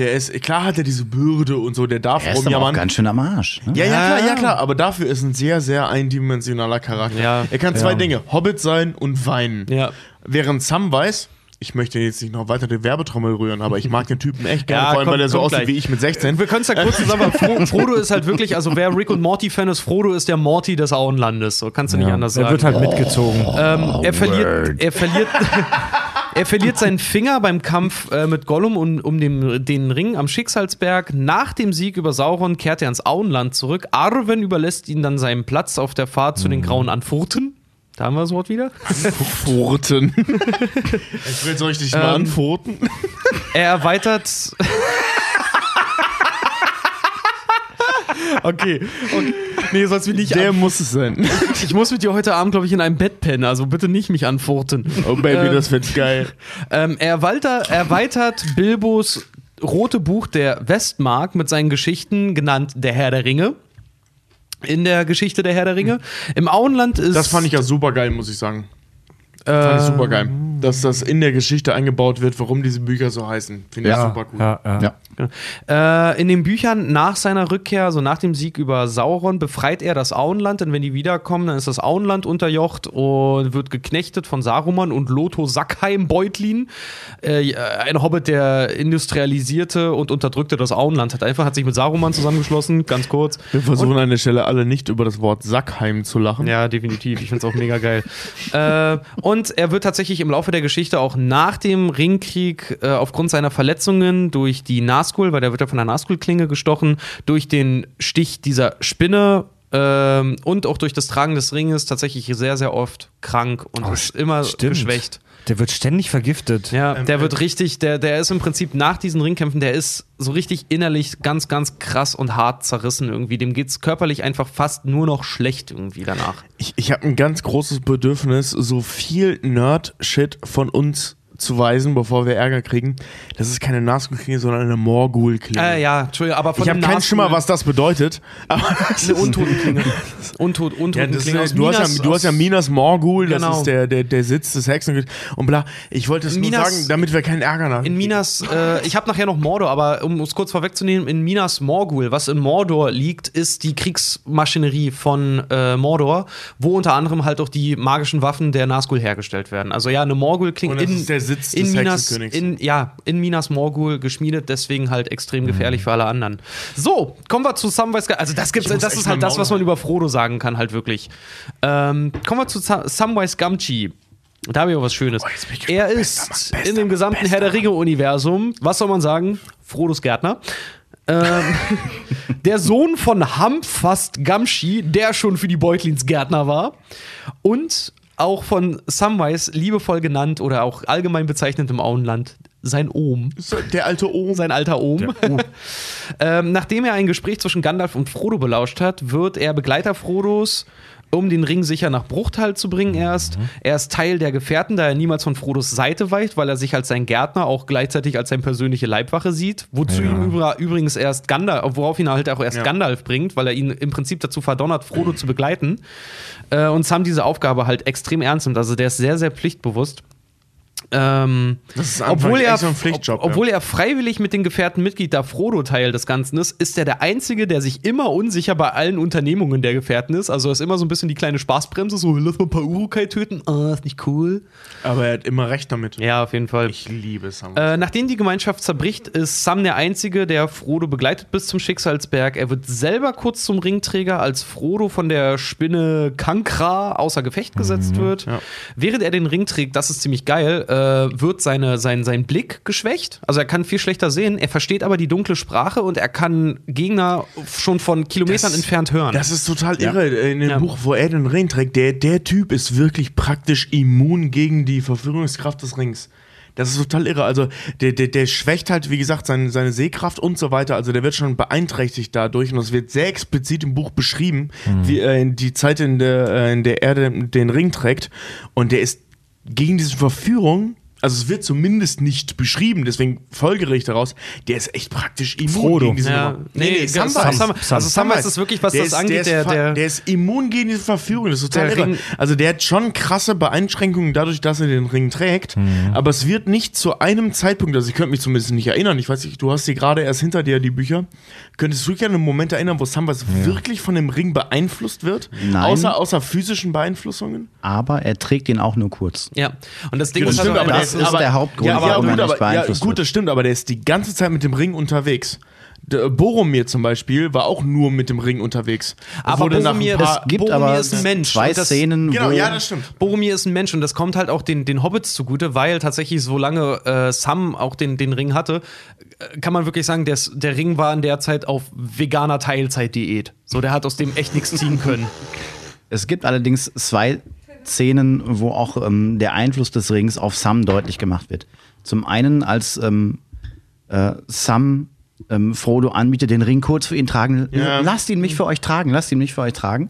Der ist, klar hat er diese Bürde und so, der darf Er ist aber auch rumjammern. ganz schön am Arsch. Ne? Ja, ja, klar, ja, klar, aber dafür ist ein sehr, sehr eindimensionaler Charakter. Ja. er kann zwei Ja. Dinge, Hobbit sein und weinen. Ja. Während Samwise, ich möchte jetzt nicht noch weiter die Werbetrommel rühren, aber ich mag den Typen echt gerne, Ja, vor allem, kommt- weil er so aussieht gleich. wie ich mit 16. Wir können es ja kurz zusammen. Fro Frodo ist halt wirklich, also wer Rick und Morty Fan ist, Frodo ist der Morty des Auenlandes. So kannst du nicht ja, anders er sagen. wird halt mitgezogen. ähm, er verliert, er verliert, er verliert seinen Finger beim Kampf äh, mit Gollum um, um den, den Ring am Schicksalsberg. Nach dem Sieg über Sauron kehrt er ins Auenland zurück. Arwen überlässt ihn dann seinen Platz auf der Fahrt zu den Grauen Anfurten. Da haben wir das Wort wieder. Furten. ich will, ich dich mal Ähm, anfurten? Er erweitert. okay. okay. Nee, du mich nicht Der muss es sein. Ich muss mit dir heute Abend, glaube ich, in einem Bett pennen, also bitte nicht mich anfurten. Oh Baby, Äh, das wird geil. Ähm, er erweitert, erweitert Bilbos rote Buch der Westmark mit seinen Geschichten, genannt Der Herr der Ringe. In der Geschichte der Herr der Ringe. Im Auenland ist. Das fand ich ja super geil, muss ich sagen. äh, Fand ich super geil. Dass das in der Geschichte eingebaut wird, warum diese Bücher so heißen. Finde ich ja, super cool. ja, ja. Ja. Äh, in den Büchern nach seiner Rückkehr, also nach dem Sieg über Sauron, befreit er das Auenland, denn wenn die wiederkommen, dann ist das Auenland unterjocht und wird geknechtet von Saruman und Lotho Sackheim Beutlin. Äh, ein Hobbit, der industrialisierte und unterdrückte das Auenland hat. Einfach hat sich mit Saruman zusammengeschlossen, ganz kurz. Wir versuchen an der Stelle alle nicht über das Wort Sackheim zu lachen. Ja, definitiv. Ich finde es auch mega geil. äh, und er wird tatsächlich im Laufe der Geschichte auch nach dem Ringkrieg äh, aufgrund seiner Verletzungen durch die Nazgul, weil der wird ja von der Nazgul-Klinge gestochen, durch den Stich dieser Spinne ähm, und auch durch das Tragen des Ringes tatsächlich sehr, sehr oft krank und ist immer stimmt. geschwächt. Der wird ständig vergiftet. Ja, Ähm, der äh, wird richtig, der, der ist im Prinzip nach diesen Ringkämpfen, der ist so richtig innerlich ganz, ganz krass und hart zerrissen irgendwie. Dem geht's körperlich einfach fast nur noch schlecht irgendwie danach. Ich, ich habe ein ganz großes Bedürfnis, so viel Nerd-Shit von uns zu weisen, bevor wir Ärger kriegen. Das ist keine Nazgul-Klinge, sondern eine Morgul-Klinge. Äh, ja, Entschuldigung, aber von ich habe keinen Schimmer, was das bedeutet. Aber das Eine ist- Untotenklinge. Untot, Ja, das Untotenklinge ist, du, hast ja, du hast ja Minas Morgul, das Genau. ist der, der, der Sitz des Hexen und bla. Ich wollte es nur sagen, damit wir keinen Ärger haben. In Minas, äh, ich habe nachher noch Mordor, aber um es kurz vorwegzunehmen, in Minas Morgul, was in Mordor liegt, ist die Kriegsmaschinerie von äh, Mordor, wo unter anderem halt auch die magischen Waffen der Nazgul hergestellt werden. Also ja, eine Morgul klingt das in, ist der Sitz in des Minas, in, ja, in Minas Morgul geschmiedet, deswegen halt extrem gefährlich für alle anderen. So, kommen wir zu Samwise Ga- Also das gibt's, das ist halt das, was man über Frodo sagen kann, halt wirklich. Ähm, kommen wir zu Sa- Samwise Gamgee. Da habe ich auch was Schönes. Oh, er Bester ist bester in dem gesamten bester Herr der Ringe-Universum, was soll man sagen? Frodos Gärtner. Ähm, der Sohn von Hamfast Gamgee, der schon für die Beutlins Gärtner war. Und auch von Samwise liebevoll genannt oder auch allgemein bezeichnet im Auenland, sein Ohm Der alte Ohm. sein alter Ohm. ähm, nachdem er ein Gespräch zwischen Gandalf und Frodo belauscht hat, wird er Begleiter Frodos, um den Ring sicher nach Bruchtal zu bringen erst. Er ist Teil der Gefährten, da er niemals von Frodos Seite weicht, weil er sich als sein Gärtner auch gleichzeitig als seine persönliche Leibwache sieht. Wozu Ja. ihm übr- übrigens erst Gandalf, worauf ihn halt auch erst Ja. Gandalf bringt, weil er ihn im Prinzip dazu verdonnert, Frodo zu begleiten. Äh, und Sam diese Aufgabe halt extrem ernst nimmt. Also der ist sehr, sehr pflichtbewusst. Ähm, Das ist anfangs obwohl er, so ein Pflichtjob, ob, obwohl er freiwillig mit den Gefährten Mitglied, da Frodo Teil des Ganzen ist, ist er der Einzige, der sich immer unsicher bei allen Unternehmungen der Gefährten ist. Also er ist immer so ein bisschen die kleine Spaßbremse, so lass mal ein paar Urukai töten, ah, ist nicht cool. Aber er hat immer recht damit. Ja, auf jeden Fall. Ich liebe Sam. Äh, nachdem die Gemeinschaft zerbricht, ist Sam der Einzige, der Frodo begleitet bis zum Schicksalsberg. Er wird selber kurz zum Ringträger, als Frodo von der Spinne Kankra außer Gefecht gesetzt wird. Ja. Während er den Ring trägt, das ist ziemlich geil, äh, wird seine, sein, sein Blick geschwächt. Also er kann viel schlechter sehen, er versteht aber die dunkle Sprache und er kann Gegner schon von Kilometern Das- entfernt hören. Das ist total irre. In dem Ja. Buch, wo er den Ring trägt, der, der Typ ist wirklich praktisch immun gegen die Verführungskraft des Rings. Das ist total irre. Also, der, der, der schwächt halt, wie gesagt, seine, seine Sehkraft und so weiter. Also, der wird schon beeinträchtigt dadurch. Und das wird sehr explizit im Buch beschrieben, wie er in die Zeit, in der, äh, in der er den, den Ring trägt. Und der ist gegen diese Verführung. Also es wird zumindest nicht beschrieben, deswegen folgere ich daraus, der ist echt praktisch immun Frodo. gegen diese Ja. Nummer. Nee, Sam- Samwise. Sam- also Samwise ist wirklich, was Der das ist- angeht, der, der- ist, der- der ist immun gegen diese Verführung. Das ist total irre. Also der hat schon krasse Beeinschränkungen dadurch, dass er den Ring trägt. Mhm. Aber es wird nicht zu einem Zeitpunkt, also ich könnte mich zumindest nicht erinnern. Ich weiß nicht, du hast sie gerade erst hinter dir, die Bücher. Könntest du dich an einen Moment erinnern, wo Samwise wirklich von dem Ring beeinflusst wird? Nein. Außer, außer physischen Beeinflussungen? Aber er trägt ihn auch nur kurz. ja. Und das Ding Das ist stimmt, halt, aber das ist aber, der Hauptgrund, ja, aber, warum er gut, nicht aber, ja, beeinflusst gut, wird. das stimmt, aber der ist die ganze Zeit mit dem Ring unterwegs. Der Boromir zum Beispiel war auch nur mit dem Ring unterwegs. Aber Boromir, paar- Es gibt Boromir aber ist ein Mensch. zwei das- Szenen, Genau, wo ja, das stimmt. Boromir ist ein Mensch und das kommt halt auch den, den Hobbits zugute, weil tatsächlich solange äh, Sam auch den, den Ring hatte, äh, kann man wirklich sagen, der, der Ring war in der Zeit auf veganer Teilzeitdiät. So, der hat aus dem echt nichts ziehen können. Es gibt allerdings zwei Szenen, wo auch ähm, der Einfluss des Rings auf Sam deutlich gemacht wird. Zum einen, als ähm, äh, Sam ähm, Frodo anbietet, den Ring kurz für ihn tragen. Ja. Lasst ihn mich für euch tragen, lasst ihn mich für euch tragen.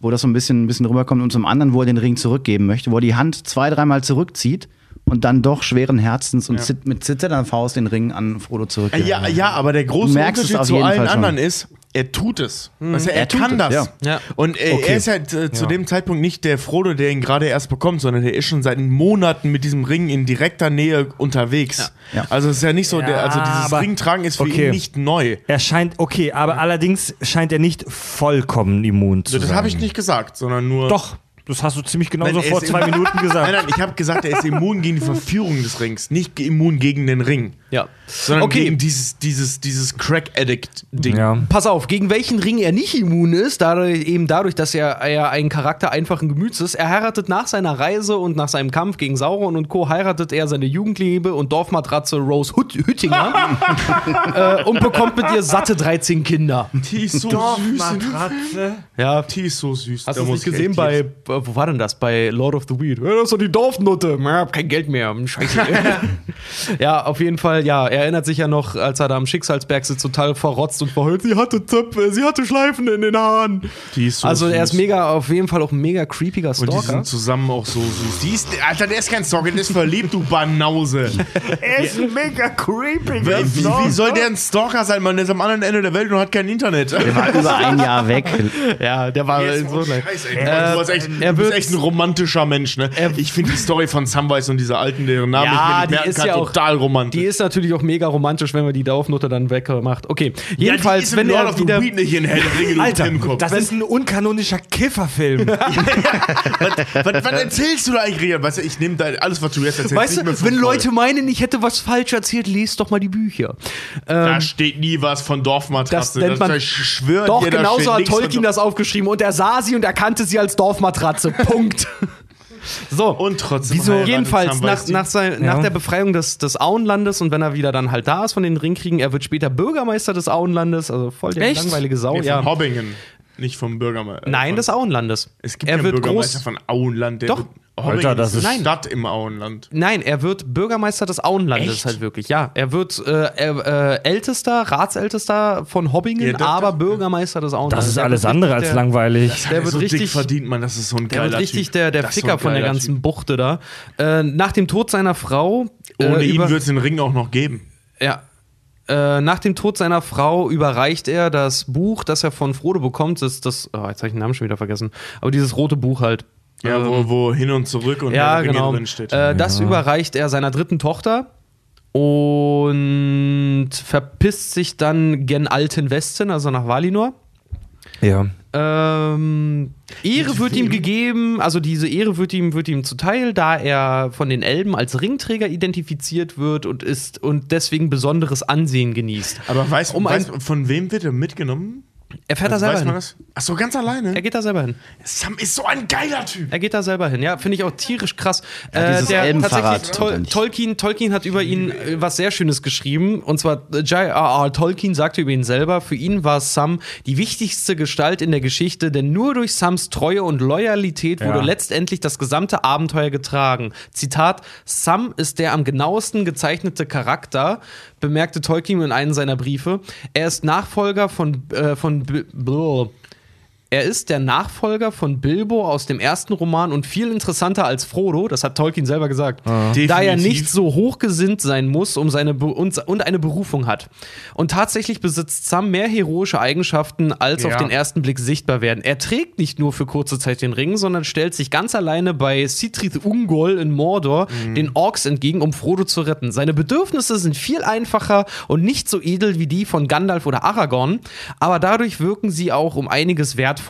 Wo das so ein bisschen, ein bisschen rüberkommt. Und zum anderen, wo er den Ring zurückgeben möchte, wo er die Hand zwei, dreimal zurückzieht und dann doch schweren Herzens und zit mit zitternder Faust den Ring an Frodo zurückgibt. Ja, ja, aber der große Unterschied zu allen anderen ist, er tut es. Also er, Er tut kann das. ja. Ja. Und äh, Okay. er ist halt äh, zu dem Zeitpunkt nicht der Frodo, der ihn gerade erst bekommt, sondern der ist schon seit Monaten mit diesem Ring in direkter Nähe unterwegs. Ja. Ja. Also es ist ja nicht so, der, also Ja, dieses aber- Ringtragen ist für okay. ihn nicht neu. Er scheint, okay, aber allerdings scheint er nicht vollkommen immun zu Das sein. habe ich nicht gesagt, sondern nur. Doch, das hast du ziemlich genau Nein, so vor zwei Minuten gesagt. Nein, nein, ich habe gesagt, er ist immun gegen die Verführung des Rings, nicht immun gegen den Ring. Ja. Sondern Okay. gegen dieses, dieses, dieses Crack-Addict-Ding. Ja. Pass auf, gegen welchen Ring er nicht immun ist, dadurch, eben dadurch, dass er, er ein Charakter einfachen Gemüts ist. Er heiratet nach seiner Reise und nach seinem Kampf gegen Sauron und Co. heiratet er seine Jugendliebe und Dorfmatratze Rose Hüt Hüttinger äh, und bekommt mit ihr satte 13 Kinder. Die ist so süß. Matratze. Ja, Die ist so süß. hast du es muss nicht ich gesehen bei, wo war denn das? Bei Lord of the Weed. Ja, das ist doch die Dorfnutte. Ich hab kein Geld mehr. Scheiße. ja, auf jeden Fall, ja, er erinnert sich ja noch, als er da am Schicksalsberg sitzt, total verrotzt und verheult. Sie hatte Zöpfe, sie hatte Schleifen in den Haaren. Die ist so also er ist süß. mega, auf jeden Fall auch ein mega creepiger Und die Stalker. sind zusammen auch so süß. Die ist, Alter, der ist kein Stalker, der ist verliebt, du Banause. Er ist mega creepy. wie, wie, wie soll der ein Stalker sein, Mann? Der ist am anderen Ende der Welt und hat kein Internet. Der war über ein Jahr weg. ja, der war so Scheiße, ey. Äh, du, bist echt, er du bist wird- echt ein romantischer Mensch, ne? Ich finde die Story von Samwise und dieser alten, deren Namen Ja, ich mir nicht merken ist kann, ja auch- total romantisch. Die ist natürlich auch mega romantisch, wenn man die Dorfnutte dann wegmacht. Okay, jedenfalls, ja, wenn in Lord er wieder. Weed nicht in der Ringe, du Alter, Timkopf. das ist ein unkanonischer Kifferfilm. was, was erzählst du da eigentlich, Rian? Weißt du, ich nehme da alles, was du jetzt erzählst, Weißt du, wenn voll. Leute meinen, ich hätte was falsch erzählt, lest doch mal die Bücher. Da steht nie was von Dorfmatratze. Das nennt man- ich schwöre Doch, dir, genauso hat Tolkien das aufgeschrieben und er sah sie und erkannte sie als Dorfmatratze. Punkt. So. Und trotzdem Wieso? Jedenfalls nach, nach, sein, nach der Befreiung des, des Auenlandes und wenn er wieder dann halt da ist von den Ringkriegen, er wird später Bürgermeister des Auenlandes, also voll der Echt? langweilige Sau. Nee, von ja. Hobbingen, nicht vom Bürgermeister. Nein, des Auenlandes. Es gibt er einen wird Bürgermeister groß. von Auenland. Der Doch. Alter, das ist ist- Stadt im Auenland. Nein, er wird Bürgermeister des Auenlandes Echt? halt wirklich. Ja, er wird äh, äh, ältester, Ratsältester von Hobbingen, Ja, aber doch. Bürgermeister des Auenlandes. Das ist Der alles andere als der- langweilig. Der wird so richtig dick verdient man, das ist so ein Der geiler wird richtig Typ. der, der Das ist so Ficker ein von der ganzen Typ. Buchte da. Äh, nach dem Tod seiner Frau. Ohne äh, ihn über- wird es den Ring auch noch geben. Ja. Äh, nach dem Tod seiner Frau überreicht er das Buch, das er von Frodo bekommt. Das, das oh, jetzt habe ich den Namen schon wieder vergessen. Aber dieses rote Buch halt. Ja, Ähm, wo, wo hin und zurück und ja, genau. drin steht. Äh, das überreicht er seiner dritten Tochter und verpisst sich dann gen Alten Westen, also nach Valinor. Ja. Ähm, Ehre wird ihm gegeben, also diese Ehre wird ihm, wird ihm zuteil, da er von den Elben als Ringträger identifiziert wird und ist und deswegen besonderes Ansehen genießt. Aber weiß, um weiß ein- von wem wird er mitgenommen? Er fährt da Also selber weiß man hin. das? Ach so, ganz alleine? Er geht da selber hin. Sam ist so ein geiler Typ. Er geht da selber hin, ja, finde ich auch tierisch krass. Ja, dieses Elbenfahrrad tatsächlich, Tol Tolkien, Tolkien hat über ihn äh, was sehr Schönes geschrieben. Und zwar äh, J.R.R. Tolkien sagte über ihn selber, für ihn war Sam die wichtigste Gestalt in der Geschichte, denn nur durch Sams Treue und Loyalität wurde Ja. letztendlich das gesamte Abenteuer getragen. Zitat: Sam ist der am genauesten gezeichnete Charakter, bemerkte Tolkien in einem seiner Briefe. Er ist Nachfolger von, äh, von. Er ist der Nachfolger von Bilbo aus dem ersten Roman und viel interessanter als Frodo, das hat Tolkien selber gesagt, da er nicht so hochgesinnt sein muss um seine Be und, und eine Berufung hat. Und tatsächlich besitzt Sam mehr heroische Eigenschaften, als Ja. auf den ersten Blick sichtbar werden. Er trägt nicht nur für kurze Zeit den Ring, sondern stellt sich ganz alleine bei Sitrith Ungol in Mordor Mhm. den Orks entgegen, um Frodo zu retten. Seine Bedürfnisse sind viel einfacher und nicht so edel wie die von Gandalf oder Aragorn, aber dadurch wirken sie auch um einiges wertvoller.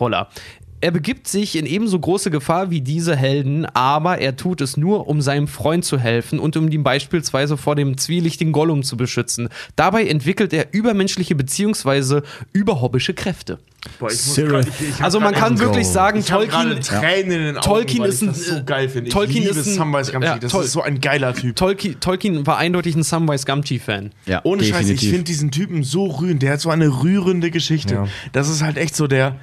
Er begibt sich in ebenso große Gefahr wie diese Helden, aber er tut es nur, um seinem Freund zu helfen und um ihn beispielsweise vor dem zwielichtigen Gollum zu beschützen. Dabei entwickelt er übermenschliche bzw. überhobbische Kräfte. Boah, ich grad- ich- ich Also man kann wirklich sagen, Ich Tolkien, Tränen in den Augen, Tolkien ist ich ein- das so geil finde. Ich Tolkien liebe ist ein- Samwise Gamgee. ja, das toll. ist so ein geiler Typ. Tolkien, Tolkien war eindeutig ein Samwise Gamgee-Fan. Ja, Ohne Scheiß, ich definitiv. finde diesen Typen so rührend. Der hat so eine rührende Geschichte. Ja. Das ist halt echt so der,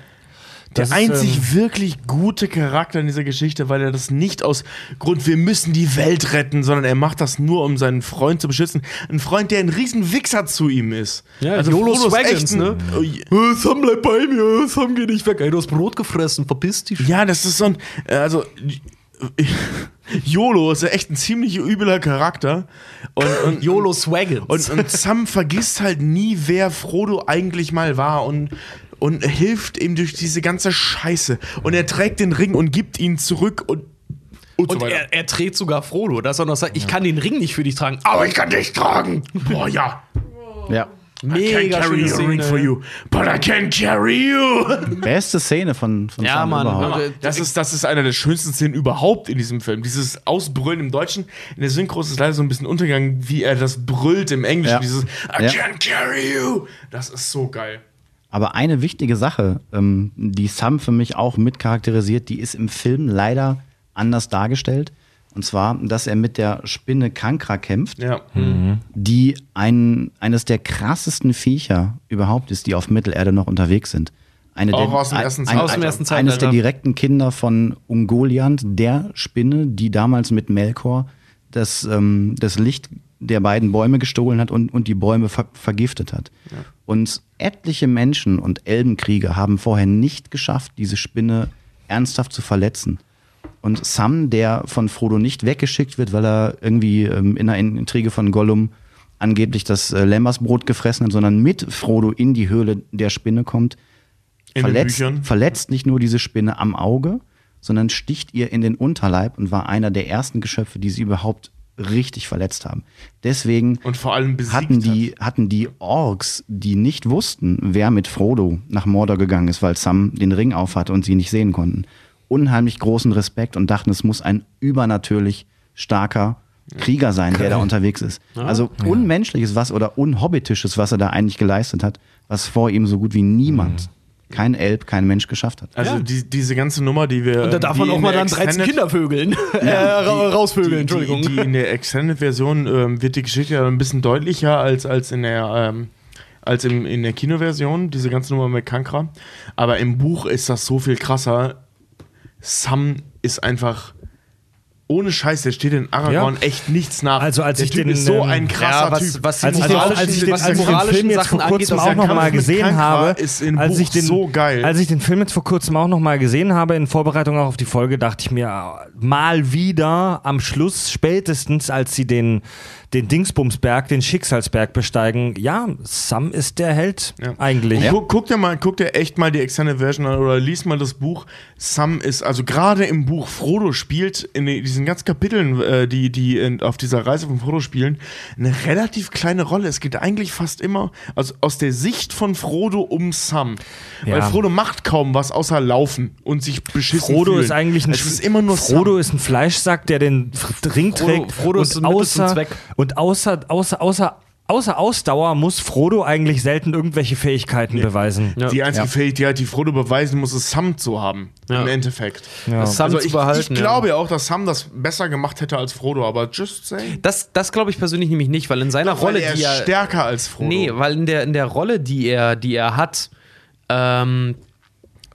der ist, einzig ähm, wirklich gute Charakter in dieser Geschichte, weil er das nicht aus Grund, wir müssen die Welt retten, sondern er macht das nur, um seinen Freund zu beschützen. Ein Freund, der ein riesen Wichser zu ihm ist. Ja, also YOLO Swaggins, ne? Oh, Äh, Sam, bleib bei mir, Sam, geh nicht weg. Ey, du hast Brot gefressen, verpiss dich. Ja, das ist so ein, äh, also YOLO ist ja echt ein ziemlich übler Charakter. Und, und, YOLO Swaggins. Und, und Sam vergisst halt nie, wer Frodo eigentlich mal war und, und hilft ihm durch diese ganze Scheiße. Und er trägt den Ring und gibt ihn zurück und, und, so Und weiter. er, er trägt sogar Frodo, dass er noch sagt, ich kann den Ring nicht für dich tragen, aber ich kann dich tragen. Boah, ja. Ja. I can't Mega carry schöne Szene. for you, but I can carry you. Beste Szene von, von Ja, Sam Mann. überhaupt. Das ist, das ist einer der schönsten Szenen überhaupt in diesem Film. Dieses Ausbrüllen im Deutschen. In der Synchro ist es leider so ein bisschen untergegangen, wie er das brüllt im Englischen. Ja. Dieses I Ja. can carry you. Das ist so geil. Aber eine wichtige Sache, ähm, die Sam für mich auch mit charakterisiert, die ist im Film leider anders dargestellt. Und zwar, dass er mit der Spinne Kankra kämpft, Ja. die ein, eines der krassesten Viecher überhaupt ist, die auf Mittelerde noch unterwegs sind. eine Auch der, aus dem ersten ein, Aus dem ersten eines der Zeitalter. direkten Kinder von Ungoliant, der Spinne, die damals mit Melkor das, ähm, das Licht der beiden Bäume gestohlen hat und, und die Bäume ver vergiftet hat. Und etliche Menschen und Elbenkrieger haben vorher nicht geschafft, diese Spinne ernsthaft zu verletzen. Und Sam, der von Frodo nicht weggeschickt wird, weil er irgendwie ähm, in einer Intrige von Gollum angeblich das äh, Lämmersbrot gefressen hat, sondern mit Frodo in die Höhle der Spinne kommt, In verletzt, verletzt nicht nur diese Spinne am Auge, sondern sticht ihr in den Unterleib und war einer der ersten Geschöpfe, die sie überhaupt richtig verletzt haben. Deswegen Und vor allem besiegt hatten hat. die, hatten die Orks, die nicht wussten, wer mit Frodo nach Mordor gegangen ist, weil Sam den Ring aufhatte und sie nicht sehen konnten, unheimlich großen Respekt und dachten, es muss ein übernatürlich starker Krieger sein, der da unterwegs ist. Also unmenschliches was oder unhobbitisches, was er da eigentlich geleistet hat, was vor ihm so gut wie niemand, kein Elb, kein Mensch geschafft hat. Also die, diese ganze Nummer, die wir. Und da darf man auch mal dann 13 Extended- Kinder vögeln. äh, ra- rausvögeln, die, Entschuldigung. Die, die in der Extended-Version ähm, wird die Geschichte ja ein bisschen deutlicher als, als in der. Ähm, als im, in der Kinoversion, diese ganze Nummer mit Kankra. Aber im Buch ist das so viel krasser. Sam ist einfach. Ohne Scheiß, der steht in Aragorn Ja. echt nichts nach. Also als der ich Typ den, ist so ähm, ein krasser ja, was, Typ. was moralischen, als ich den, was als die ich den moralischen Film jetzt Sachen vor angeht, kurzem das auch ist ja noch Kampf mal mit gesehen habe, ist im als Buch ich den, so geil. als ich den Film jetzt vor kurzem auch noch mal gesehen habe in Vorbereitung auch auf die Folge, dachte ich mir mal wieder am Schluss spätestens, als sie den den Dingsbumsberg, den Schicksalsberg besteigen. Ja, Sam ist der Held Ja. eigentlich. Und guck, guck dir mal, guck dir echt mal die Extended Version an oder lies mal das Buch. Sam ist, also gerade im Buch Frodo spielt in die- diesen ganzen Kapiteln, äh, die, die in, auf dieser Reise von Frodo spielen, eine relativ kleine Rolle. Es geht eigentlich fast immer also aus der Sicht von Frodo um Sam. Weil Ja. Frodo macht kaum was außer laufen und sich beschissen Frodo fühlen. ist eigentlich ein es ist immer nur Frodo Sam. ist ein Fleischsack, der den Ring Frodo- trägt. Frodo und ist zum außer, Zweck. Und außer, außer, außer, außer Ausdauer muss Frodo eigentlich selten irgendwelche Fähigkeiten beweisen. Ja. Die einzige Fähigkeit, die Frodo beweisen muss, ist Sam zu haben. Ja. Im Endeffekt. Ja. Das Sam Also zu ich, behalten. ich ja. glaube ja auch, dass Sam das besser gemacht hätte als Frodo, aber just saying. Das, das glaube ich persönlich nämlich nicht, weil in seiner Weil Rolle, er die ist er. stärker als Frodo. Nee, weil in der, in der Rolle, die er, die er hat, ähm,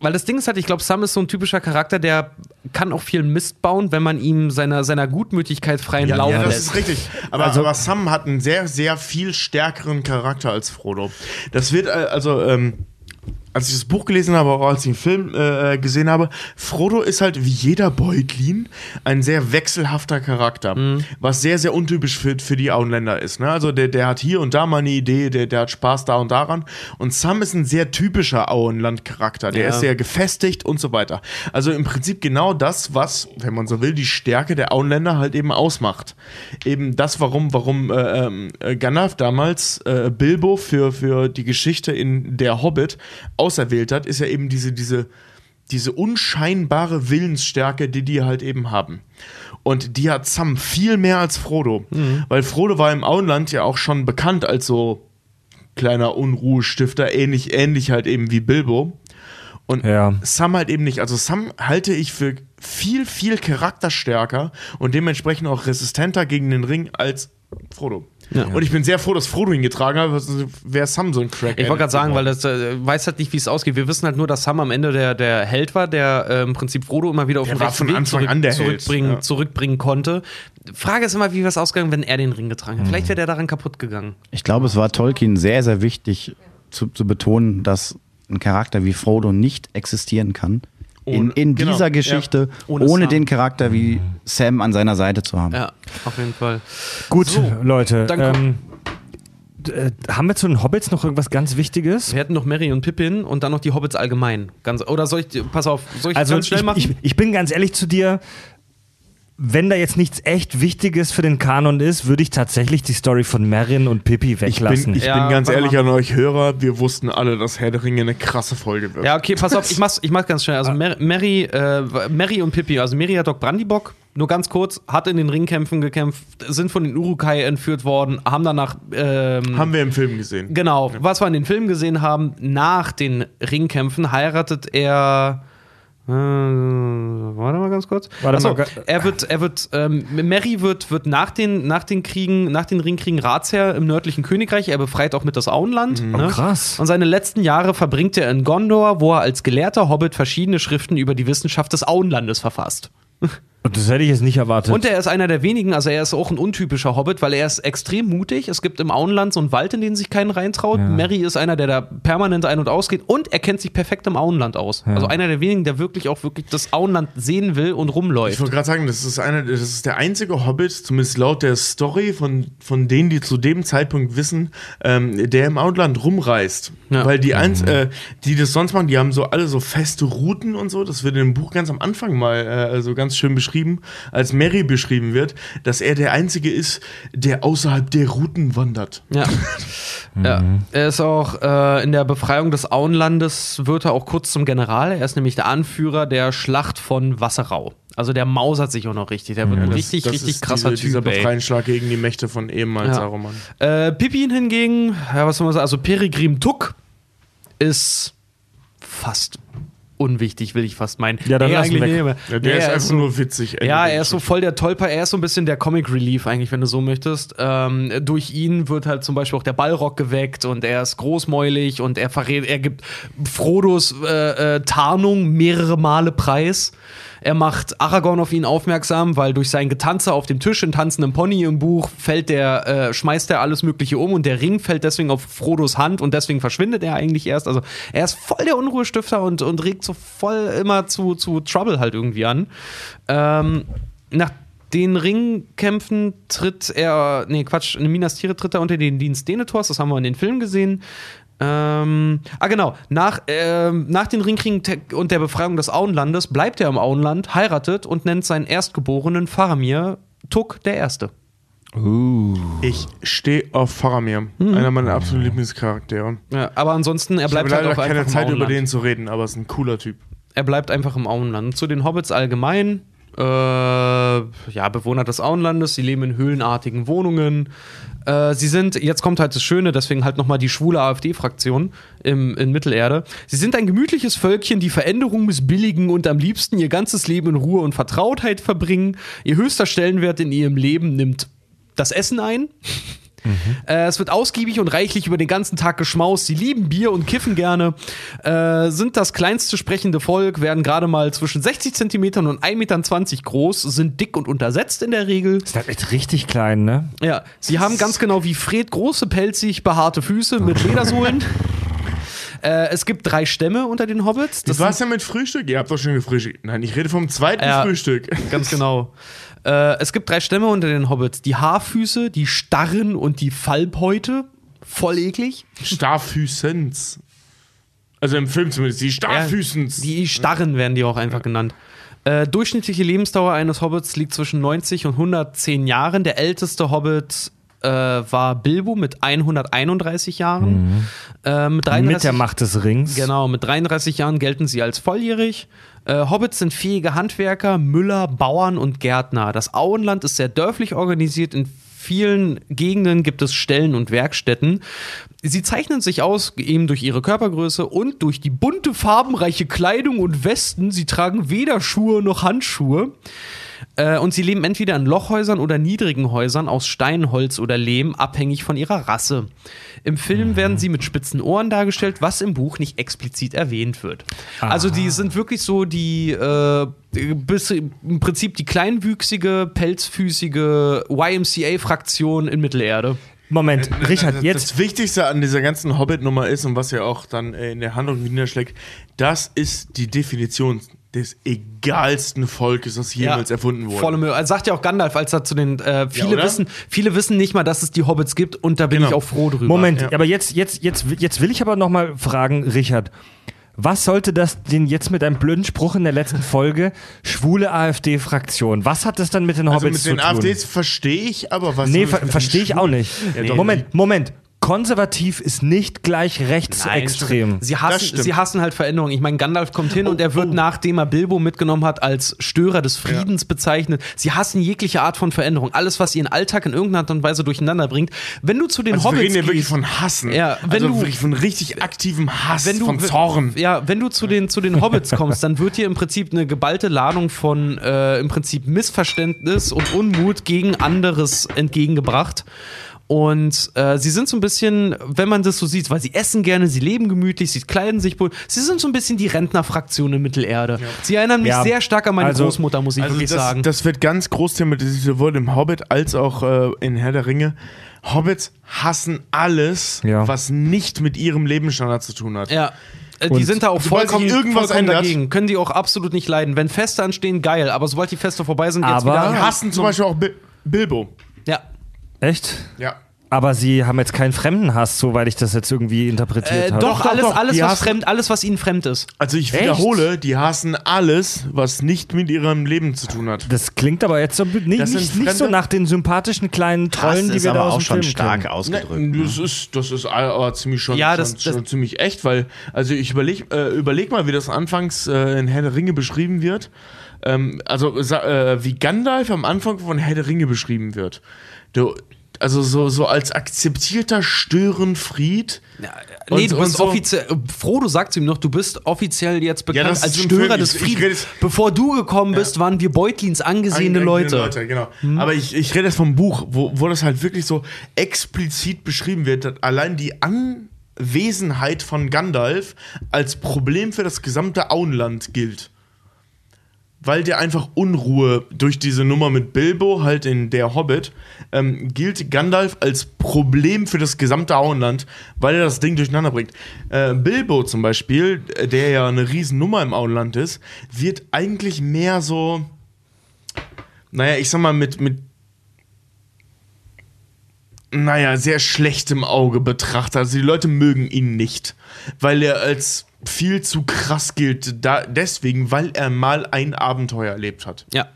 weil das Ding ist halt, ich glaube, Sam ist so ein typischer Charakter, der kann auch viel Mist bauen, wenn man ihm seiner, seiner Gutmütigkeit freien Lauf Ja, das lässt. ist richtig. Aber, aber Sam hat einen sehr, sehr viel stärkeren Charakter als Frodo. Das wird, äh, also, ähm, als ich das Buch gelesen habe, auch als ich den Film äh, gesehen habe, Frodo ist halt wie jeder Beutlin ein sehr wechselhafter Charakter, Mhm. was sehr, sehr untypisch für, für die Auenländer ist. Ne? Also der, der hat hier und da mal eine Idee, der, der hat Spaß da und daran. Und Sam ist ein sehr typischer Auenland-Charakter. Der Ja. ist sehr gefestigt und so weiter. Also im Prinzip genau das, was, wenn man so will, die Stärke der Auenländer halt eben ausmacht. Eben das, warum, warum äh, äh, Gandalf damals äh, Bilbo für, für die Geschichte in Der Hobbit auserwählt hat, ist ja eben diese, diese, diese unscheinbare Willensstärke, die die halt eben haben. Und die hat Sam viel mehr als Frodo. Weil Frodo war im Auenland ja auch schon bekannt als so kleiner Unruhestifter, ähnlich, ähnlich halt eben wie Bilbo. Und Ja. Sam halt eben nicht. Also Sam halte ich für viel, viel charakterstärker und dementsprechend auch resistenter gegen den Ring als Frodo. Und ich bin sehr froh, dass Frodo ihn getragen hat, wäre Sam so ein Crack. Ich wollte gerade sagen, weil das äh, weiß halt nicht, wie es ausgeht. Wir wissen halt nur, dass Sam am Ende der, der Held war, der äh, im Prinzip Frodo immer wieder auf Der den war rechten Weg Anfang an der Held, zurückbringen, ja. zurückbringen konnte. Frage ist immer, wie wäre es ausgegangen, wenn er den Ring getragen hätte. Vielleicht wäre der daran kaputt gegangen. Ich glaube, es war Tolkien sehr, sehr wichtig zu, zu betonen, dass ein Charakter wie Frodo nicht existieren kann. In, Ohne- in genau, dieser ja. Geschichte, Ohne ohne, Sam. den Charakter wie Sam an seiner Seite zu haben. Ja, auf jeden Fall. Gut, So, Leute. dann Ähm, äh, haben wir zu den Hobbits noch irgendwas ganz Wichtiges? Wir hätten noch Mary und Pippin und dann noch die Hobbits allgemein. Ganz, oder soll ich, pass auf, soll ich Also ganz schnell ich, machen? ich, ich bin ganz ehrlich zu dir. Wenn da jetzt nichts echt Wichtiges für den Kanon ist, würde ich tatsächlich die Story von Merrin und Pippi Ich weglassen. bin, ich Ja, bin ganz ehrlich mal. an euch Hörer, wir wussten alle, dass Herr der Ringe eine krasse Folge wird. Ja, okay, pass auf, ich mach's, ich mach's ganz schnell. Also Mer Mary, äh, Mary und Pippi, also Meriadoc Brandybock, nur ganz kurz, hat in den Ringkämpfen gekämpft, sind von den Urukai entführt worden, haben danach ähm, Haben wir im Film gesehen. Genau, was wir in den Filmen gesehen haben, nach den Ringkämpfen heiratet er. Äh, warte mal ganz kurz. Warte Achso, mal, er wird, er wird, ähm, Mary wird, wird nach den, nach den Kriegen, nach den Ringkriegen Ratsherr im nördlichen Königreich. Er befreit auch mit das Auenland. Ne? krass. Und seine letzten Jahre verbringt er in Gondor, wo er als gelehrter Hobbit verschiedene Schriften über die Wissenschaft des Auenlandes verfasst. Und das hätte ich jetzt nicht erwartet. Und er ist einer der wenigen, also er ist auch ein untypischer Hobbit, weil er ist extrem mutig. Es gibt im Auenland so einen Wald, in den sich keinen reintraut. Mary ist einer, der da permanent ein- und ausgeht und er kennt sich perfekt im Auenland aus. Also einer der wenigen, der wirklich auch wirklich das Auenland sehen will und Ich rumläuft. wollte gerade sagen, das ist, einer, das ist der einzige Hobbit, zumindest laut der Story, von, von denen, die zu dem Zeitpunkt wissen, ähm, der im Outland rumreist. Ja. Weil die, eins, äh, die das sonst machen, die haben so alle so feste Routen und so. Das wird in dem Buch ganz am Anfang mal äh, so ganz schön beschrieben, als Mary beschrieben wird, dass er der Einzige ist, der außerhalb der Routen wandert. Ja. ja. Er ist auch äh, in der Befreiung des Auenlandes, wird er auch kurz zum General. Er ist nämlich der Anführer der Schlacht von Wasserau. Also der mausert sich auch noch richtig. Der wird ein richtig, das richtig ist krasser diese, dieser Typ. ey. Befreiungsschlag gegen die Mächte von ehemals Ja. Saruman. Äh, Pippin hingegen, ja, was soll man sagen, also Peregrim Tuck ist fast unwichtig, will ich fast meinen. Ja, dann Nee, eigentlich weg. nicht, aber- Ja, der Nee, ist er einfach so- nur witzig. Ende Ja, er ist so voll der Tollper, er ist so ein bisschen der Comic Relief eigentlich, wenn du so möchtest. Ähm, durch ihn wird halt zum Beispiel auch der Ballrock geweckt und er ist großmäulig und er verrät, er gibt Frodos äh, äh, Tarnung mehrere Male preis. Er macht Aragorn auf ihn aufmerksam, weil durch sein Getanze auf dem Tisch, in tanzendem Pony im Buch, fällt der, äh, schmeißt er alles Mögliche um und der Ring fällt deswegen auf Frodos Hand und deswegen verschwindet er eigentlich erst. Also er ist voll der Unruhestifter und, und regt so voll immer zu, zu Trouble halt irgendwie an. Ähm, nach den Ringkämpfen tritt er, nee, Quatsch, in Minas Tirith tritt er unter den Dienst Denethors, das haben wir in den Filmen gesehen. Ähm, ah, genau. Nach, ähm, nach den Ringkriegen und der Befreiung des Auenlandes bleibt er im Auenland, heiratet und nennt seinen Erstgeborenen Faramir Tuck der Erste. Ich stehe auf Faramir, Mhm. einer meiner absoluten Lieblingscharaktere. Ja, aber ansonsten, er Ich habe bleibt halt leider auch keine Zeit, über den zu reden, aber ist ein cooler Typ. Er bleibt einfach im Auenland. Zu den Hobbits allgemein. Äh, ja, Bewohner des Auenlandes, sie leben in höhlenartigen Wohnungen. Äh, sie sind, jetzt kommt halt das Schöne, deswegen halt nochmal die schwule AfD-Fraktion in Mittelerde. Sie sind ein gemütliches Völkchen, die Veränderung missbilligen und am liebsten ihr ganzes Leben in Ruhe und Vertrautheit verbringen. Ihr höchster Stellenwert in ihrem Leben nimmt das Essen ein. Äh, es wird ausgiebig und reichlich über den ganzen Tag geschmaust. Sie lieben Bier und kiffen gerne. Äh, sind das kleinste sprechende Volk, werden gerade mal zwischen 60 Zentimetern und 1,20 Meter groß, sind dick und untersetzt in der Regel. ist das echt richtig klein, ne? Ja, sie haben ganz genau wie Fred große, pelzig behaarte Füße mit Ledersohlen. äh, es gibt drei Stämme unter den Hobbits. Das Das war's ja mit Frühstück? Ihr habt doch schon gefrühstückt. Nein, ich rede vom zweiten Ja. Frühstück. Ganz genau. Äh, es gibt drei Stämme unter den Hobbits: die Haarfüße, die Starren und die Fallbeute. Voll eklig. Starfüßens. Also im Film zumindest. Die Starfüßens. Die Starren werden die auch einfach genannt. Äh, durchschnittliche Lebensdauer eines Hobbits liegt zwischen 90 und 110 Jahren. Der älteste Hobbit äh, war Bilbo mit 131 Jahren. Äh, mit 33 Mit der Macht des Rings. Genau, mit 33 Jahren gelten sie als volljährig. Äh, Hobbits sind fähige Handwerker, Müller, Bauern und Gärtner. Das Auenland ist sehr dörflich organisiert. In vielen Gegenden gibt es Stellen und Werkstätten. Sie zeichnen sich aus eben durch ihre Körpergröße und durch die bunte, farbenreiche Kleidung und Westen. Sie tragen weder Schuhe noch Handschuhe. Äh, und sie leben entweder in Lochhäusern oder niedrigen Häusern aus Stein, Holz oder Lehm, abhängig von ihrer Rasse. Im Film werden sie mit spitzen Ohren dargestellt, was im Buch nicht explizit erwähnt wird. Also die sind wirklich so die, äh, bis, im Prinzip die kleinwüchsige, pelzfüßige YMCA-Fraktion in Mittelerde. Moment, Richard, das, jetzt. Das Wichtigste an dieser ganzen Hobbit-Nummer ist und was ja auch dann äh, in der Handlung niederschlägt, das ist die Definition des egalsten Volkes, das jemals erfunden wurde. Volle Mühe. Also sagt ja auch Gandalf, als er zu den äh, viele oder? wissen, viele wissen nicht mal, dass es die Hobbits gibt und da bin Genau. ich auch froh drüber. Moment, Ja. aber jetzt, jetzt, jetzt, jetzt will ich aber noch mal fragen, Richard. Was sollte das denn jetzt mit einem blöden Spruch in der letzten Folge? Schwule AfD-Fraktion. Was hat das dann mit den also Hobbits mit den zu tun? AfDs verstehe ich, aber was. nee, soll ver das mit verstehe ich den auch nicht. doch. Moment, Moment. Konservativ ist nicht gleich rechtsextrem. Sie Das hassen, sie hassen halt Veränderungen. Ich meine, Gandalf kommt hin und er wird, nachdem er Bilbo mitgenommen hat, als Störer des Friedens bezeichnet. Sie hassen jegliche Art von Veränderung. Alles, was ihren Alltag in irgendeiner Art und Weise durcheinander bringt. Wenn du zu den Also wir Hobbits reden ja wirklich von Hassen. Ja, wenn also du- wirklich von richtig aktivem Hass, wenn du, von Zorn. Ja, wenn du zu den, zu den Hobbits kommst, dann wird dir im Prinzip eine geballte Ladung von äh, im Prinzip Missverständnis und Unmut gegen anderes entgegengebracht. Und äh, sie sind so ein bisschen, wenn man das so sieht, weil sie essen gerne, sie leben gemütlich, sie kleiden sich wohl. Sie sind so ein bisschen die Rentnerfraktion in Mittelerde. Sie erinnern mich Ja, sehr stark an meine also- Großmutter, muss ich Also wirklich das, sagen. das wird ganz groß thematisiert, sowohl im Hobbit als auch äh, in Herr der Ringe. Hobbits hassen alles, Ja. was nicht mit ihrem Lebensstandard zu tun hat. Ja. Äh, Die Und sind da auch vollkommen, irgendwas vollkommen ändert- dagegen. Können die auch absolut nicht leiden. Wenn Feste anstehen, geil. Aber sobald die Feste vorbei sind, geht's Aber- wieder. Die hassen zum Beispiel auch Bi Bilbo. Ja. Echt? Ja. Aber sie haben jetzt keinen Fremdenhass, soweit ich das jetzt irgendwie interpretiert Äh, habe. doch, doch, alles, doch. alles, was hassen- fremd, alles, was ihnen fremd ist. Also ich Echt? wiederhole, die hassen alles, was nicht mit ihrem Leben zu tun hat. Das klingt aber jetzt so nicht, sind nicht, nicht so nach den sympathischen kleinen Trollen, die wir da aus auch dem schon Film stark kennen. ausgedrückt. Nein, ne? das ist, das ist aber ziemlich schon, Ja, das- schon, schon das- ziemlich echt, weil, also ich überleg, äh, überleg mal, wie das anfangs äh, in Herr der Ringe beschrieben wird. Ähm, also äh, wie Gandalf am Anfang von Herr der Ringe beschrieben wird. Du, also so, so als akzeptierter Störenfried. nee, Und- du bist so- offiziell. Frodo sagt ihm noch, du bist offiziell jetzt bekannt das als Störer des Ich- rede Friedens. Bevor du gekommen bist, waren wir Beutlins angesehene Angesehene Leute. genau. Aber ich, ich rede jetzt vom Buch, wo, wo das halt wirklich so explizit beschrieben wird, dass allein die Anwesenheit von Gandalf als Problem für das gesamte Auenland gilt. Weil der einfach Unruhe durch diese Nummer mit Bilbo, halt in der Hobbit, ähm, gilt Gandalf als Problem für das gesamte Auenland, weil er das Ding durcheinander bringt. Äh, Bilbo zum Beispiel, der ja eine Riesennummer im Auenland ist, wird eigentlich mehr so, naja, ich sag mal, mit, mit naja, sehr schlechtem Auge betrachtet. Also die Leute mögen ihn nicht, weil er als viel zu krass gilt, da, deswegen, weil er mal ein Abenteuer erlebt hat. Ja.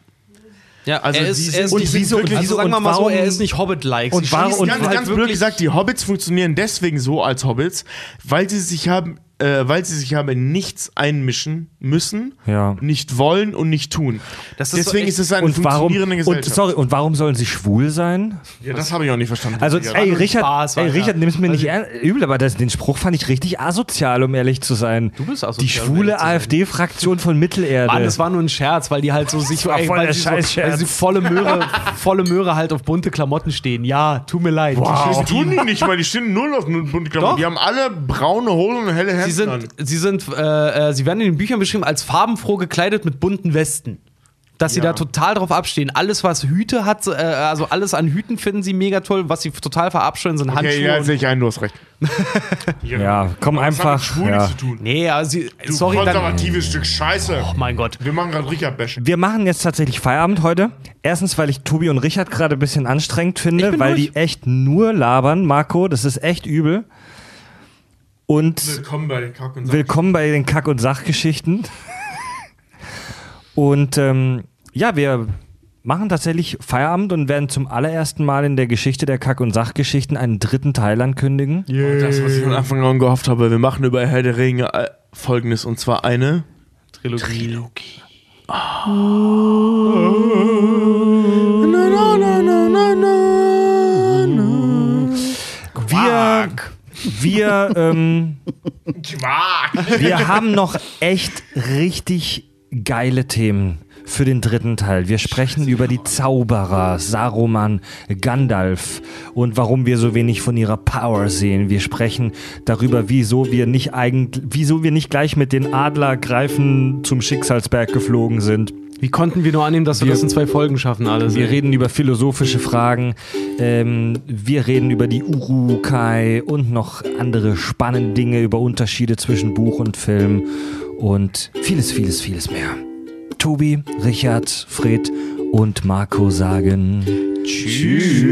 Ja, Also er ist, er ist und also sagen wir mal so, er ist nicht Hobbit-like. und warum- und Ganz, halt ganz blöd gesagt, die Hobbits funktionieren deswegen so als Hobbits, weil sie sich haben, äh, weil sie sich haben in nichts einmischen müssen, Ja. nicht wollen und nicht tun. Das ist so deswegen echt- ist es eine Und warum, funktionierende und, Gesellschaft. sorry, und warum sollen sie schwul sein? ja, das habe ich auch nicht verstanden. Also, ey, Richard, Spaß, ey. Richard, nimm's mir nicht Also- ernst, übel, aber das, den Spruch fand ich richtig asozial, um ehrlich zu sein. Du bist asozial, Die schwule. AfD-Fraktion von Mittelerde. Mann, das war nur ein Scherz, weil die halt so sich ey, voll weil der sie so, weil sie volle Möhre, volle Möhre halt auf bunte Klamotten stehen. Ja, tut mir leid. Das tun die nicht, weil die stehen null auf bunte Klamotten. Doch. Die haben alle braune Hosen und helle Hemden Sie an. sind, sie sind, äh, äh, sie werden in den Büchern beschrieben als farbenfroh gekleidet mit bunten Westen. Dass sie Ja. da total drauf abstehen. Alles, was Hüte hat, äh, also alles an Hüten finden sie mega toll. Was sie total verabscheuen, sind Handschuhe. Okay, ja, und- sehe ich ein, du hast recht. Ja, komm Was hat einfach. mit Schwul Ja. zu tun. nee, also sie, Du sorry, dann, konservatives Stück Scheiße. oh mein Gott. Wir machen gerade Richard Bashing. Wir machen jetzt tatsächlich Feierabend heute. Erstens, weil ich Tobi und Richard gerade ein bisschen anstrengend finde, weil durch. die echt nur labern, Marco. Das ist echt übel. Und Willkommen bei den Kack und Sack. willkommen bei den Kack- und Sachgeschichten. Und ähm, ja, wir machen tatsächlich Feierabend und werden zum allerersten Mal in der Geschichte der Kack- und Sachgeschichten einen dritten Teil ankündigen. Das, was ich von Anfang an gehofft habe, wir machen über Herr der Ringe äh, folgendes und zwar eine Trilogie. Wir, wir, ähm, Quark. wir haben noch echt richtig geile Themen für den dritten Teil. Wir sprechen über die Zauberer, Saruman, Gandalf und warum wir so wenig von ihrer Power sehen. Wir sprechen darüber, wieso wir nicht eigentlich, wieso wir nicht gleich mit den Adlergreifen zum Schicksalsberg geflogen sind. Wie konnten wir nur annehmen, dass wir, Wir- das in zwei Folgen schaffen, alles? Wir ey? reden über philosophische Fragen, ähm, wir reden über die Urukai und noch andere spannende Dinge, über Unterschiede zwischen Buch und Film und vieles, vieles, vieles mehr. Tobi, Richard, Fred und Marco sagen Tschüss.